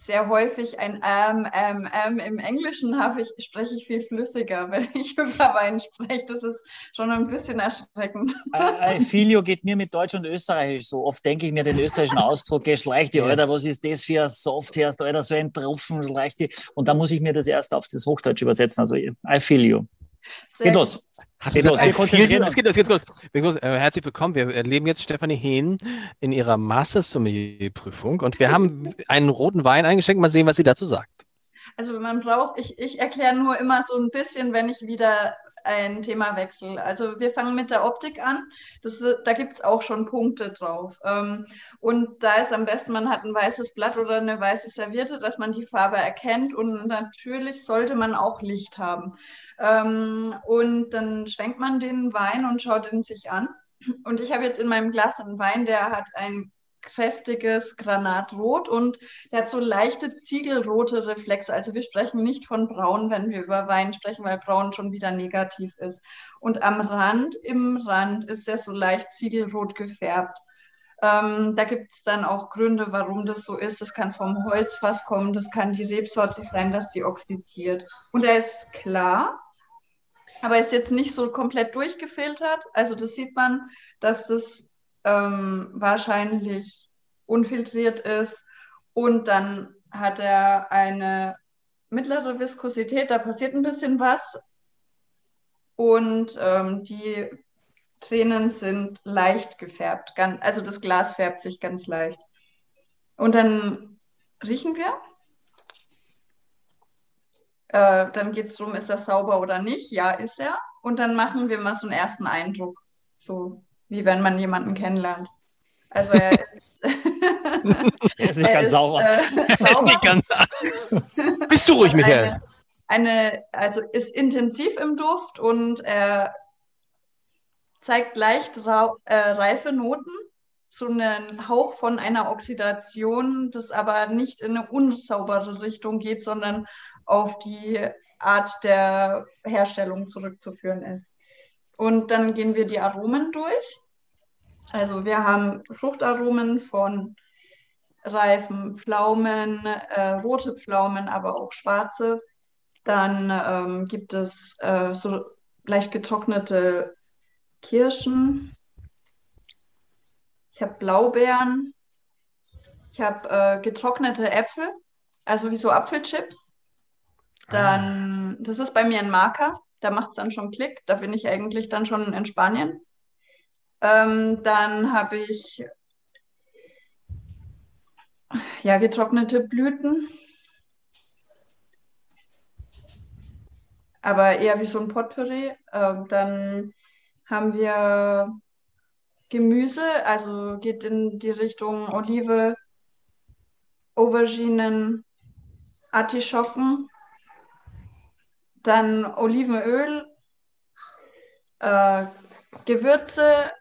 sehr häufig ein ähm, ähm, ähm. Im Englischen ich, spreche ich viel flüssiger, wenn ich über Wein spreche. Das ist schon ein bisschen erschreckend. Äh, Filio geht mir mit Deutsch und Österreichisch so. Oft denke ich mir den österreichischen Ausdruck, schleichte, Alter, was ist das für ein Soft erst, Alter, so ein Tropfen, schleichte. Und dann muss ich mir das erst auf das Hochdeutsch übersetzen. Also, I feel you. Geht los. Geht los. Wir konzentrieren uns. Geht los, geht los. Geht los. Äh, herzlich willkommen. Wir erleben jetzt Stefanie Hehn in ihrer Master-Sommelier-Prüfung und wir haben einen roten Wein eingeschenkt. Mal sehen, was sie dazu sagt. Also man braucht, ich, ich erkläre nur immer so ein bisschen, wenn ich wieder ein Thema wechsle. Also wir fangen mit der Optik an. Das, da gibt es auch schon Punkte drauf. Ähm, und da ist am besten, man hat ein weißes Blatt oder eine weiße Serviette, dass man die Farbe erkennt. Und natürlich sollte man auch Licht haben. Ähm, und dann schwenkt man den Wein und schaut ihn sich an. Und ich habe jetzt in meinem Glas einen Wein, der hat ein kräftiges Granatrot und der hat so leichte ziegelrote Reflexe. Also wir sprechen nicht von braun, wenn wir über Wein sprechen, weil braun schon wieder negativ ist. Und am Rand, im Rand ist er so leicht ziegelrot gefärbt. Ähm, da gibt es dann auch Gründe, warum das so ist. Das kann vom Holzfass kommen, das kann die Rebsorte sein, dass sie oxidiert. Und er ist klar, aber ist jetzt nicht so komplett durchgefiltert. Also das sieht man, dass das ähm, wahrscheinlich unfiltriert ist. Und dann hat er eine mittlere Viskosität, da passiert ein bisschen was. Und ähm, die Tränen sind leicht gefärbt. Ganz, also das Glas färbt sich ganz leicht. Und dann riechen wir. Äh, dann geht es darum, ist das sauber oder nicht? Ja, ist er. Und dann machen wir mal so einen ersten Eindruck. So wie wenn man jemanden kennenlernt. Also er ist, er ist nicht ganz sauber. Äh, sauber. nicht ganz Bist du ruhig, Michael? Eine, eine, also ist intensiv im Duft und er zeigt leicht äh, reife Noten, so einen Hauch von einer Oxidation, das aber nicht in eine unsaubere Richtung geht, sondern auf die Art der Herstellung zurückzuführen ist. Und dann gehen wir die Aromen durch. Also wir haben Fruchtaromen von reifen Pflaumen, äh, rote Pflaumen, aber auch schwarze. Dann ähm, gibt es äh, so leicht getrocknete Kirschen. Ich habe Blaubeeren. Ich habe äh, getrocknete Äpfel, also wie so Apfelchips. Dann, ah. das ist bei mir ein Marker, da macht es dann schon Klick. Da bin ich eigentlich dann schon in Spanien. Ähm, dann habe ich ja getrocknete Blüten. Aber eher wie so ein Potpourri. Ähm, dann haben wir Gemüse, also geht in die Richtung Olive, Auberginen, Artischocken, dann Olivenöl, äh, Gewürze,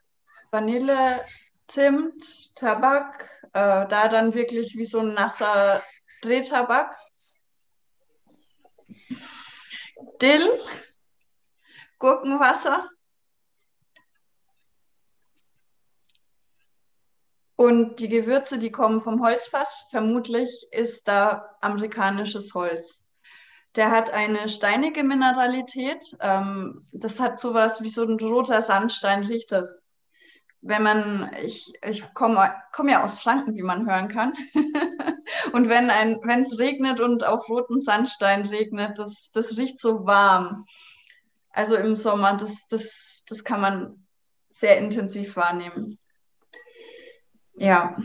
Vanille, Zimt, Tabak, äh, da dann wirklich wie so ein nasser Drehtabak. Dill, Gurkenwasser, Und die Gewürze, die kommen vom Holzfass. Vermutlich ist da amerikanisches Holz. Der hat eine steinige Mineralität. Ähm, das hat sowas wie so ein roter Sandstein, riecht das. Wenn man, ich, ich komme komm ja aus Franken, wie man hören kann. und wenn es regnet und auf roten Sandstein regnet, das, das riecht so warm. Also im Sommer, das, das, das kann man sehr intensiv wahrnehmen. Ja.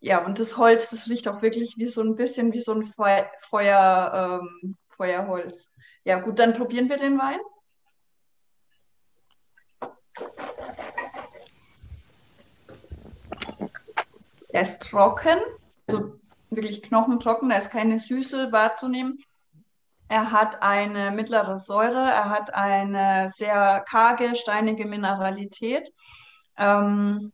Ja, und das Holz, das riecht auch wirklich wie so ein bisschen wie so ein Feu Feuer, ähm, Feuerholz. Ja, gut, dann probieren wir den Wein. Er ist trocken, also wirklich knochentrocken, da ist keine Süße wahrzunehmen. Er hat eine mittlere Säure, er hat eine sehr karge, steinige Mineralität. Ähm,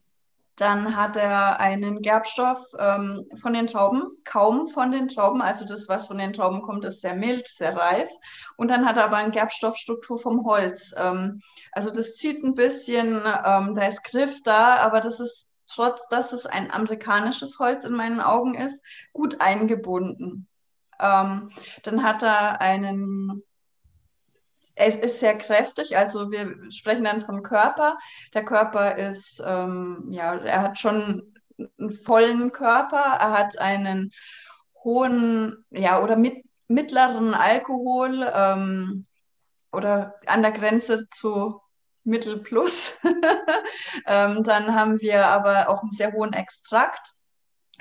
dann hat er einen Gerbstoff ähm, von den Trauben, kaum von den Trauben. Also das, was von den Trauben kommt, ist sehr mild, sehr reif. Und dann hat er aber eine Gerbstoffstruktur vom Holz. Ähm, also das zieht ein bisschen, ähm, da ist Griff da, aber das ist, trotz dass es ein amerikanisches Holz in meinen Augen ist, gut eingebunden. Ähm, dann hat er einen er ist sehr kräftig, also wir sprechen dann von Körper. Der Körper ist, ähm, ja, er hat schon einen vollen Körper, er hat einen hohen, ja, oder mit, mittleren Alkohol ähm, oder an der Grenze zu Mittel plus. ähm, dann haben wir aber auch einen sehr hohen Extrakt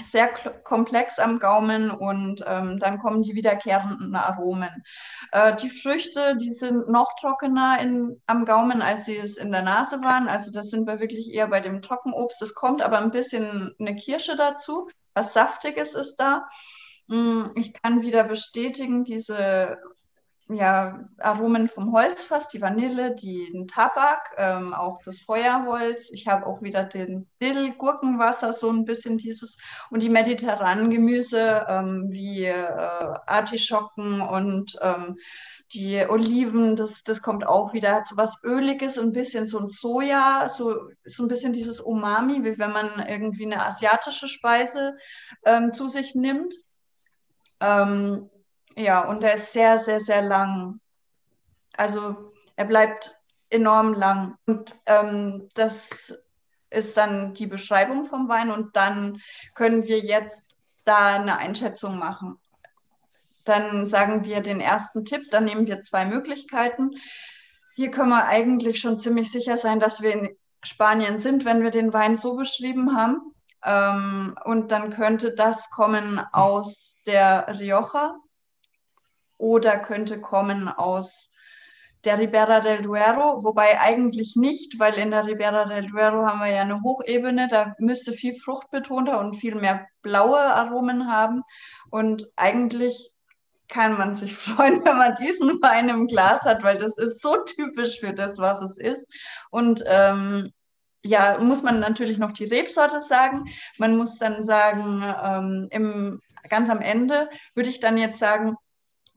sehr komplex am Gaumen und ähm, dann kommen die wiederkehrenden Aromen. Äh, die Früchte, die sind noch trockener in, am Gaumen, als sie es in der Nase waren. Also das sind wir wirklich eher bei dem Trockenobst. Es kommt aber ein bisschen eine Kirsche dazu. Was Saftiges ist da. Mm, ich kann wieder bestätigen, diese ja, Aromen vom Holzfass, die Vanille, den Tabak, ähm, auch das Feuerholz. Ich habe auch wieder den Dill, Gurkenwasser, so ein bisschen dieses und die mediterranen Gemüse ähm, wie äh, Artischocken und ähm, die Oliven, das, das kommt auch wieder, hat so was Öliges, ein bisschen so ein Soja, so, so ein bisschen dieses Umami, wie wenn man irgendwie eine asiatische Speise ähm, zu sich nimmt. Ähm, ja, und er ist sehr, sehr, sehr lang. Also er bleibt enorm lang. Und ähm, das ist dann die Beschreibung vom Wein und dann können wir jetzt da eine Einschätzung machen. Dann sagen wir den ersten Tipp, dann nehmen wir zwei Möglichkeiten. Hier können wir eigentlich schon ziemlich sicher sein, dass wir in Spanien sind, wenn wir den Wein so beschrieben haben. Ähm, und dann könnte das kommen aus der Rioja oder könnte kommen aus der Ribera del Duero, wobei eigentlich nicht, weil in der Ribera del Duero haben wir ja eine Hochebene, da müsste viel fruchtbetonter und viel mehr blaue Aromen haben. Und eigentlich kann man sich freuen, wenn man diesen Wein im Glas hat, weil das ist so typisch für das, was es ist. Und ähm, ja, muss man natürlich noch die Rebsorte sagen. Man muss dann sagen, ähm, im, ganz am Ende würde ich dann jetzt sagen,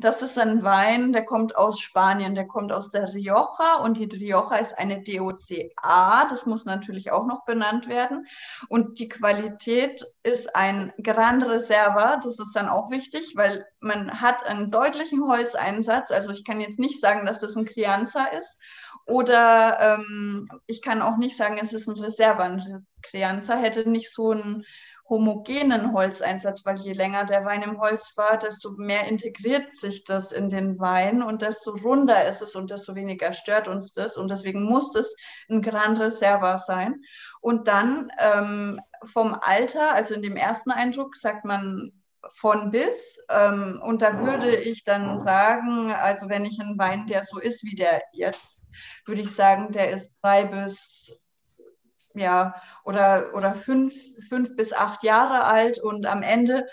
das ist ein Wein, der kommt aus Spanien, der kommt aus der Rioja und die Rioja ist eine DOCA, das muss natürlich auch noch benannt werden. Und die Qualität ist ein Gran Reserva, das ist dann auch wichtig, weil man hat einen deutlichen Holzeinsatz. Also ich kann jetzt nicht sagen, dass das ein Crianza ist oder ähm, ich kann auch nicht sagen, es ist ein Reserva. Ein Crianza hätte nicht so einen homogenen Holzeinsatz, weil je länger der Wein im Holz war, desto mehr integriert sich das in den Wein und desto runder ist es und desto weniger stört uns das. Und deswegen muss es ein Gran Reserva sein. Und dann ähm, vom Alter, also in dem ersten Eindruck, sagt man von bis. Ähm, und da würde ich dann sagen, also wenn ich einen Wein, der so ist wie der jetzt, würde ich sagen, der ist drei bis ja, oder, oder fünf, fünf bis acht Jahre alt und am Ende,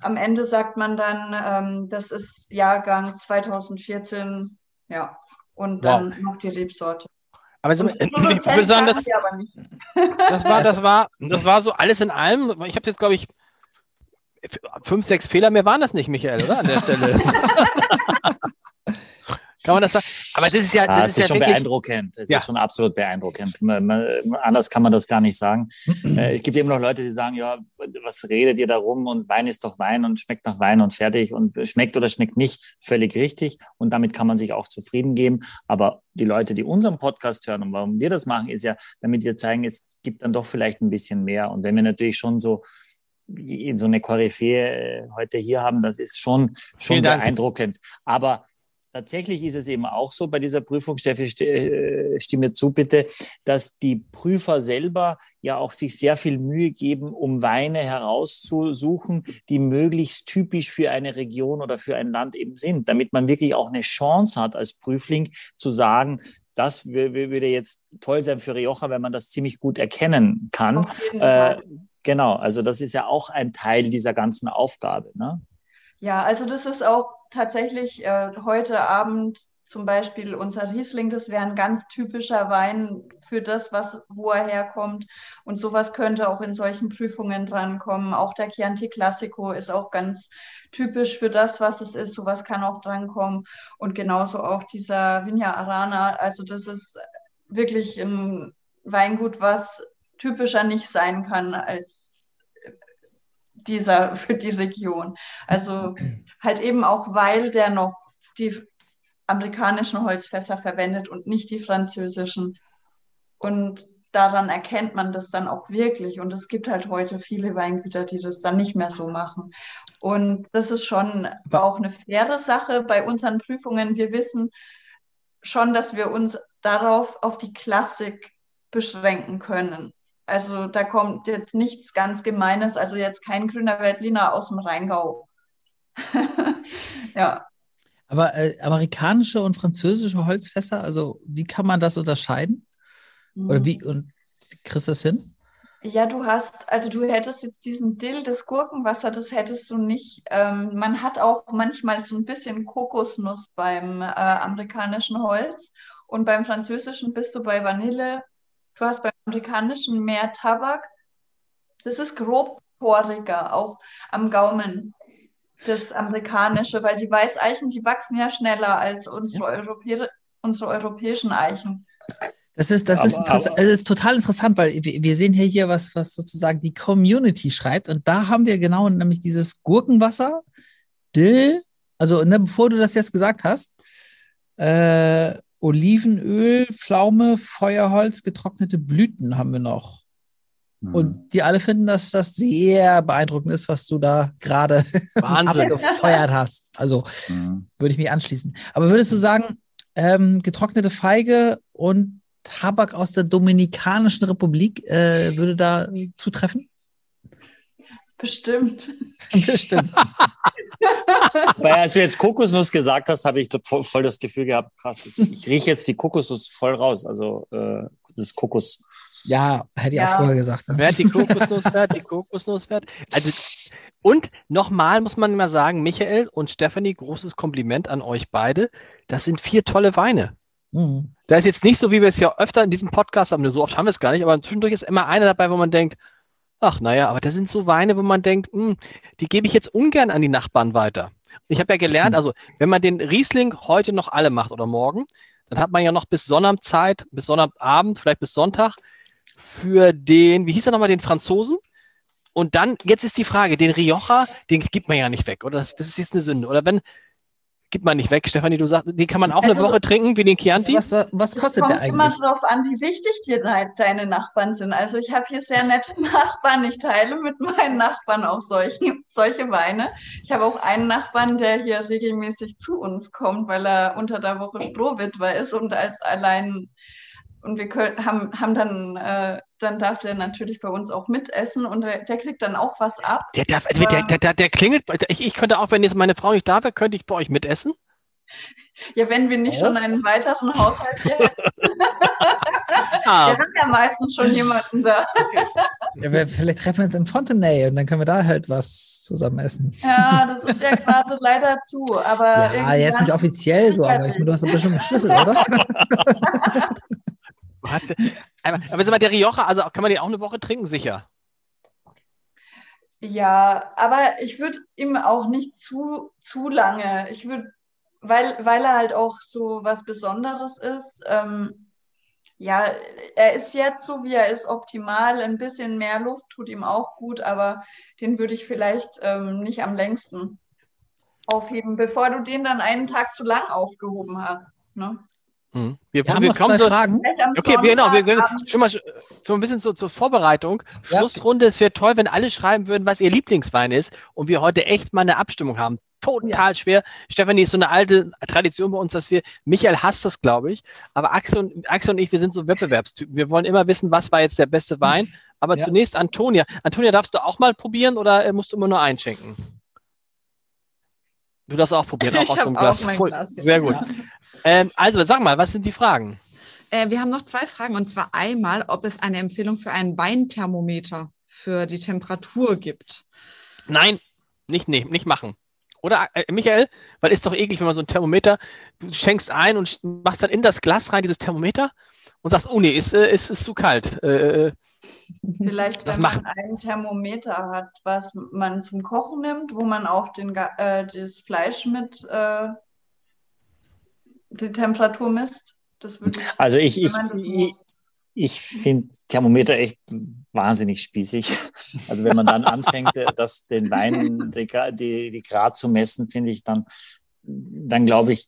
am Ende sagt man dann, ähm, das ist Jahrgang 2014, ja, und dann wow. noch die Rebsorte. Aber ich würde sagen, das, das, war, das, war, das war so alles in allem. Ich habe jetzt, glaube ich, fünf, sechs Fehler mehr waren das nicht, Michael, oder? An der Stelle. Kann man das sagen? Aber das ist ja, das, ja, ist, ist ja schon wirklich... beeindruckend. Das ja. ist schon absolut beeindruckend. Man, man, anders kann man das gar nicht sagen. äh, es gibt eben noch Leute, die sagen, ja, was redet ihr darum? Und Wein ist doch Wein und schmeckt nach Wein und fertig und schmeckt oder schmeckt nicht, völlig richtig. Und damit kann man sich auch zufrieden geben. Aber die Leute, die unseren Podcast hören und warum wir das machen, ist ja, damit wir zeigen, es gibt dann doch vielleicht ein bisschen mehr. Und wenn wir natürlich schon so in so eine Koryphäe äh, heute hier haben, das ist schon, schon beeindruckend. Aber Tatsächlich ist es eben auch so bei dieser Prüfung, Steffi, äh, stimme zu bitte, dass die Prüfer selber ja auch sich sehr viel Mühe geben, um Weine herauszusuchen, die möglichst typisch für eine Region oder für ein Land eben sind, damit man wirklich auch eine Chance hat als Prüfling zu sagen, das würde jetzt toll sein für Rioja, wenn man das ziemlich gut erkennen kann. Äh, genau, also das ist ja auch ein Teil dieser ganzen Aufgabe. Ne? Ja, also das ist auch tatsächlich äh, heute Abend zum Beispiel unser Riesling, das wäre ein ganz typischer Wein für das, was, wo er herkommt. Und sowas könnte auch in solchen Prüfungen drankommen. Auch der Chianti Classico ist auch ganz typisch für das, was es ist. Sowas kann auch drankommen. Und genauso auch dieser Vigna Arana. Also das ist wirklich ein Weingut, was typischer nicht sein kann als dieser für die Region. Also halt eben auch, weil der noch die amerikanischen Holzfässer verwendet und nicht die französischen. Und daran erkennt man das dann auch wirklich. Und es gibt halt heute viele Weingüter, die das dann nicht mehr so machen. Und das ist schon auch eine faire Sache bei unseren Prüfungen. Wir wissen schon, dass wir uns darauf auf die Klassik beschränken können. Also da kommt jetzt nichts ganz Gemeines, also jetzt kein grüner Veltliner aus dem Rheingau. ja. Aber äh, amerikanische und französische Holzfässer, also wie kann man das unterscheiden? Oder wie und wie kriegst du das hin? Ja, du hast, also du hättest jetzt diesen Dill, das Gurkenwasser, das hättest du nicht. Ähm, man hat auch manchmal so ein bisschen Kokosnuss beim äh, amerikanischen Holz und beim französischen bist du bei Vanille Du hast beim amerikanischen mehr Tabak. Das ist grobporiger, auch am Gaumen. Das amerikanische, weil die Weißeichen, die wachsen ja schneller als unsere, Europä unsere europäischen Eichen. Das ist, das, ist aber, das ist total interessant, weil wir, wir sehen hier, hier was, was sozusagen die Community schreibt. Und da haben wir genau nämlich dieses Gurkenwasser, Dill, also ne, bevor du das jetzt gesagt hast, äh, Olivenöl, Pflaume, Feuerholz, getrocknete Blüten haben wir noch. Mhm. Und die alle finden, dass das sehr beeindruckend ist, was du da gerade abgefeuert hast. Also Mhm. würde ich mich anschließen. Aber würdest du sagen, ähm, getrocknete Feige und Tabak aus der Dominikanischen Republik äh, würde da zutreffen? Bestimmt. Bestimmt. Weil als du jetzt Kokosnuss gesagt hast, habe ich voll, das Gefühl gehabt, krass, ich, ich rieche jetzt die Kokosnuss voll raus. Also äh, das Kokos. Ja, hätte ich Ja. auch so gesagt. Ne? Wer hat die Kokosnuss, wer hat die Kokosnuss, wer hat... Also, und nochmal muss man immer sagen, Michael und Stephanie, großes Kompliment an euch beide. Das sind vier tolle Weine. Mhm. Da ist jetzt nicht so, wie wir es ja öfter in diesem Podcast haben, so oft haben wir es gar nicht, aber zwischendurch ist immer einer dabei, wo man denkt, ach naja, aber das sind so Weine, wo man denkt, hm, die gebe ich jetzt ungern an die Nachbarn weiter. Ich habe ja gelernt, also wenn man den Riesling heute noch alle macht oder morgen, dann hat man ja noch bis Sonnabend Zeit, bis Sonnabend, vielleicht bis Sonntag für den, wie hieß er nochmal, den Franzosen? Und dann, jetzt ist die Frage, den Rioja, den gibt man ja nicht weg, oder? Das, das ist jetzt eine Sünde. Oder wenn, gibt man nicht weg, Stefanie, du sagst, den kann man auch eine Also- Woche trinken, wie den Chianti? Was, was, was kostet Kommt der immer eigentlich? darauf an, wie wichtig dir de deine Nachbarn sind. Also ich habe hier sehr nette Nachbarn. Ich teile mit meinen Nachbarn auch solche, solche Weine. Ich habe auch einen Nachbarn, der hier regelmäßig zu uns kommt, weil er unter der Woche Strohwitwer ist und als allein und wir können, haben, haben dann, äh, dann darf der natürlich bei uns auch mitessen und der, der kriegt dann auch was ab. Der, darf, also der, der, der, der klingelt. Ich, ich könnte auch, wenn jetzt meine Frau nicht da wäre, könnte ich bei euch mitessen. Ja, wenn wir nicht Oh. schon einen weiteren Haushalt hier hätten. Ah, Wir haben ja meistens schon jemanden da. Ja, wir, vielleicht treffen wir uns im Fontenay und dann können wir da halt was zusammen essen. Ja, das ist ja gerade leider zu. Aber Ja, jetzt nicht offiziell so, aber ich du hast doch bestimmt einen Schlüssel, oder? hast, aber, aber sag mal, der Rioja, also kann man den auch eine Woche trinken, sicher. Ja, aber ich würde ihm auch nicht zu, zu lange. Ich würde, weil, weil er halt auch so was Besonderes ist. Ähm, ja, er ist jetzt so, wie er ist, optimal. Ein bisschen mehr Luft tut ihm auch gut, aber den würde ich vielleicht ähm, nicht am längsten aufheben, bevor du den dann einen Tag zu lang aufgehoben hast. Ne? Hm. Wir, Wir haben wir kommen zwei so. Fragen. Okay, genau, wir, wir, schon mal so ein bisschen so zur Vorbereitung. Ja. Schlussrunde, es wäre toll, wenn alle schreiben würden, was ihr Lieblingswein ist und wir heute echt mal eine Abstimmung haben. Total schwer. Stefanie ist so eine alte Tradition bei uns, dass wir, Michael hasst das, glaube ich, aber Axel und, Axel und ich, wir sind so Wettbewerbstypen. Wir wollen immer wissen, was war jetzt der beste Wein. Aber Ja. zunächst Antonia. Antonia, darfst du auch mal probieren oder äh, musst du immer nur einschenken? Du darfst auch probieren, auch Ich aus so einem hab auch Glas. Glas. Sehr gut. Ja. Ähm, also, sag mal, was sind die Fragen? Äh, wir haben noch zwei Fragen und zwar einmal, ob es eine Empfehlung für einen Weinthermometer für die Temperatur gibt. Nein, nicht, nee, nicht machen. Oder, äh, Michael, weil ist doch eklig, wenn man so ein Thermometer, du schenkst ein und machst dann in das Glas rein, dieses Thermometer, und sagst, oh nee, ist, äh, ist, ist zu kalt. Äh, äh, Vielleicht, Das wenn macht- man ein Thermometer hat, was man zum Kochen nimmt, wo man auch den, äh, das Fleisch mit äh, die Temperatur misst. Das würde ich, Also ich, ich, ich, ich finde Thermometer echt wahnsinnig spießig. Also wenn man dann anfängt, äh, das, den Wein, die, die, die Grad zu messen, finde ich dann, dann glaube ich,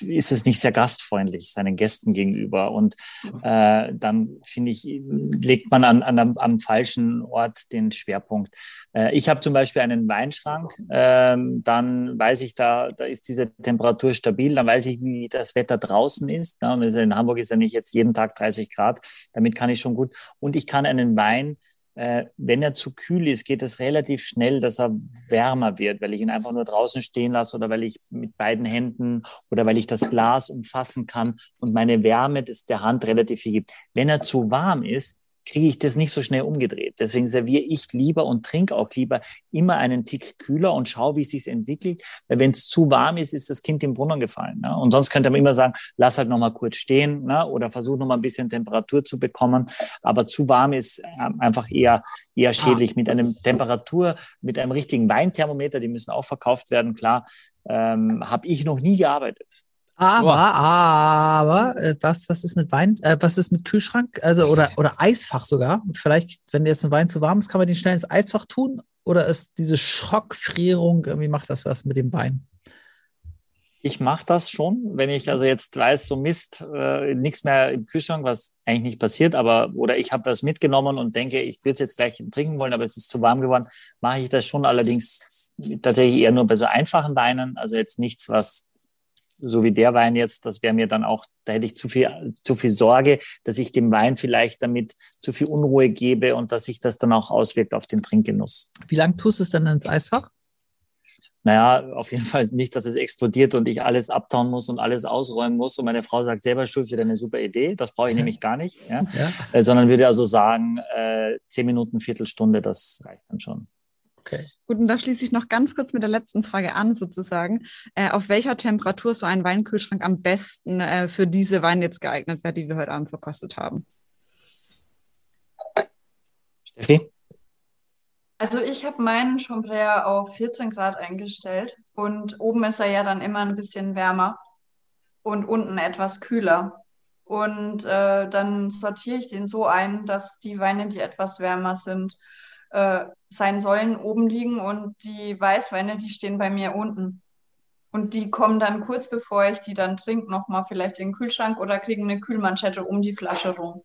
ist es nicht sehr gastfreundlich seinen Gästen gegenüber. Und äh, dann finde ich, legt man an, an am, am falschen Ort den Schwerpunkt. Äh, ich habe zum Beispiel einen Weinschrank, ähm, dann weiß ich, da, da ist diese Temperatur stabil, dann weiß ich, wie das Wetter draußen ist. Ne? Und also in Hamburg ist ja nicht jetzt jeden Tag 30 Grad, damit kann ich schon gut. Und ich kann einen Wein äh, wenn er zu kühl ist, geht es relativ schnell, dass er wärmer wird, weil ich ihn einfach nur draußen stehen lasse oder weil ich mit beiden Händen oder weil ich das Glas umfassen kann und meine Wärme des, der Hand relativ viel gibt. Wenn er zu warm ist, kriege ich das nicht so schnell umgedreht. Deswegen serviere ich lieber und trinke auch lieber immer einen Tick kühler und schaue, wie es sich entwickelt. Weil wenn es zu warm ist, ist das Kind im Brunnen gefallen. Ne? Und sonst könnte man immer sagen, lass halt noch mal kurz stehen ne? oder versuch noch mal ein bisschen Temperatur zu bekommen. Aber zu warm ist ähm, einfach eher eher schädlich. Mit einem Temperatur, mit einem richtigen Weinthermometer, die müssen auch verkauft werden, klar, ähm, habe ich noch nie gearbeitet. Aber, aber, äh, was, was ist mit Wein, äh, was ist mit Kühlschrank, also oder, oder Eisfach sogar? Vielleicht, wenn jetzt ein Wein zu warm ist, kann man den schnell ins Eisfach tun? Oder ist diese Schockfrierung, irgendwie macht das was mit dem Wein? Ich mache das schon, wenn ich also jetzt weiß, so Mist, äh, nichts mehr im Kühlschrank, was eigentlich nicht passiert, aber oder ich habe das mitgenommen und denke, ich würde es jetzt gleich trinken wollen, aber es ist zu warm geworden, mache ich das schon allerdings tatsächlich eher nur bei so einfachen Weinen, also jetzt nichts, was so wie der Wein jetzt, das wäre mir dann auch, da hätte ich zu viel, zu viel Sorge, dass ich dem Wein vielleicht damit zu viel Unruhe gebe und dass sich das dann auch auswirkt auf den Trinkgenuss. Wie lange tust du es dann ins Eisfach? Naja, auf jeden Fall nicht, dass es explodiert und ich alles abtauen muss und alles ausräumen muss. Und meine Frau sagt selber, Schulz, wieder eine super Idee. Das brauche ich ja. nämlich gar nicht. Ja? ja. Äh, sondern würde also sagen, äh, zehn Minuten, Viertelstunde, das reicht dann schon. Okay. Gut, und da schließe ich noch ganz kurz mit der letzten Frage an, sozusagen. Äh, auf welcher Temperatur so ein Weinkühlschrank am besten äh, für diese Weine jetzt geeignet wäre, die wir heute Abend verkostet haben? Steffi? Also ich habe meinen Chambray auf 14 Grad eingestellt und oben ist er ja dann immer ein bisschen wärmer und unten etwas kühler. Und äh, dann sortiere ich den so ein, dass die Weine, die etwas wärmer sind, äh, sein sollen, oben liegen und die Weißweine, die stehen bei mir unten. Und die kommen dann kurz bevor ich die dann trinke, nochmal vielleicht in den Kühlschrank oder kriegen eine Kühlmanschette um die Flasche rum.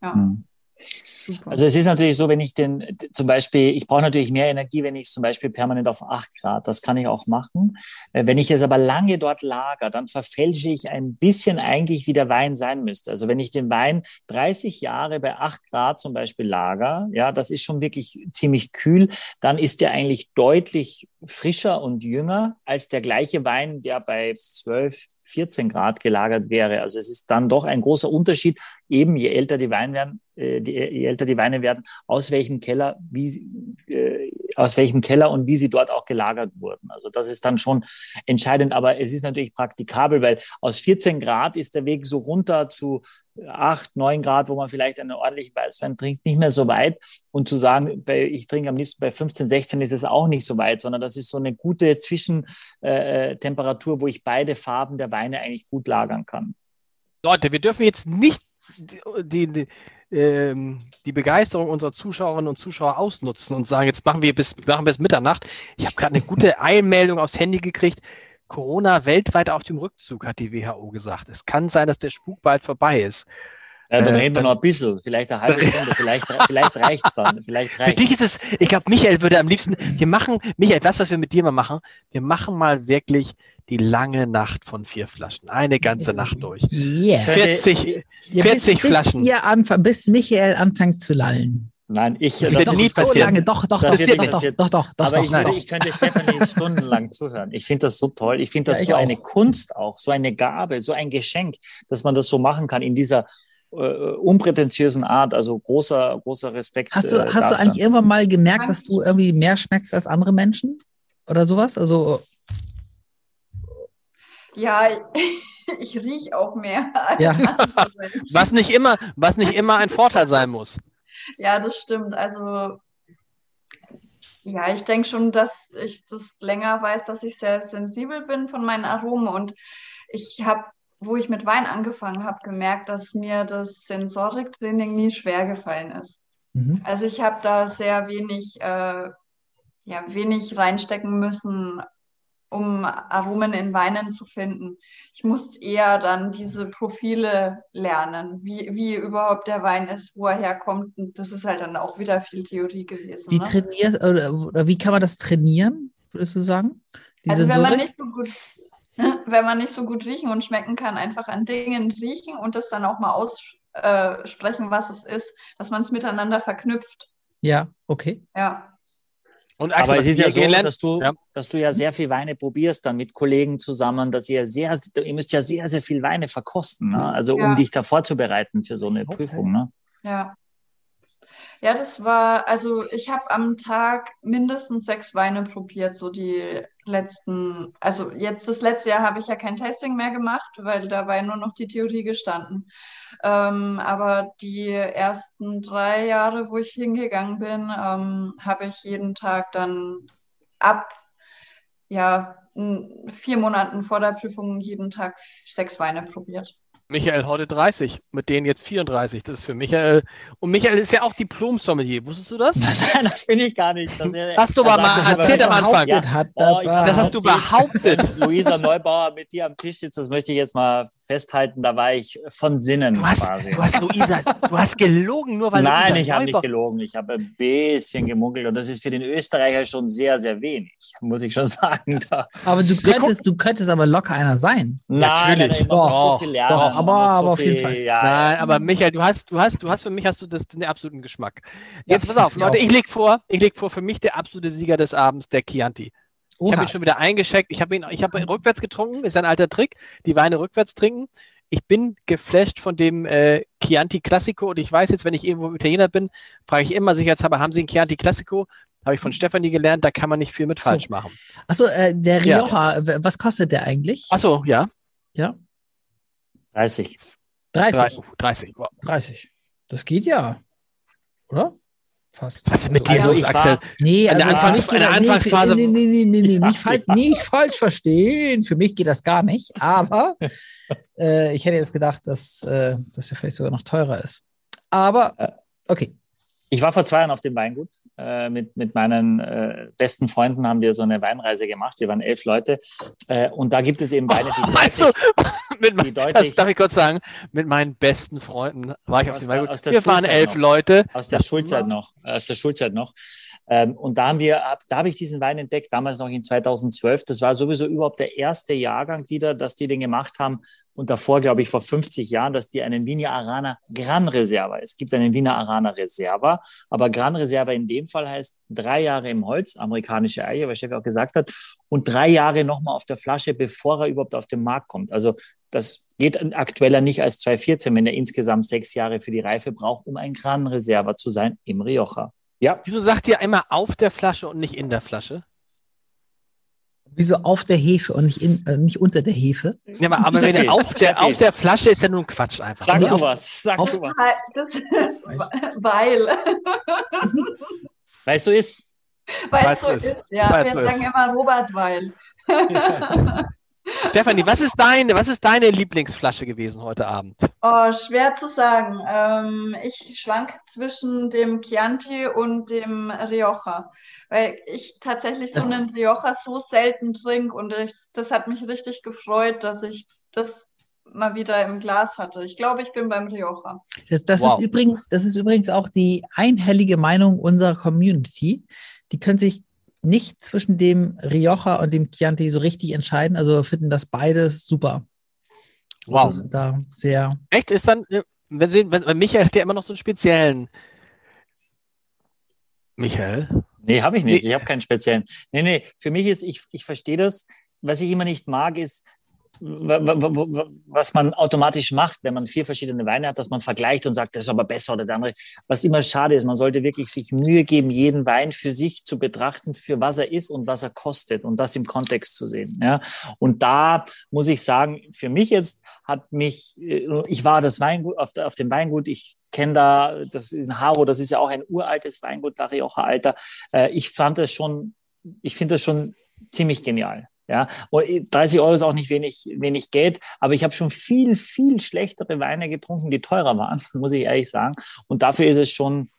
Ja. Hm. Super. Also es ist natürlich so, wenn ich den zum Beispiel, ich brauche natürlich mehr Energie, wenn ich zum Beispiel permanent auf 8 Grad, das kann ich auch machen. Äh, wenn ich es aber lange dort lager, dann verfälsche ich ein bisschen eigentlich, wie der Wein sein müsste. Also wenn ich den Wein 30 Jahre bei 8 Grad zum Beispiel lager, ja, das ist schon wirklich ziemlich kühl, dann ist der eigentlich deutlich frischer und jünger als der gleiche Wein, der bei 12, 14 Grad gelagert wäre. Also es ist dann doch ein großer Unterschied, eben je älter die Weine werden, äh, die, je älter die Weine werden, aus welchem Keller, wie, äh, aus welchem Keller und wie sie dort auch gelagert wurden. Also das ist dann schon entscheidend, aber es ist natürlich praktikabel, weil aus 14 Grad ist der Weg so runter zu 8, 9 Grad, wo man vielleicht einen ordentlichen Weißwein trinkt, nicht mehr so weit. Und zu sagen, ich trinke am liebsten bei 15, 16 ist es auch nicht so weit, sondern das ist so eine gute Zwischentemperatur, äh, wo ich beide Farben der Weine eigentlich gut lagern kann. Leute, wir dürfen jetzt nicht die, die, ähm, die Begeisterung unserer Zuschauerinnen und Zuschauer ausnutzen und sagen, jetzt machen wir bis, machen bis Mitternacht. Ich habe gerade eine gute Einmeldung aufs Handy gekriegt. Corona weltweit auf dem Rückzug, hat die WHO gesagt. Es kann sein, dass der Spuk bald vorbei ist. Ja, dann äh, reden wir noch ein bisschen, vielleicht eine halbe Stunde, vielleicht, vielleicht reicht es dann. Vielleicht reicht's. Für dich ist es, ich glaube, Michael würde am liebsten, wir machen, Michael, das, was wir mit dir mal machen, wir machen mal wirklich die lange Nacht von vier Flaschen. Eine ganze Nacht durch. Yeah. 40, 40 bis, Flaschen. Bis, ihr anfang, bis Michael anfängt zu lallen. Nein, ich das wird nie passieren. Lange. Doch, doch, das doch, doch, doch, doch, doch, Aber doch, ich, würde, ich könnte Stefanie stundenlang zuhören. Ich finde das so toll. Ich finde das ja, so auch. eine Kunst auch, so eine Gabe, so ein Geschenk, dass man das so machen kann in dieser äh, unprätentiösen Art. Also großer, großer Respekt. Hast du, äh, hast du eigentlich irgendwann mal gemerkt, dass du irgendwie mehr schmeckst als andere Menschen? Oder sowas? Also ja, ich rieche auch mehr. Ja. was, nicht immer, was nicht immer ein Vorteil sein muss. Ja, das stimmt. Also, ja, ich denke schon, dass ich das länger weiß, dass ich sehr sensibel bin von meinen Aromen. Und ich habe, wo ich mit Wein angefangen habe, gemerkt, dass mir das Sensoriktraining nie schwer gefallen ist. Mhm. Also ich habe da sehr wenig, äh, ja, wenig reinstecken müssen, um Aromen in Weinen zu finden. Ich musste eher dann diese Profile lernen, wie, wie überhaupt der Wein ist, wo er herkommt. Und das ist halt dann auch wieder viel Theorie gewesen. Wie ne? trainiert oder, oder, wie kann man das trainieren, würdest du sagen? also wenn man nicht so gut wenn man nicht so gut riechen und schmecken kann, einfach an Dingen riechen und das dann auch mal aussprechen, was es ist, dass man es miteinander verknüpft. Ja, okay. Ja. Und Axel, Aber es ist ja so, dass du, ja. dass du ja sehr viel Weine probierst dann mit Kollegen zusammen, dass ihr sehr, ihr müsst ja sehr, sehr viel Weine verkosten, ne? also ja. um dich da vorzubereiten für so eine okay. Prüfung. Ne? Ja. Ja, das war, also ich habe am Tag mindestens sechs Weine probiert, so die letzten, also jetzt das letzte Jahr habe ich ja kein Tasting mehr gemacht, weil da war ja nur noch die Theorie gestanden. Ähm, aber die ersten drei Jahre, wo ich hingegangen bin, ähm, habe ich jeden Tag dann ab ja, vier Monaten vor der Prüfung jeden Tag sechs Weine probiert. Michael heute 30, mit denen jetzt 34. Das ist für Michael. Und Michael ist ja auch Diplom-Sommelier. Wusstest du das? Nein, das bin ich gar nicht. Das, Hast du aber mal erzählt am Anfang. Ja. Hat Oh, Das hast du behauptet. Luisa Neubauer mit dir am Tisch sitzt, das möchte ich jetzt mal festhalten. Da war ich von Sinnen Du hast, quasi. du hast Luisa, du hast gelogen, nur weil Nein, Luisa ich habe nicht gelogen. Ich habe ein bisschen gemunkelt und das ist für den Österreicher schon sehr, sehr wenig, muss ich schon sagen. Da. Aber du könntest, du könntest aber locker einer sein. Nein, Natürlich. nein, Doch, so viel lernen. doch, aber- so aber auf jeden Fall. Ja, Nein, ja. aber Michael, du hast, du hast, du hast für mich hast du das den absoluten Geschmack. Jetzt Ja, pass auf, Leute, ich leg vor, ich leg vor, für mich der absolute Sieger des Abends, der Chianti. Ich habe Oha. ihn schon wieder eingeschickt. Ich habe ihn, ich habe rückwärts getrunken, ist ein alter Trick, die Weine rückwärts trinken. Ich bin geflasht von dem äh, Chianti Classico und ich weiß jetzt, wenn ich irgendwo im Italiener bin, frage ich immer sicherheitshalber, haben Sie einen Chianti Classico? Habe ich von Stefanie gelernt, da kann man nicht viel mit So. falsch machen. Achso, äh, der Ja. Rioja, w- was kostet der eigentlich? Achso, ja. Ja, 30. 30. Drei- oh, 30. Wow. 30. Das geht ja. Oder? Fast. Was ist mit dir Also los, Axel? Nee, In der also Anfangs- in der Anfangsphase- Nee, nee, nee, nee, nee, Ja, nicht, falsch, nicht falsch verstehen. Für mich geht das gar nicht. Aber äh, ich hätte jetzt gedacht, dass äh, das ja vielleicht sogar noch teurer ist. Aber okay. Ich war vor zwei Jahren auf dem Weingut. Äh, mit, mit meinen äh, besten Freunden haben wir so eine Weinreise gemacht. Wir waren elf Leute. Äh, und da gibt es eben Weine, die Weißt du, mit die mein, das deutlich darf ich kurz sagen, mit meinen besten Freunden war ich auf dem Weingut. Wir waren Schulzeit elf noch. Leute. aus der Das Schulzeit noch, aus der Schulzeit noch. Ähm, und da haben wir, ab- da habe ich diesen Wein entdeckt, damals noch in 2012. Das war sowieso überhaupt der erste Jahrgang wieder, dass die den gemacht haben. Und davor, glaube ich, vor 50 Jahren, dass die einen Wiener Arana Gran Reserva. Es gibt einen Wiener Arana Reserva, aber Gran Reserva in dem Fall heißt drei Jahre im Holz, amerikanische Eiche, was Chef auch gesagt hat, und drei Jahre nochmal auf der Flasche, bevor er überhaupt auf den Markt kommt. Also das geht aktueller nicht als 2014, wenn er insgesamt sechs Jahre für die Reife braucht, um ein Gran Reserva zu sein im Rioja. Ja, Wieso sagt ihr immer auf der Flasche und nicht in der Flasche? Wieso auf der Hefe und nicht, in, äh, nicht unter der Hefe? Ja, aber, aber wenn Steffi, er auf der, Steffi. auf der Flasche ist ja nun Quatsch einfach. sag Nee, du auf- was, sag auf- du was. Das, weil. Weil es so ist. Weil es so ist. ist. Ja, Weil's wir so sagen ist. immer Robert Weil. Stefanie, was ist deine, was ist deine Lieblingsflasche gewesen heute Abend? Oh, schwer zu sagen. Ähm, ich schwank zwischen dem Chianti und dem Rioja, weil ich tatsächlich so Das- einen Rioja so selten trinke und ich, das hat mich richtig gefreut, dass ich das mal wieder im Glas hatte. Ich glaube, ich bin beim Rioja. Das, das Wow. ist übrigens, das ist übrigens auch die einhellige Meinung unserer Community. Die können sich nicht zwischen dem Rioja und dem Chianti so richtig entscheiden. Also finden das beides super. Wow. Also sind da sehr. Echt? Ist dann, äh, wenn Sie, wenn, weil Michael hat ja immer noch so einen speziellen. Michael? Nee, habe ich nicht. Nee. Ich habe keinen speziellen. Nee, nee, für mich ist, ich, ich verstehe das. Was ich immer nicht mag, ist, was man automatisch macht, wenn man vier verschiedene Weine hat, dass man vergleicht und sagt, das ist aber besser oder der andere. Was immer schade ist, man sollte wirklich sich Mühe geben, jeden Wein für sich zu betrachten, für was er ist und was er kostet und das im Kontext zu sehen. Ja? Und da muss ich sagen, für mich jetzt hat mich, äh, ich war das Weingut auf, auf dem Weingut, ich kenne da das in Haro, das ist ja auch ein uraltes Weingut, da Rioja Alter. Äh, ich fand das schon, ich finde das schon ziemlich genial. Ja, und 30 Euro ist auch nicht wenig, wenig Geld, aber ich habe schon viel, viel schlechtere Weine getrunken, die teurer waren, muss ich ehrlich sagen. Und dafür ist es schon,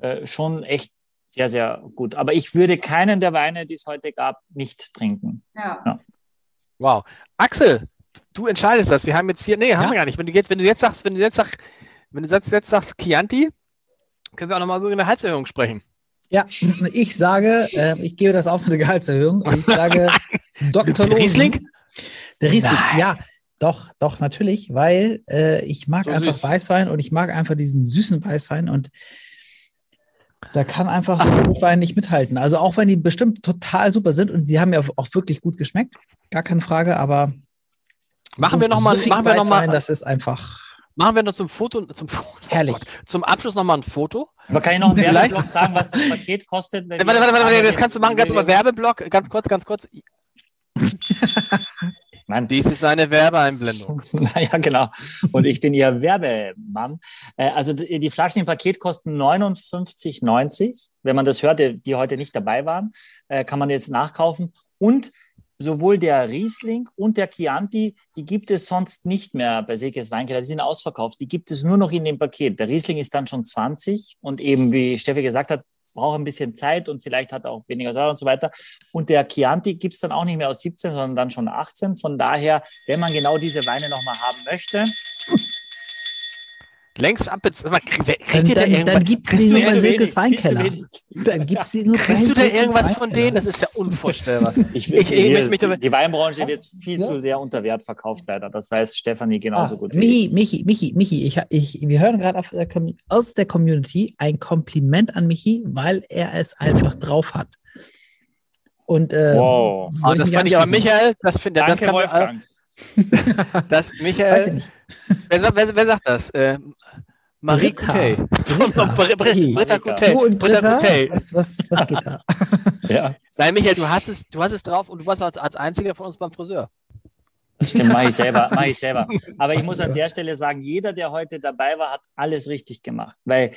äh, schon echt sehr, sehr gut. Aber ich würde keinen der Weine, die es heute gab, nicht trinken. Ja. Wow. Axel, du entscheidest das. Wir haben jetzt hier, nee, haben Ja. wir gar nicht. Wenn du jetzt, wenn du jetzt sagst, wenn du jetzt sagst, wenn du jetzt, jetzt sagst Chianti, können wir auch nochmal über eine Halserhöhung sprechen. Ja, ich sage, äh, ich gebe das auf eine Gehaltserhöhung. Und ich sage, Dr. Lohn. Riesling? Der Riesling, Nein. ja. Doch, doch, natürlich, weil äh, ich mag So einfach süß. Weißwein und ich mag einfach diesen süßen Weißwein und da kann einfach ein Rotwein nicht mithalten. Also auch wenn die bestimmt total super sind und sie haben ja auch wirklich gut geschmeckt, gar keine Frage, aber Machen wir nochmal, süffigen machen wir noch mal, das ist einfach machen wir noch zum Foto, zum Foto, herrlich. zum Abschluss nochmal ein Foto. Aber kann ich noch einen Werbeblock sagen, was das Paket kostet? Warte, warte, warte, warte, das kannst du machen, ganz über Werbeblock, ganz kurz, ganz kurz. Mann, Dies ist eine Werbeeinblendung. Naja, genau. Und ich bin Ihr Werbemann. Äh, Also die Flaschen im Paket kosten 59,90. Wenn man das hörte, die heute nicht dabei waren, äh, kann man jetzt nachkaufen. Und sowohl der Riesling und der Chianti, die gibt es sonst nicht mehr bei Sekes Weinkeller. Die sind ausverkauft. Die gibt es nur noch in dem Paket. Der Riesling ist dann schon 20 und eben, wie Steffi gesagt hat, braucht ein bisschen Zeit und vielleicht hat er auch weniger Säure und so weiter. Und der Chianti gibt es dann auch nicht mehr aus 17, sondern dann schon 18. Von daher, wenn man genau diese Weine nochmal haben möchte, Längst ab, sag mal, krieg, kriegt Dann, dann, dann gibt sie nur bei zu Silkes Weinkeller. Dann gibt sie nur Kriegst du da irgendwas von denen? Das ist ja unvorstellbar. Ich, Ich- ich dabei- die Weinbranche wird viel Ja. zu sehr unter Wert verkauft, leider. Das weiß Stefanie genauso Ah, gut. Michi, ich. Michi, Michi, Michi, ich, ich, wir hören gerade aus der Community ein Kompliment an Michi, weil er es einfach drauf hat. Und äh, Wow. Oh, das fand ich aber. Michael, das finde das Danke, kann man- Wolfgang. Das, Weiß ich Michael, nicht. wer, sagt- wer, wer sagt das? Äh, Marie. Coutet. Britta. Coutet. Du und Britta Britta, Coutet. was, was, was geht da? Ja, Nein, Michael, du hast es, du hast es drauf und du warst als, als einziger von uns beim Friseur. stimmt, mache ich selber, mache ich selber. Aber ich muss an der Stelle sagen, jeder, der heute dabei war, hat alles richtig gemacht, weil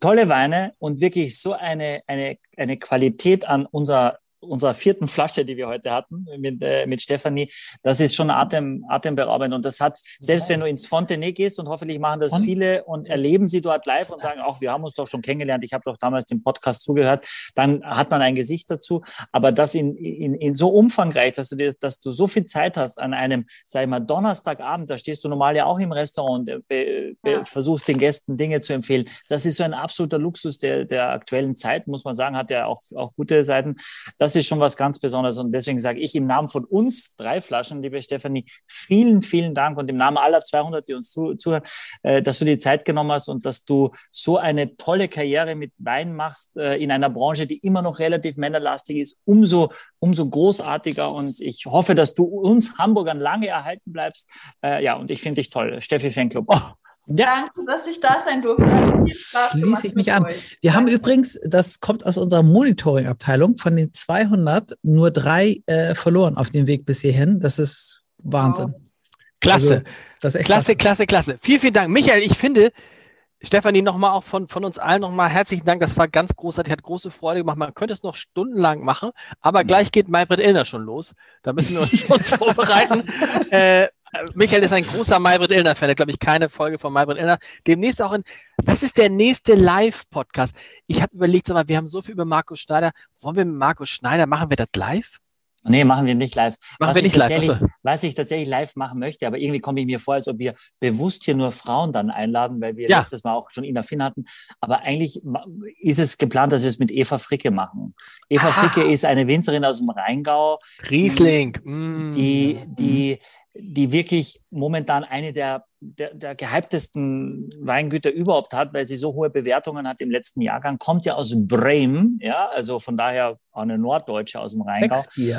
tolle Weine und wirklich so eine, eine, eine Qualität an unserer unserer vierten Flasche, die wir heute hatten mit, äh, mit Stefanie, das ist schon atem, atemberaubend. Und das hat, selbst wenn du ins Fontenay gehst und hoffentlich machen das viele und erleben sie dort live und sagen, ach, wir haben uns doch schon kennengelernt, ich habe doch damals den Podcast zugehört, dann hat man ein Gesicht dazu. Aber das in, in, in so umfangreich, dass du, dir, dass du so viel Zeit hast an einem, sag ich mal, Donnerstagabend, da stehst du normal ja auch im Restaurant und be, Ja. versuchst den Gästen Dinge zu empfehlen. Das ist so ein absoluter Luxus der, der aktuellen Zeit, muss man sagen, hat ja auch, auch gute Seiten. Das ist schon was ganz Besonderes. Und deswegen sage ich im Namen von uns drei Flaschen, liebe Stefanie, vielen, vielen Dank und im Namen aller 200, die uns zu, zuhören, äh, dass du die Zeit genommen hast und dass du so eine tolle Karriere mit Wein machst äh, in einer Branche, die immer noch relativ männerlastig ist, umso, umso großartiger. Und ich hoffe, dass du uns Hamburgern lange erhalten bleibst. Äh, ja, und ich finde dich toll, Steffi Fanclub. Oh, ja, Danke, dass ich da sein durfte. Schließe ich mich an. euch. Wir haben übrigens, das kommt aus unserer Monitoring-Abteilung, von den 200 nur drei äh, verloren auf dem Weg bis hierhin. Das ist Wahnsinn. Klasse. Also, echt Klasse, klasse, klasse. Vielen, vielen Dank. Michael, ich finde, Stefanie, nochmal auch von, von uns allen nochmal herzlichen Dank. Das war ganz großartig, hat große Freude gemacht. Man könnte es noch stundenlang machen, aber gleich geht Maybrit Illner schon los. Da müssen wir uns schon vorbereiten. Äh, Michael ist ein großer Maybrit Illner-Fan. glaube ich, keine Folge von Maybrit Illner. Demnächst auch in, was ist der nächste Live-Podcast? Ich habe überlegt, sag mal, wir haben so viel über Markus Schneider. Wollen wir mit Markus Schneider, machen wir das live? Nee, machen wir nicht live. Machen was wir ich nicht live. Achso. Was ich tatsächlich live machen möchte, aber irgendwie komme ich mir vor, als ob wir bewusst hier nur Frauen dann einladen, weil wir Ja. letztes Mal auch schon Ina Finn hatten. Aber eigentlich ist es geplant, dass wir es mit Eva Fricke machen. Eva Ah. Fricke ist eine Winzerin aus dem Rheingau, Riesling. Mm. die, die, die wirklich momentan eine der, der, der gehyptesten Weingüter überhaupt hat, weil sie so hohe Bewertungen hat im letzten Jahrgang, kommt ja aus Bremen, ja, also von daher auch eine Norddeutsche aus dem Rheingau.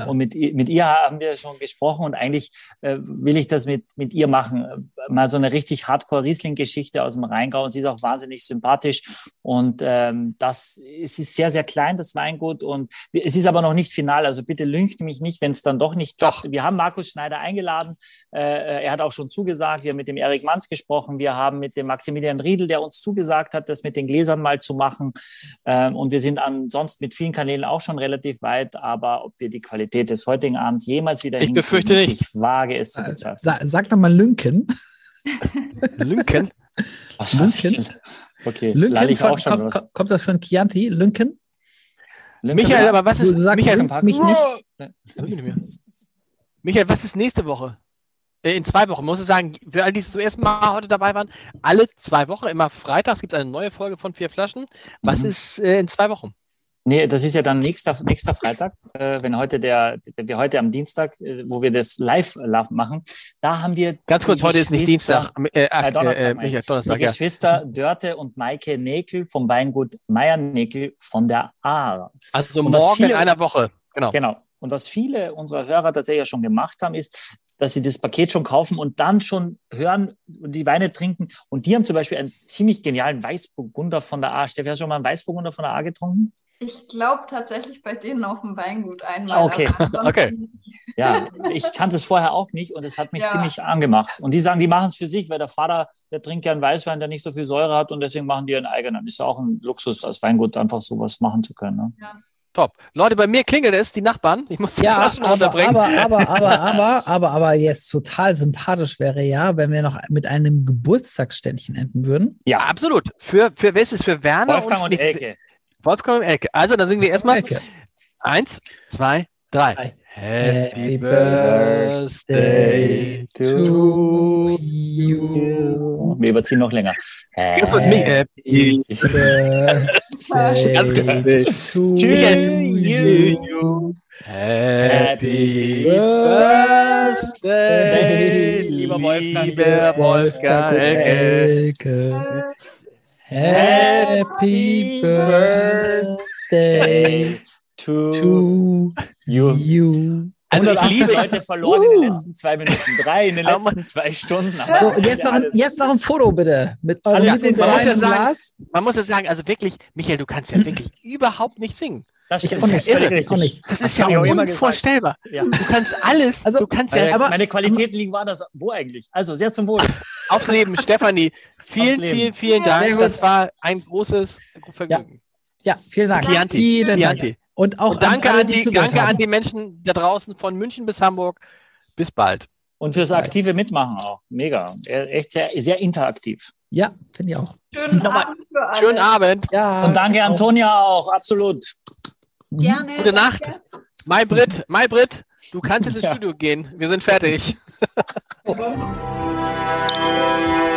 Und mit, ihr- mit ihr haben wir schon gesprochen und eigentlich äh, will ich das mit, mit ihr machen. Äh, Mal so eine richtig Hardcore-Riesling-Geschichte aus dem Rheingau und sie ist auch wahnsinnig sympathisch. Und ähm, das es ist sehr, sehr klein, das Weingut. Und es ist aber noch nicht final. Also bitte lüncht mich nicht, wenn es dann doch nicht klappt. Wir haben Markus Schneider eingeladen. Äh, er hat auch schon zugesagt. Wir haben mit dem Erik Manz gesprochen. Wir haben mit dem Maximilian Riedel, der uns zugesagt hat, das mit den Gläsern mal zu machen. Ähm, und wir sind ansonsten mit vielen Kanälen auch schon relativ weit. Aber ob wir die Qualität des heutigen Abends jemals wieder Ich hinkriegen, befürchte nicht. Ich wage es zu bezweifeln. Sa sag doch mal Lünken. Lünken. Was Lünchen? Okay, Lünken ich von, auch schon kommt, was. kommt, das von Chianti? Lünken? Lünken, Michael, aber was ist, Michael, Lünken, mich nicht. Michael, was ist nächste Woche? Äh, In zwei Wochen. Muss ich sagen, für alle, die zum ersten Mal heute dabei waren, alle zwei Wochen, immer freitags gibt es eine neue Folge von Vier Flaschen. Was Mhm. ist äh, in zwei Wochen? Nee, das ist ja dann nächster, nächster Freitag, äh, wenn heute der, wenn wir heute am Dienstag, äh, wo wir das live äh, machen, da haben wir Ganz kurz, heute ist nicht Dienstag. Äh, äh, Äh, Donnerstag, äh, meine ich. Michael, Die Donnerstag, ja. Geschwister Dörte und Maike Näkel vom Weingut Meier Näkel von der Aar. Also morgen in viele- einer Woche. Genau. Genau. Und was viele unserer Hörer tatsächlich ja schon gemacht haben, ist, dass sie das Paket schon kaufen und dann schon hören, die Weine trinken. Und die haben zum Beispiel einen ziemlich genialen Weißburgunder von der A. Steffi, hast du schon mal einen Weißburgunder von der A getrunken? Ich glaube tatsächlich bei denen auf dem Weingut einmal. Ah, okay. ansonsten- Okay. Ja, ich kannte es vorher auch nicht und es hat mich Ja. ziemlich angemacht. Und die sagen, die machen es für sich, weil der Vater, der trinkt ja einen Weißwein, der nicht so viel Säure hat und deswegen machen die ihren eigenen. Ist ja auch ein Luxus als Weingut, einfach sowas machen zu können. Ne? Top. Leute, bei mir klingelt es, die Nachbarn. Ich muss die Ja, Flaschen aber, runterbringen. aber, aber, aber, aber, aber, aber jetzt total sympathisch wäre ja, wenn wir noch mit einem Geburtstagsständchen enden würden. ja, absolut. Für, für wer ist es? Für Werner Wolfgang und nicht- Elke. Wolfgang und Elke. Also, dann singen wir erstmal Ecke. eins, zwei, drei. Drei. Happy Birthday to you. Wir überziehen noch länger. Happy Birthday to you. Happy Birthday, lieber Wolfgang. lieber Wolfgang. Elke. Happy Birthday to, to you. you. Also ich 118 liebe, Leute verloren in den Uh. letzten zwei Minuten. Drei in den letzten zwei Stunden. So, und jetzt noch, ein, jetzt noch ein Foto bitte. Mit eurem gut, man muss ja sagen- man muss ja sagen, also wirklich, Michael, du kannst ja wirklich überhaupt nicht singen. Das Ich auch nicht, völlig irre, richtig. nicht. Das Das ist ja ich auch unvorstellbar. Ja. Du kannst alles, Also, du kannst Meine, ja aber- meine Qualitäten liegen woanders. Wo eigentlich? Also sehr zum Wohl. aufs Leben. Stefanie, vielen, vielen, vielen Dank. Das war ein großes Vergnügen. Ja, vielen Dank. Chianti. Vielen Dank. Und auch Und danke, alle, an, die, zugehört danke an die Menschen da draußen von München bis Hamburg. Bis bald. Und fürs aktive Mitmachen auch. Mega. Er- Echt sehr, sehr interaktiv. Ja, finde ich auch. Schönen Nochmal. Abend für alle. Schönen Abend. Ja. Und danke auch. Antonia auch. Absolut. Gerne. Gute Nacht. danke. Mai Brit, Mai Brit, du kannst ins Ja. Studio gehen. Wir sind fertig.